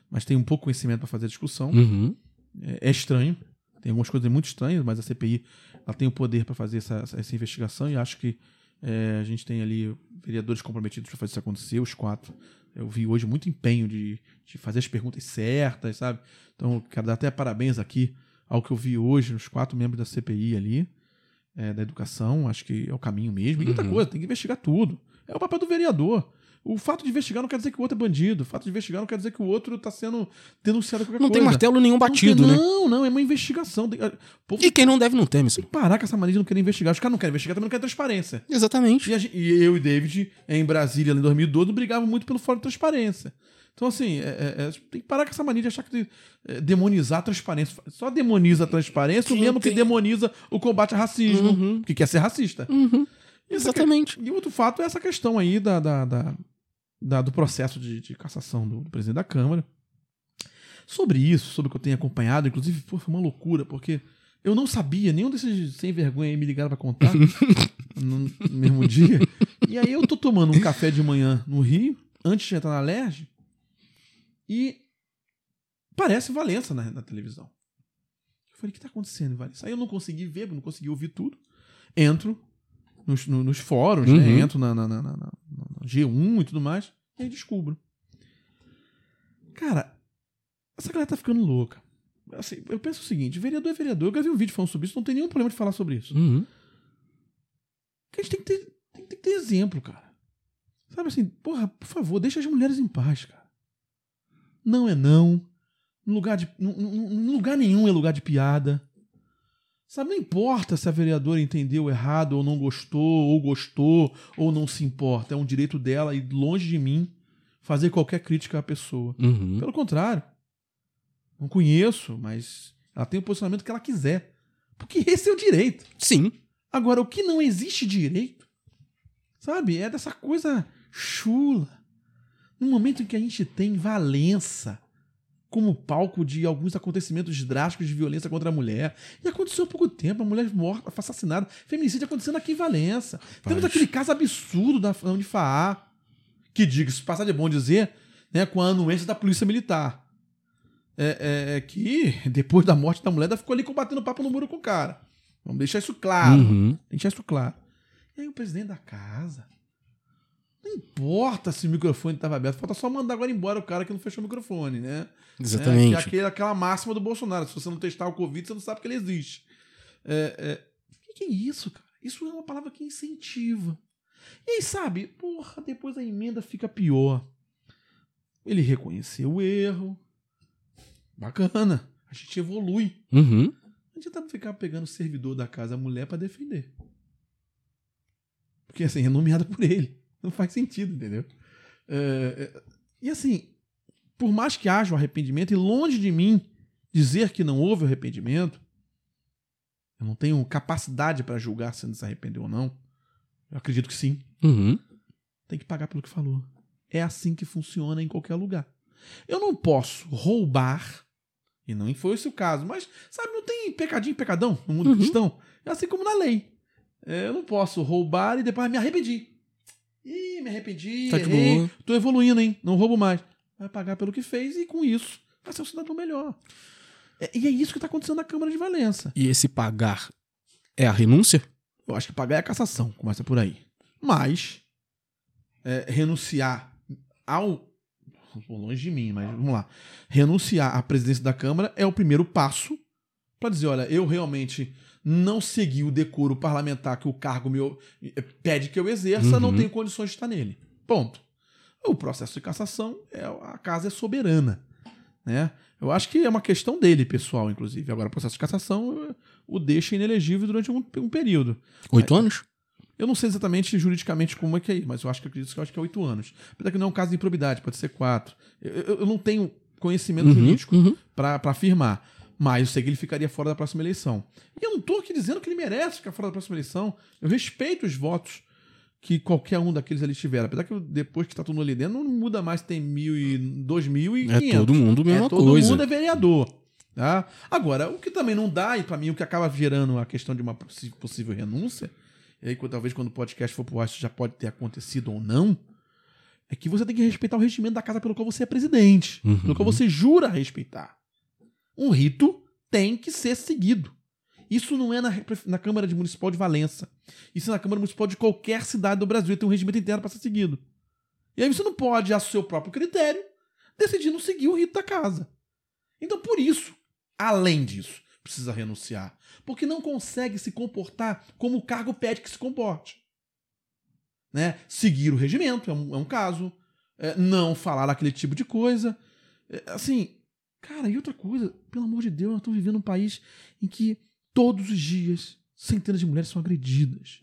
mas tenho um pouco conhecimento para fazer a discussão. Uhum. É, é estranho, tem algumas coisas muito estranhas, mas a CPI ela tem o poder para fazer essa, essa investigação e acho que é, a gente tem ali vereadores comprometidos para fazer isso acontecer, os quatro. Eu vi hoje muito empenho de, de fazer as perguntas certas, sabe? Então, quero dar até parabéns aqui ao que eu vi hoje, os quatro membros da CPI ali, é, da educação, acho que é o caminho mesmo. E outra Uhum. coisa, tem que investigar tudo. É o papel do vereador. O fato de investigar não quer dizer que o outro é bandido. O fato de investigar não quer dizer que o outro está sendo denunciado qualquer Não coisa. tem martelo nenhum Não batido, tem- né? Não, não, é uma investigação. O povo E quem não deve não teme, que parar com essa mania de não querer investigar. Os caras não querem investigar, também não querem transparência. Exatamente. E, a gente- e eu e David, em Brasília, em 2012, brigavam muito pelo fórum de transparência. Então, assim, é- é- é, tem que parar com essa mania de achar que é, demonizar a transparência. Só demoniza a transparência o mesmo que tem- demoniza o combate ao racismo, Uhum. que quer ser racista. Uhum. E essa Exatamente. que- E outro fato é essa questão aí da, da- da- da- do processo de, de cassação do, do presidente da Câmara. Sobre isso, sobre o que eu tenho acompanhado, inclusive, pô, foi uma loucura, porque eu não sabia, nenhum desses sem vergonha aí me ligaram pra contar no, mesmo dia. E aí eu tô tomando um café de manhã no Rio, antes de entrar na LERJ, e parece Valença na, na televisão. Eu falei, o que está acontecendo, Valença? Aí eu não consegui ver, não consegui ouvir tudo. Entro nos, no, nos fóruns, né? Uhum. entro na, na, na, na- na- na G1 e tudo mais, e aí descubro. Cara, essa galera tá ficando louca. Assim, eu penso o seguinte: vereador é vereador. Eu gravei um vídeo falando sobre isso, não tem nenhum problema de falar sobre isso. Uhum. Que a gente tem que ter, tem que ter exemplo, cara. Sabe assim, porra, por favor, deixa as mulheres em paz, cara. Não é não. Lugar, de, lugar nenhum é lugar de piada. Sabe, não importa se a vereadora entendeu errado ou não gostou, ou gostou, ou não se importa. É um direito dela e longe de mim fazer qualquer crítica à pessoa. Uhum. Pelo contrário. Não conheço, mas ela tem o posicionamento que ela quiser. Porque esse é o direito. Sim. Agora, o que não existe direito, sabe, é dessa coisa chula. No momento em que a gente tem Valença como palco de alguns acontecimentos drásticos de violência contra a mulher. E aconteceu há pouco tempo, a mulher morta, assassinada, feminicídio acontecendo aqui em Valença. Temos aquele caso absurdo da Unifaá, que diga-se, passar de bom dizer, né, com a anuência da Polícia Militar. É, é, é que, depois da morte da mulher, ela ficou ali combatendo papo no muro com o cara. Vamos deixar isso claro. Uhum. Deixar isso claro. E aí o presidente da casa. Não importa se o microfone estava aberto, falta só mandar agora embora o cara que não fechou o microfone, né? Exatamente. É, que aquele- aquela máxima do Bolsonaro. Se você não testar o Covid, você não sabe que ele existe. É, é, O que, é isso, cara? Isso é uma palavra que incentiva. E aí, sabe, porra, depois a emenda fica pior. Ele reconheceu o erro. Bacana. A gente evolui. Uhum. Não adianta ficar pegando o servidor da casa mulher pra defender. Porque assim, é nomeada por ele. Não faz sentido, entendeu? É, é, e assim, por mais que haja o arrependimento, e longe de mim dizer que não houve arrependimento, eu não tenho capacidade para julgar se ele se arrependeu ou não. Eu acredito que sim. Uhum. Tem que pagar pelo que falou. É assim que funciona em qualquer lugar. Eu não posso roubar, e não foi esse o caso, mas, sabe, não tem pecadinho e pecadão no mundo Uhum. cristão? É assim como na lei. É, Eu não posso roubar e depois me arrependi. Ih, me arrependi, Tá errei, boa. tô evoluindo, hein? Não roubo mais. Vai pagar pelo que fez e com isso vai ser um cidadão melhor. É, e é isso que tá acontecendo na Câmara de Valença. E esse pagar é a renúncia? Eu acho que pagar é a cassação, começa por aí. Mas, é, renunciar ao. Longe de mim, mas vamos lá. Renunciar à presidência da Câmara é o primeiro passo para dizer: olha, eu realmente não segui o decoro parlamentar que o cargo meu eh, pede que eu exerça, não Uhum. tenho condições de estar nele. Ponto. O processo de cassação, é, a casa é soberana. Né? Eu acho que é uma questão dele, pessoal, inclusive. Agora, o processo de cassação eh, o deixa inelegível durante um, um período. Oito anos? Eu não sei exatamente juridicamente como é que é, mas eu acho que eu acredito que eu acho que é oito anos. Apesar que não é um caso de improbidade, pode ser quatro. Eu, eu- eu não tenho conhecimento Uhum, jurídico uhum. pra afirmar. Mas eu sei que ele ficaria fora da próxima eleição. E eu não tô aqui dizendo que ele merece ficar fora da próxima eleição. Eu respeito os votos que qualquer um daqueles ali tiver. Apesar que depois que tá todo mundo ali dentro, não muda mais se tem mil e dois mil e É quinhentos. todo mundo a mesma É, todo coisa. mundo é vereador. Tá? Agora, o que também não dá, e pra mim o que acaba gerando a questão de uma possível renúncia, e aí talvez quando o podcast for pro ar já pode ter acontecido ou não, é que você tem que respeitar o regimento da casa pelo qual você é presidente, Uhum. pelo qual você jura respeitar. Um rito tem que ser seguido. Isso não é na, na Câmara de Municipal de Valença. Isso é na Câmara Municipal de qualquer cidade do Brasil. Tem um regimento interno para ser seguido. E aí você não pode, a seu próprio critério, decidir não seguir o rito da casa. Então, por isso, além disso, precisa renunciar. Porque não consegue se comportar como o cargo pede que se comporte. Né? Seguir o regimento é um, é um caso. É, não falar aquele tipo de coisa. É, assim, cara, e outra coisa, pelo amor de Deus, nós estamos vivendo um país em que todos os dias centenas de mulheres são agredidas.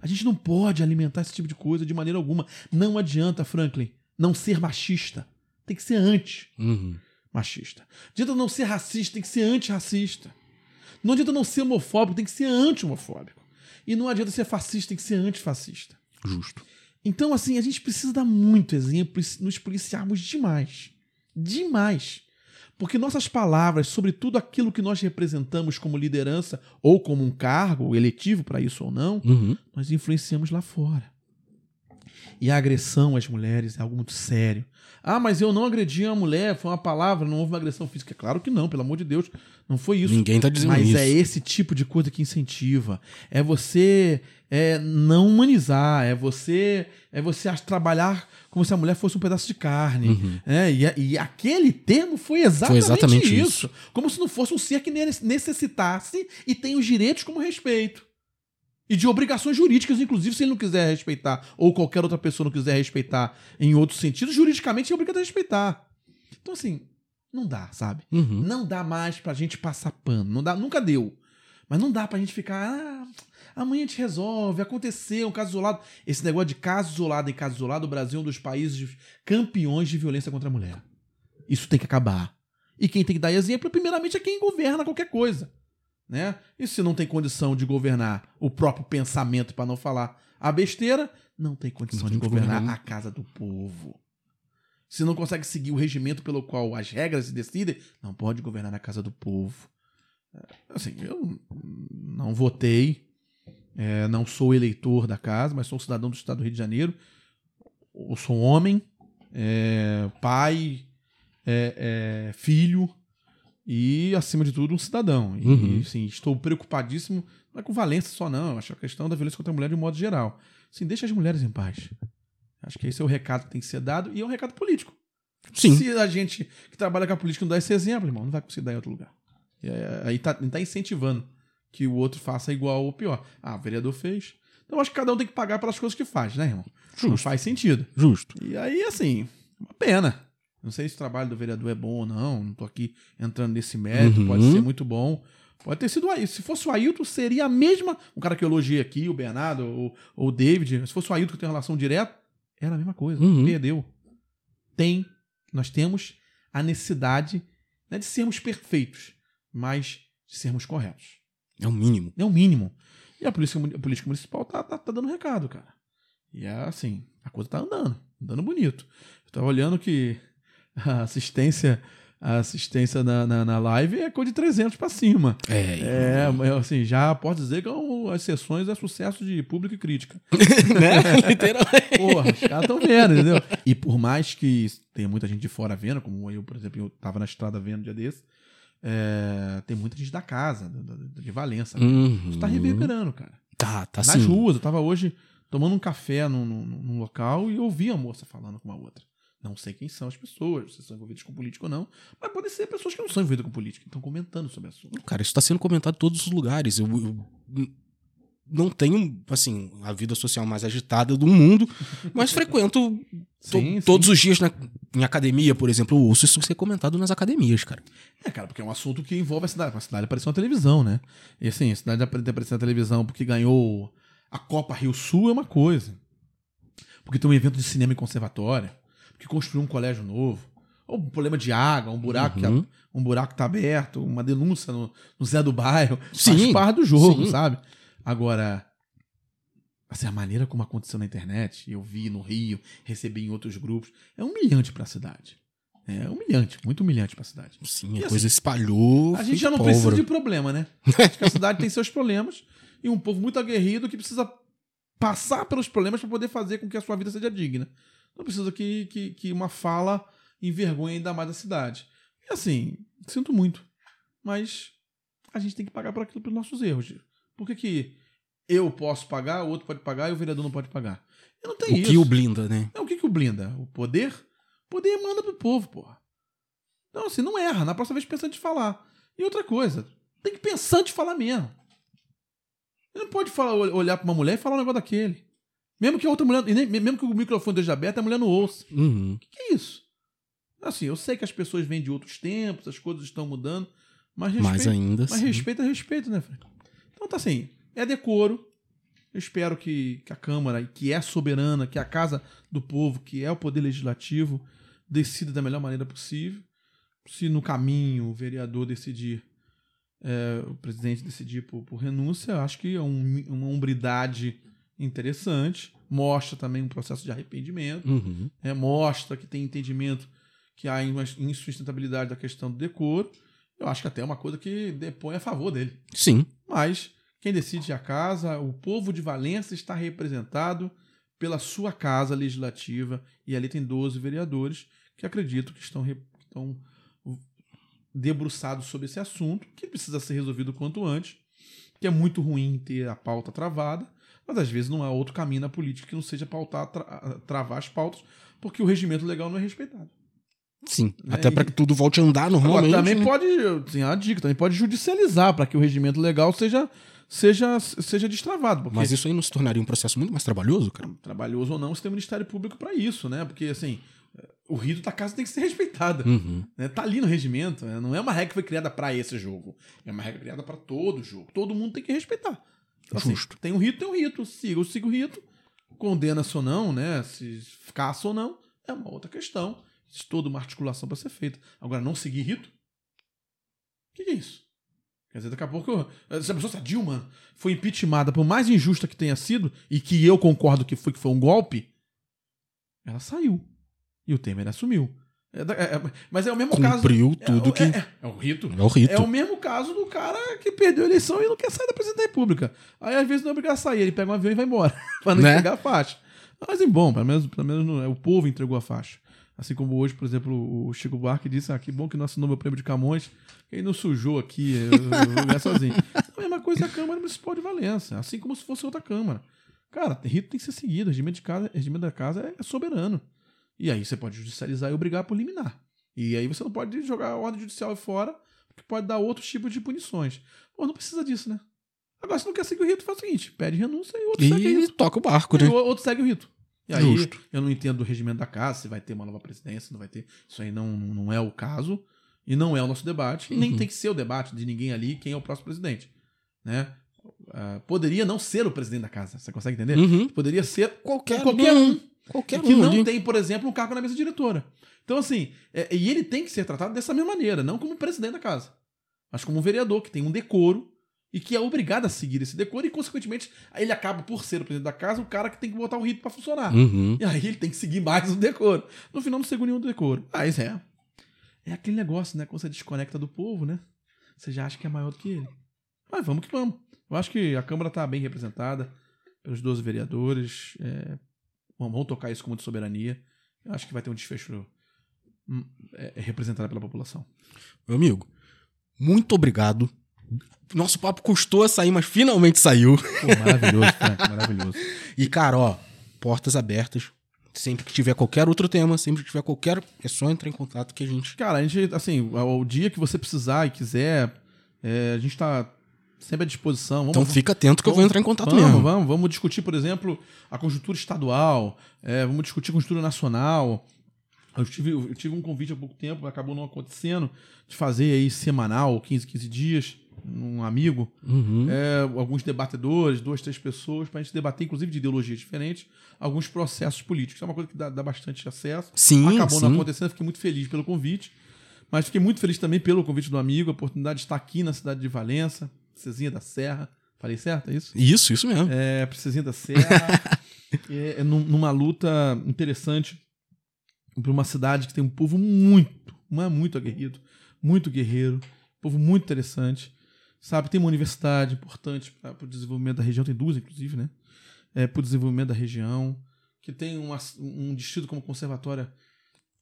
A gente não pode alimentar esse tipo de coisa de maneira alguma. Não adianta, Franklin, não ser machista. Tem que ser anti Uhum. adianta não ser racista, tem que ser antirracista. Não adianta não ser homofóbico, tem que ser anti-homofóbico. E não adianta ser fascista, tem que ser antifascista. Justo. Então, assim, a gente precisa dar muito exemplo e nos policiarmos demais. Demais. Porque nossas palavras, sobre tudo aquilo que nós representamos como liderança ou como um cargo eletivo para isso ou não, Uhum. nós influenciamos lá fora. E a agressão às mulheres é algo muito sério. Ah, mas eu não agredi a mulher, foi uma palavra, não houve uma agressão física. Claro que não, pelo amor de Deus, não foi isso. Ninguém tá dizendo mas isso. é esse tipo de coisa que incentiva. É você é, não humanizar, é você é você trabalhar como se a mulher fosse um pedaço de carne. Uhum. É, e, e aquele termo foi exatamente, exatamente isso. isso. Como se não fosse um ser que ne- necessitasse e tem os direitos como respeito. E de obrigações jurídicas, inclusive, se ele não quiser respeitar, ou qualquer outra pessoa não quiser respeitar em outro sentido, juridicamente é obrigado a respeitar. Então, assim, não dá, sabe? Uhum. Não dá mais pra gente passar pano. Não dá, nunca deu. Mas não dá pra gente ficar. Ah, amanhã a gente resolve, aconteceu, um caso isolado. Esse negócio de caso isolado em caso isolado, o Brasil é um dos países campeões de violência contra a mulher. Isso tem que acabar. E quem tem que dar exemplo, primeiramente, é quem governa qualquer coisa. Né? E se não tem condição de governar o próprio pensamento, pra não falar a besteira, não tem condição Não de governar governar. a casa do povo. Se não consegue seguir o regimento pelo qual as regras se decidem, não pode governar na casa do povo. É, Assim, eu não votei, é, não sou eleitor da casa, mas sou cidadão do estado do Rio de Janeiro. Eu sou homem, é, pai, é, é, filho e, acima de tudo, um cidadão. E, Uhum. assim, estou preocupadíssimo, não é com Valência só não, eu acho a questão da violência contra a mulher de um modo geral. Assim, deixa as mulheres em paz. Acho que esse é o recado que tem que ser dado e é um recado político. Sim. Se a gente que trabalha com a política não dá esse exemplo, irmão, não vai conseguir dar em outro lugar. E é- aí tá, tá incentivando que o outro faça igual ou pior. Ah, o vereador fez. Então acho que cada um tem que pagar pelas coisas que faz, né, irmão? Não Justo. faz sentido. Justo. E aí, assim, uma pena. Não sei se o trabalho do vereador é bom ou não. Não tô aqui entrando nesse mérito. Uhum. Pode ser muito bom. Pode ter sido o Ailton. Se fosse o Ailton, seria a mesma. Um cara que eu elogiei aqui, o Bernardo, ou, ou o David. Se fosse o Ailton que tem relação direta, era a mesma coisa. Uhum. Perdeu. Tem. Nós temos a necessidade não é de sermos perfeitos, mas de sermos corretos. É o mínimo. É o mínimo. E a polícia, a política municipal tá, tá, tá dando recado, cara. E é assim, a coisa tá andando, andando bonito. Eu tava olhando que a assistência, a assistência na, na, na live é coisa de 300 pra cima. É. É, eu, assim, já posso dizer que é as sessões é sucesso de público e crítica. né? Literalmente. Porra, os caras estão vendo, entendeu? E por mais que tenha muita gente de fora vendo, como eu, por exemplo, eu tava na estrada vendo um dia desse, é, tem muita gente da casa, do- de Valença. Uhum. Isso tá reverberando, cara. Tá, tá Nas sim. ruas, eu tava hoje tomando um café num, num- num local e ouvi a moça falando com uma outra. Não sei quem são as pessoas, se são envolvidas com política ou não, mas podem ser pessoas que não são envolvidas com política, estão comentando sobre o assunto. Cara, isso tá sendo comentado em todos os lugares. Eu, eu não tenho, assim, a vida social mais agitada do mundo, mas frequento to- Sim, sim. todos os dias na, em academia, por exemplo. Eu ouço isso ser comentado nas academias, cara. É, cara, porque é um assunto que envolve a cidade. A cidade apareceu na televisão, né? E assim, a cidade ter aparecido na televisão porque ganhou a Copa Rio Sul é uma coisa. Porque tem um evento de cinema em conservatório, porque construiu um colégio novo. Ou um problema de água, um buraco, que Uhum. a- um buraco tá aberto, uma denúncia no, no Zé do Bairro. Sim, Faz parte do jogo, sim. sabe? Agora, assim, a maneira como aconteceu na internet, eu vi no Rio, recebi em outros grupos, é humilhante pra cidade. É humilhante, muito humilhante pra cidade. Sim, E a coisa espalhou. A gente já não pólvora. precisa de problema, né? Acho que a cidade tem seus problemas e um povo muito aguerrido que precisa passar pelos problemas para poder fazer com que a sua vida seja digna. Não precisa que, que, que uma fala envergonhe ainda mais a cidade. E assim, sinto muito. Mas a gente tem que pagar por aquilo pelos nossos erros. Por que, que eu posso pagar, o outro pode pagar e o vereador não pode pagar? E não tem O isso. que o blinda, né? É o que, que o blinda? O poder? O poder manda pro povo, porra. Então, assim, não erra. Na próxima vez pensa de falar. E outra coisa, tem que pensar de falar mesmo. Ele não pode falar, ol- olhar pra uma mulher e falar um negócio daquele. Mesmo que a outra mulher. e Mesmo que o microfone esteja aberto, a mulher não ouça. Uhum. O que, que é isso? Assim, eu sei que as pessoas vêm de outros tempos, as coisas estão mudando, mas respeito, Mais ainda mas assim. respeito é respeito, né, Frank? Então tá assim, é decoro. Eu espero que, que a Câmara, que é soberana, que é a casa do povo, que é o poder legislativo, decida da melhor maneira possível. Se no caminho o vereador decidir, é, o presidente decidir por, por renúncia, acho que é um- uma umbridade interessante. Mostra também um processo de arrependimento Uhum. né, mostra que tem entendimento que há uma insustentabilidade da questão do decoro. Eu acho que até é uma coisa que depõe a favor dele. Sim. Mas quem decide é a casa, o povo de Valença está representado pela sua casa legislativa, e ali tem 12 vereadores que acredito que estão, estão debruçados sobre esse assunto, que precisa ser resolvido quanto antes, que é muito ruim ter a pauta travada, mas às vezes não há outro caminho na política que não seja pautar, tra- travar as pautas, porque o regimento legal não é respeitado. Sim. É, Até pra e- que tudo volte a andar Agora, normalmente. também né? pode, tem a dica, também pode judicializar para que o regimento legal seja, seja, seja destravado. Mas isso aí não se tornaria um processo muito mais trabalhoso, cara? trabalhoso ou não, você tem o Ministério Público para isso, né? Porque, assim, o rito da casa tem que ser respeitado. Uhum. né? Tá ali no regimento. né? Não é uma regra que foi criada para esse jogo. É uma regra criada para todo jogo. Todo mundo tem que respeitar. Então, assim, Justo. tem um rito, tem um rito. Siga, eu sigo o rito. Condena-se ou não, né? Se caça ou não, é uma outra questão. Existe toda uma articulação para ser feita. Agora, não seguir rito? O que, que é isso? Quer dizer, daqui a pouco. Se a pessoa, se a Dilma foi impeachmentada, por mais injusta que tenha sido, e que eu concordo que foi, que foi um golpe, ela saiu. E o Temer assumiu. É é- é- mas é o mesmo caso. Cumpriu é, tudo é, que. É, é o rito. É o rito. É o mesmo caso do cara que perdeu a eleição e não quer sair da presidência da República. Aí às vezes não é obrigado a sair, ele pega um avião e vai embora. pra não Né? entregar a faixa. Mas é bom, pelo menos, pelo menos não é, o povo entregou a faixa. Assim como hoje, por exemplo, o Chico Buarque disse: Ah, que bom que não assinou meu prêmio de Camões, que ele não sujou aqui, eu, eu vou ganhar sozinho. A mesma coisa é a Câmara Municipal de Valença, assim como se fosse outra Câmara. Cara, rito tem que ser seguido, o regimento, de casa, regimento da casa é soberano. E aí você pode judicializar e obrigar por liminar. E aí você não pode jogar a ordem judicial fora, porque pode dar outros tipos de punições. Pô, não precisa disso, né? Agora, se não quer seguir o rito, faz o seguinte: pede renúncia e outro segue o E rito. toca o barco, E né? o outro segue o rito. E aí, Justo. eu não entendo do regimento da casa, se vai ter uma nova presidência, se não vai ter. Isso aí não, não é o caso. E não é o nosso debate. E nem Uhum. tem que ser o debate de ninguém ali quem é o próximo presidente. Né? Ah, poderia não ser o presidente da casa. Você consegue entender? Uhum. Poderia ser Qualquer, qualquer um. Qualquer que um não ali. tem, por exemplo, um cargo na mesa diretora. Então, assim, é- e ele tem que ser tratado dessa mesma maneira, não como presidente da casa, mas como um vereador que tem um decoro e que é obrigado a seguir esse decoro e, consequentemente, ele acaba, por ser o presidente da casa, o cara que tem que botar o rito pra funcionar. Uhum. E aí ele tem que seguir mais o decoro. No final, não seguiu nenhum decoro. Mas é. É aquele negócio, né? Quando você desconecta do povo, né? Você já acha que é maior do que ele. Mas vamos que vamos. Eu acho que a Câmara está bem representada pelos 12 vereadores. É, vamos tocar isso como de soberania. Eu acho que vai ter um desfecho hum, é, representado pela população. Meu amigo, muito obrigado. Nosso papo custou a sair, mas finalmente saiu. Pô, maravilhoso, Frank, maravilhoso. E, cara, ó, portas abertas. Sempre que tiver qualquer outro tema, sempre que tiver qualquer. É só entrar em contato que a gente. Cara, a gente, assim, ao ao dia que você precisar e quiser, é, a gente tá sempre à disposição. Vamos Então fica atento que eu vou entrar em contato vamos, mesmo. Vamos, vamos discutir, por exemplo, a conjuntura estadual, é, vamos discutir a conjuntura nacional. Eu tive, eu tive um convite há pouco tempo, acabou não acontecendo, de fazer aí semanal, 15, 15 dias, um amigo, Uhum. é, alguns debatedores, duas, três pessoas, pra gente debater, inclusive de ideologias diferentes, alguns processos políticos. Isso é uma coisa que dá, dá bastante acesso. Sim, Acabou sim. não acontecendo, fiquei muito feliz pelo convite. Mas fiquei muito feliz também pelo convite do amigo, a oportunidade de estar aqui na cidade de Valença, Cezinha da Serra. Falei certo, é isso? Isso, isso mesmo. É, Princesinha da Serra. é, é num- numa luta interessante para uma cidade que tem um povo muito, mas muito aguerrido, muito guerreiro, povo muito interessante. Sabe, tem uma universidade importante para o desenvolvimento da região, tem duas, inclusive, né? É, para o desenvolvimento da região, que tem uma- um distrito como conservatória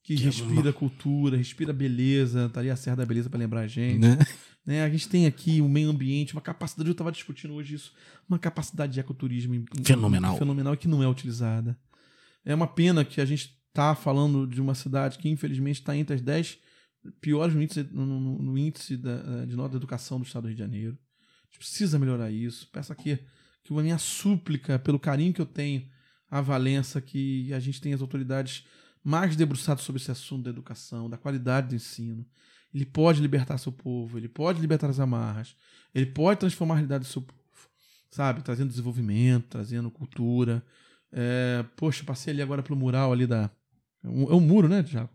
que, Que é respira cultura, respira beleza, tá ali a Serra da Beleza para lembrar a gente Né? Né? A gente tem aqui o meio ambiente, uma capacidade, eu estava discutindo hoje isso, uma capacidade de ecoturismo Fenomenal. fenomenal que não é utilizada. É uma pena que a gente está falando de uma cidade que, infelizmente, está entre as 10 piores no índice, no, no- no índice da- de nota de educação do estado do Rio de Janeiro. A gente precisa melhorar isso. Peço aqui que a minha súplica, pelo carinho que eu tenho à Valença, que a gente tenha as autoridades mais debruçadas sobre esse assunto da educação, da qualidade do ensino. Ele pode libertar seu povo, ele pode libertar as amarras, ele pode transformar a realidade do seu povo, sabe? Trazendo desenvolvimento, trazendo cultura. É, poxa, passei ali agora pelo mural ali da. É um, muro, né, Thiago?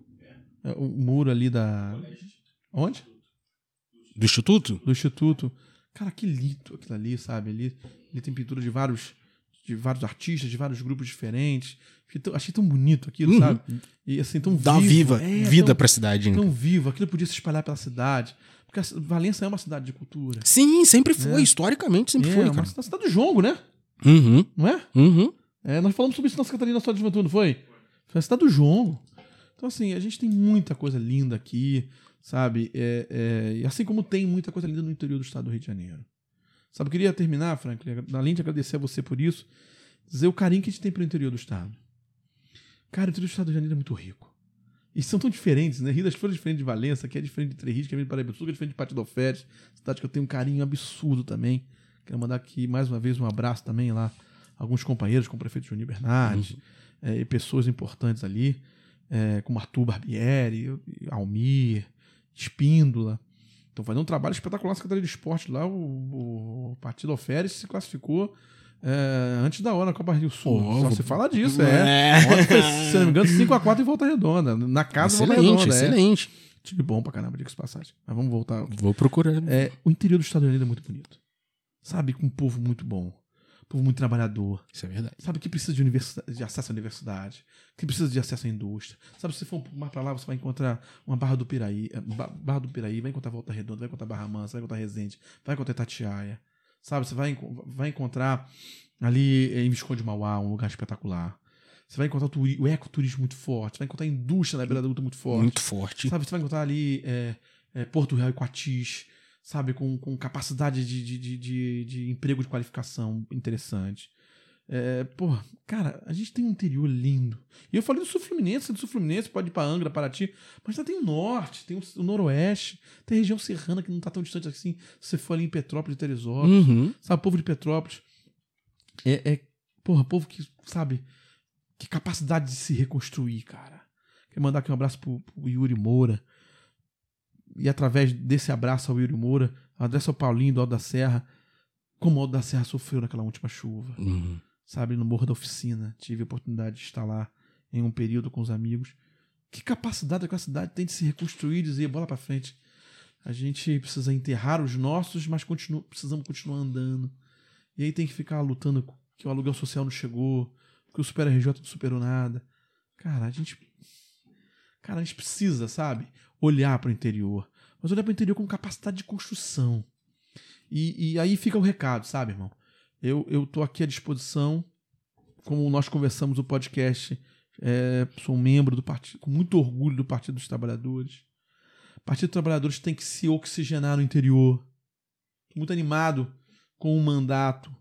É o muro ali da. Onde? Do Instituto? do Instituto. Cara, que lindo aquilo ali, sabe? Ali, ali tem pintura de vários, de vários artistas, de vários grupos diferentes. Fiquei tão- achei tão bonito aquilo, Uhum. sabe? E assim, tão Dá vivo. viva, É, vida tão, pra cidade. né? tão vivo. Aquilo podia se espalhar pela cidade. Porque a Valença é uma cidade de cultura. Sim, sempre foi. É. Historicamente sempre é foi, uma cara. cidade do jongo, né? Uhum, Não é? uhum. É, nós falamos sobre isso na Secretaria Nacional de Juventude, não foi? Foi a cidade do Jongo. Então, assim, a gente tem muita coisa linda aqui, sabe? É, é, e assim como tem muita coisa linda no interior do estado do Rio de Janeiro. Sabe, eu queria terminar, Franklin, além de agradecer a você por isso, dizer o carinho que a gente tem pelo interior do estado. Cara, o interior do estado do Rio de Janeiro é muito rico. E são tão diferentes, né? Rio das Flores é diferente de Valença, que é diferente de Três Rios, que é de Paraíba é diferente de Partido Alferes, cidade que eu tenho um carinho absurdo também. Quero mandar aqui mais uma vez um abraço também lá, alguns companheiros, como o prefeito Juninho Bernardes, uhum. é, e pessoas importantes ali, é, como Arthur Barbieri, Almir, Espíndola. Então fazendo um trabalho espetacular na Secretaria de Esporte lá, o, o Partido Alferes se classificou é, antes da hora na Copa Rio Sul. Oh, Só se fala disso, é. é. Ontem se não me engano, 5x4 em volta redonda. Na casa excelente, volta redonda. É. Excelente. É. Time bom pra caramba, diga-se passagem. Mas vamos voltar. Vou procurar. É, o interior do Estado Unido é muito bonito. Sabe? Com um povo muito bom. Povo muito trabalhador. Isso é verdade. Sabe que precisa de, universidade, de acesso à universidade. Que precisa de acesso à indústria. Sabe, se for mais pra lá, você vai encontrar uma Barra do Piraí. Eh, Barra do Piraí, vai encontrar Volta Redonda, vai encontrar Barra Mansa, vai encontrar Resende, vai encontrar Itatiaia. Sabe, você vai, vai encontrar Ali em Visconde Mauá, um lugar espetacular. Você vai encontrar o, o ecoturismo muito forte, você vai encontrar a indústria na beira da luta muito forte. Muito forte. Sabe, você vai encontrar ali é, é, Porto Real e Coatis, sabe, com, com capacidade de, de, de, de, emprego de qualificação interessante. É, pô, cara, a gente tem um interior lindo. E eu falei do Sul Fluminense, do Sul Fluminense pode ir pra Angra, Paraty, mas já tem o norte, tem o, noroeste, tem a região serrana que não tá tão distante assim. Se você for ali em Petrópolis, Teresópolis, uhum. sabe, povo de Petrópolis é, é, porra, povo que, sabe, que capacidade de se reconstruir, cara. Quero mandar aqui um abraço pro, pro Yuri Moura. E através desse abraço ao Yuri Moura, abraço ao Paulinho do Alto da Serra, como o Alto da Serra sofreu naquela última chuva. Uhum. Sabe, no Morro da Oficina. Tive a oportunidade de estar lá em um período com os amigos. Que capacidade aquela cidade tem de se reconstruir e dizer, bola para frente. A gente precisa enterrar os nossos, mas continu precisamos continuar andando. E aí tem que ficar lutando que o aluguel social não chegou, que o Super RJ não superou nada. Cara, a gente. Cara, a gente precisa, sabe? Olhar para o interior. Mas olhar para o interior com capacidade de construção. E, e aí fica o recado, sabe, irmão? Eu, eu tô aqui à disposição. Como nós conversamos no podcast, é, sou um membro do partido, com muito orgulho do Partido dos Trabalhadores. O Partido dos Trabalhadores tem que se oxigenar no interior. Muito animado com o mandato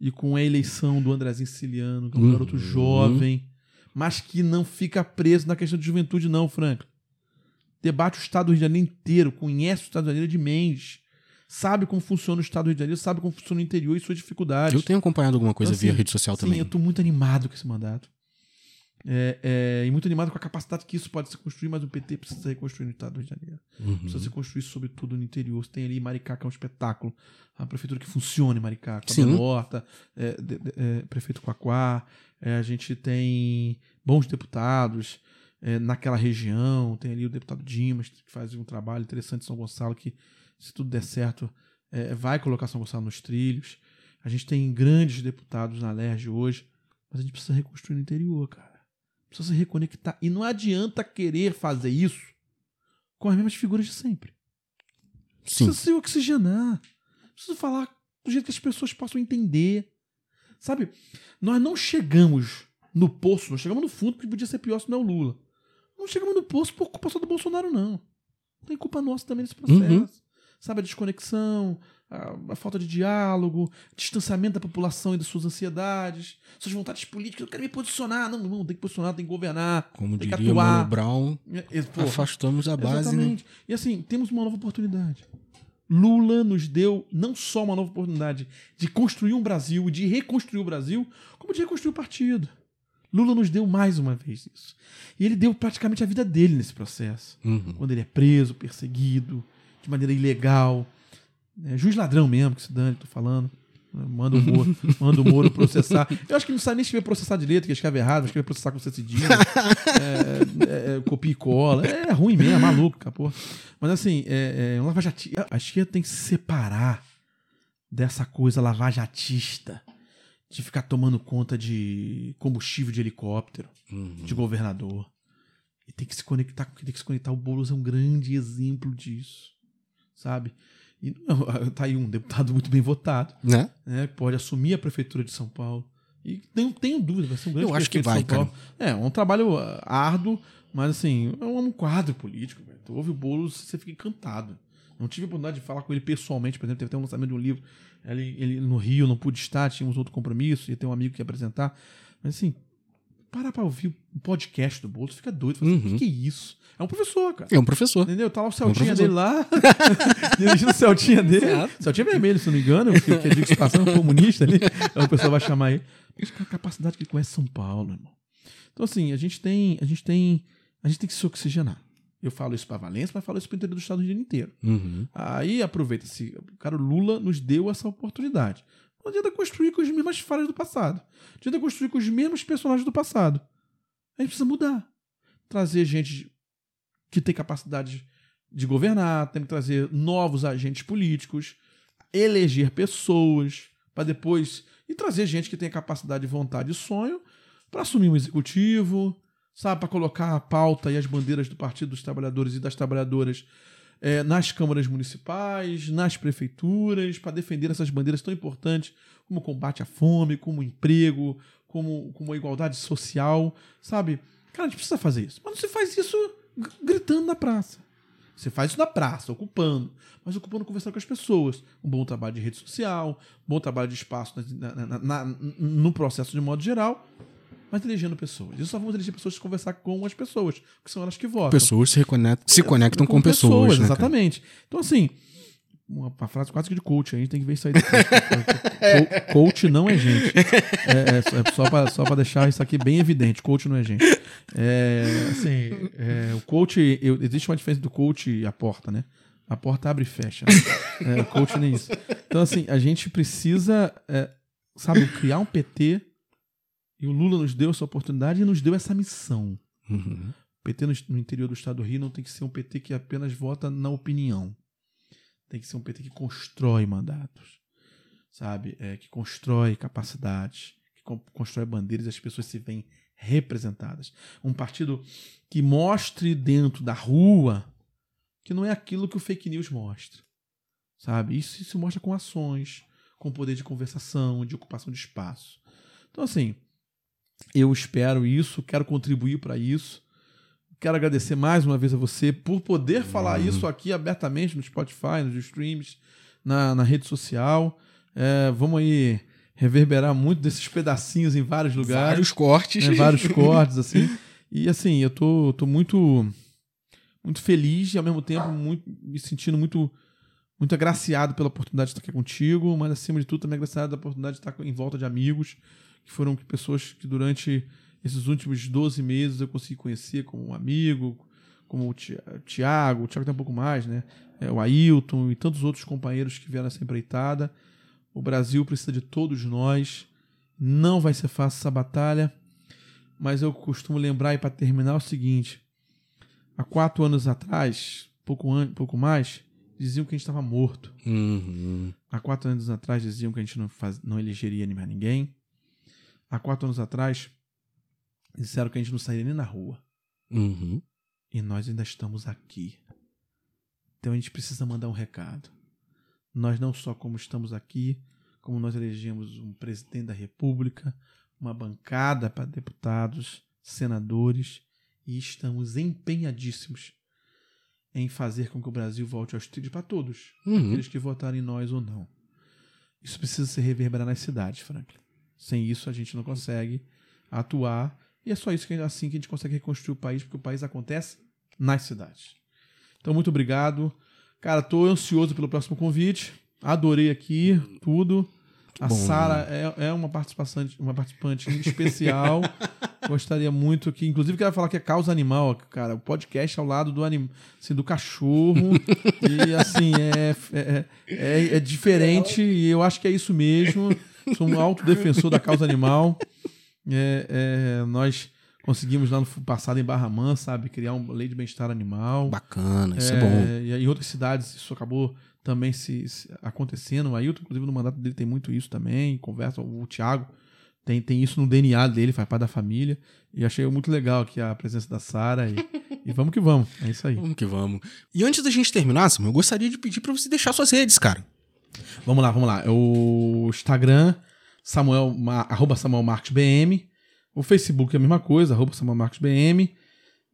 e com a eleição do Andrezinho Siciliano, que é um uhum. garoto jovem, mas que não fica preso na questão de juventude, não, Frank. Debate o Estado do Rio de Janeiro inteiro, conhece o Estado do Rio de Janeiro de mês, sabe como funciona o Estado do Rio de Janeiro, sabe como funciona o interior e suas dificuldades. Eu tenho acompanhado alguma coisa então, assim, via rede social também. Sim, eu tô muito animado com esse mandato. É, é, e muito animado com a capacidade que isso pode se construir, mas o PT precisa reconstruir no estado do Rio de Janeiro. Uhum. Precisa se construir, sobretudo, no interior. Você tem ali Maricá, que é um espetáculo. A prefeitura que funciona em Maricá. Cláudio Horta, é, de, de, é, prefeito Quaquá. É, a gente tem bons deputados é, naquela região. Tem ali o deputado Dimas, que faz um trabalho interessante em São Gonçalo, que, se tudo der certo, vai colocar São Gonçalo nos trilhos. A gente tem grandes deputados na LERJ hoje, mas a gente precisa reconstruir no interior, cara Precisa se reconectar. E não adianta querer fazer isso com as mesmas figuras de sempre. Sim. Precisa se oxigenar. Precisa falar do jeito que as pessoas possam entender. Sabe? Nós não chegamos no poço, nós chegamos no fundo porque podia ser pior se não é o Lula. Não chegamos no poço por culpa só do Bolsonaro, não. Tem culpa nossa também nesse processo. Uhum. Sabe, a desconexão, a, a, falta de diálogo, distanciamento da população e das suas ansiedades, suas vontades políticas. Eu quero me posicionar. Não, não, tem que posicionar, tem que governar. Como tem diria Mano Brown, é, é, pô, afastamos a base. Né? Exatamente. Né? E assim, temos uma nova oportunidade. Lula nos deu não só uma nova oportunidade de construir um Brasil e de reconstruir o Brasil, como de reconstruir o partido. Lula nos deu mais uma vez isso. E ele deu praticamente a vida dele nesse processo. Uhum. Quando ele é preso, perseguido, de maneira ilegal, é, juiz ladrão mesmo, que se dane, tô falando. Manda o Moro, manda o Moro processar. Eu acho que não sabe nem escrever processar direito, que escreve errado, vai escrever processar com você cedilha. é, é, copia e cola. É ruim mesmo, é maluco, capô. Mas assim, é, é, um lavajatista. A esquerda tem que se separar dessa coisa lavajatista de ficar tomando conta de combustível de helicóptero, uhum. de governador. E tem que se conectar, tem que se conectar. O Boulos é um grande exemplo disso, sabe? E tá aí um deputado muito bem votado, né? né? Pode assumir a prefeitura de São Paulo E não tenho dúvida, vai ser um grande Eu acho que vai, Paulo. É, é um trabalho ah, árduo, mas assim, é um quadro político. velho. Tu ouve o Boulos, você fica encantado. Não tive a oportunidade de falar com ele pessoalmente, por exemplo, teve até um lançamento de um livro. Ele, ele no Rio, não pude estar, tínhamos outro compromisso, ia ter um amigo que ia apresentar. Mas assim, parar pra ouvir um podcast do Boulos, fica doido. Fala assim, Uhum. o que, que é isso? É um professor, cara. É um professor. Entendeu? Tá lá o Celtinha professor. dele lá, dirigindo o Celtinha dele. Certo. Celtinha vermelho, se não me engano, porque, porque diga-se de passagem, um comunista ali. Aí o pessoal vai chamar ele. Mas com a capacidade que ele conhece São Paulo, irmão. Então, assim, a gente tem. A gente tem. A gente tem que se oxigenar. Eu falo isso pra Valência, mas falo isso pro interior do estado do Rio inteiro. Uhum. Aí aproveita se Cara, o Lula nos deu essa oportunidade. Não adianta construir com as mesmas falhas do passado. Não adianta construir com os mesmos personagens do passado. A gente precisa mudar. Trazer gente que tem capacidade de governar, tem que trazer novos agentes políticos, eleger pessoas para depois e trazer gente que tem capacidade, vontade e sonho para assumir um executivo, sabe, para colocar a pauta e as bandeiras do Partido dos Trabalhadores e das Trabalhadoras eh, nas câmaras municipais, nas prefeituras, para defender essas bandeiras tão importantes como combate à fome, como emprego, como, como igualdade social, sabe? Cara, a gente precisa fazer isso. Mas não se faz isso gritando na praça. Você faz isso na praça, ocupando, mas ocupando conversando com as pessoas. Um bom trabalho de rede social, um bom trabalho de espaço na- na- na- no processo de modo geral, mas elegendo pessoas. E só vamos eleger pessoas que conversar com as pessoas, que são elas que votam. Pessoas se reconectam, se conectam com, pessoas, né, cara? exatamente. Então, assim, uma, uma frase quase que de coach, a gente tem que ver isso aí depois. Co- coach não é gente. É, é só- é só, pra, só pra deixar isso aqui bem evidente: coach não é gente. É, assim, é, o coach, eu- existe uma diferença do coach e a porta, né? A porta abre e fecha. né? O coach nem isso. Então, assim, a gente precisa, é, sabe, criar um PT. E o Lula nos deu essa oportunidade e nos deu essa missão. Uhum. O PT no, interior do estado do Rio não tem que ser um PT que apenas vota na opinião. Tem que ser um PT que constrói mandatos, sabe? É, que constrói capacidades, que con- constrói bandeiras e as pessoas se veem representadas. Um partido que mostre dentro da rua que não é aquilo que o fake news mostra, sabe? Isso se mostra com ações, com poder de conversação, de ocupação de espaço. Então, assim, eu espero isso, quero contribuir para isso. Quero agradecer mais uma vez a você por poder falar isso aqui abertamente no Spotify, nos streams, na, na rede social. É, vamos aí reverberar muito desses pedacinhos em vários lugares. Vários cortes. né, vários cortes, assim. E assim, eu tô, tô muito, muito feliz e ao mesmo tempo muito, me sentindo muito, muito agraciado pela oportunidade de estar aqui contigo, mas acima de tudo também agraciado pela oportunidade de estar em volta de amigos, que foram pessoas que durante esses últimos 12 meses eu consegui conhecer como um amigo, como o Ti- Tiago, o Tiago tem um pouco mais, né? É, o Ailton e tantos outros companheiros que vieram nessa empreitada. O Brasil precisa de todos nós. Não vai ser fácil essa batalha, mas eu costumo lembrar e para terminar o seguinte: há quatro anos atrás, pouco, an pouco mais, diziam que a gente estava morto. Uhum. Há quatro anos atrás diziam que a gente não, faz, não elegeria mais ninguém. Há quatro anos atrás disseram que a gente não sairia nem na rua. Uhum. E nós ainda estamos aqui. Então a gente precisa mandar um recado. Nós não só como estamos aqui, como nós elegemos um presidente da República, uma bancada para deputados, senadores, e estamos empenhadíssimos em fazer com que o Brasil volte aos trilhos para todos, Uhum. aqueles que votarem em nós ou não. Isso precisa se reverberar nas cidades, Franklin. Sem isso a gente não consegue atuar e é só isso que assim que a gente consegue reconstruir o país, porque o país acontece nas cidades. Então muito obrigado. Cara, tô ansioso pelo próximo convite. Adorei aqui tudo. A Sara é, é uma participante, uma participante especial. Gostaria muito que, inclusive, quero falar que é causa animal, cara. O podcast ao lado do anim, assim, do cachorro. e assim, é, é, é, é diferente e eu acho que é isso mesmo. Sou um autodefensor da causa animal. É, é, nós conseguimos lá no passado em Barra Mansa, sabe, criar uma lei de bem-estar animal. Bacana, isso é, bom. E em outras cidades isso acabou também se, se acontecendo. O Ailton, inclusive, no mandato dele tem muito isso também. Conversa, o Thiago tem, tem isso no DNA dele, faz parte da família. E achei muito legal aqui a presença da Sara. E, e vamos que vamos. É isso aí. Vamos que vamos. E antes da gente terminar, Samuel, eu gostaria de pedir pra você deixar suas redes, cara. Vamos lá, vamos lá. O Instagram, Samuel, arroba Samuel Marques BM. O Facebook é a mesma coisa, arroba Samuel Marques BM.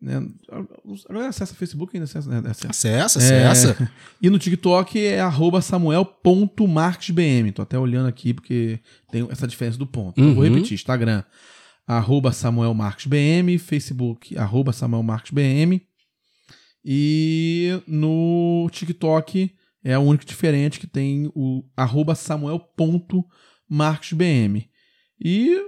Né? A galera acessa o Facebook ainda acessa, né? acessa. Acessa, acessa. É... E no TikTok é arroba samuel.marquesbm. Tô até olhando aqui porque tem essa diferença do ponto. Uhum. Vou repetir, Instagram, arroba Samuel Marques BM, Facebook, arroba Samuel Marques BM. E no TikTok é o único diferente que tem o arroba samuel.marquesbm. E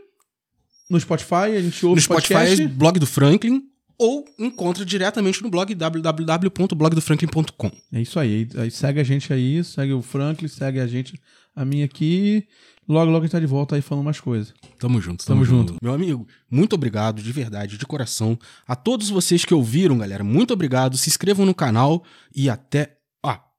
no Spotify a gente ouve No Spotify podcast. é blog do Franklin ou encontra diretamente no blog www.blogdofranklin.com. É isso aí. Aí segue a gente aí, segue o Franklin, segue a gente, a minha aqui. Logo, logo a gente tá de volta aí falando mais coisas. Tamo junto, tamo, tamo junto. junto. Meu amigo, muito obrigado, de verdade, de coração. A todos vocês que ouviram, galera, muito obrigado. Se inscrevam no canal e até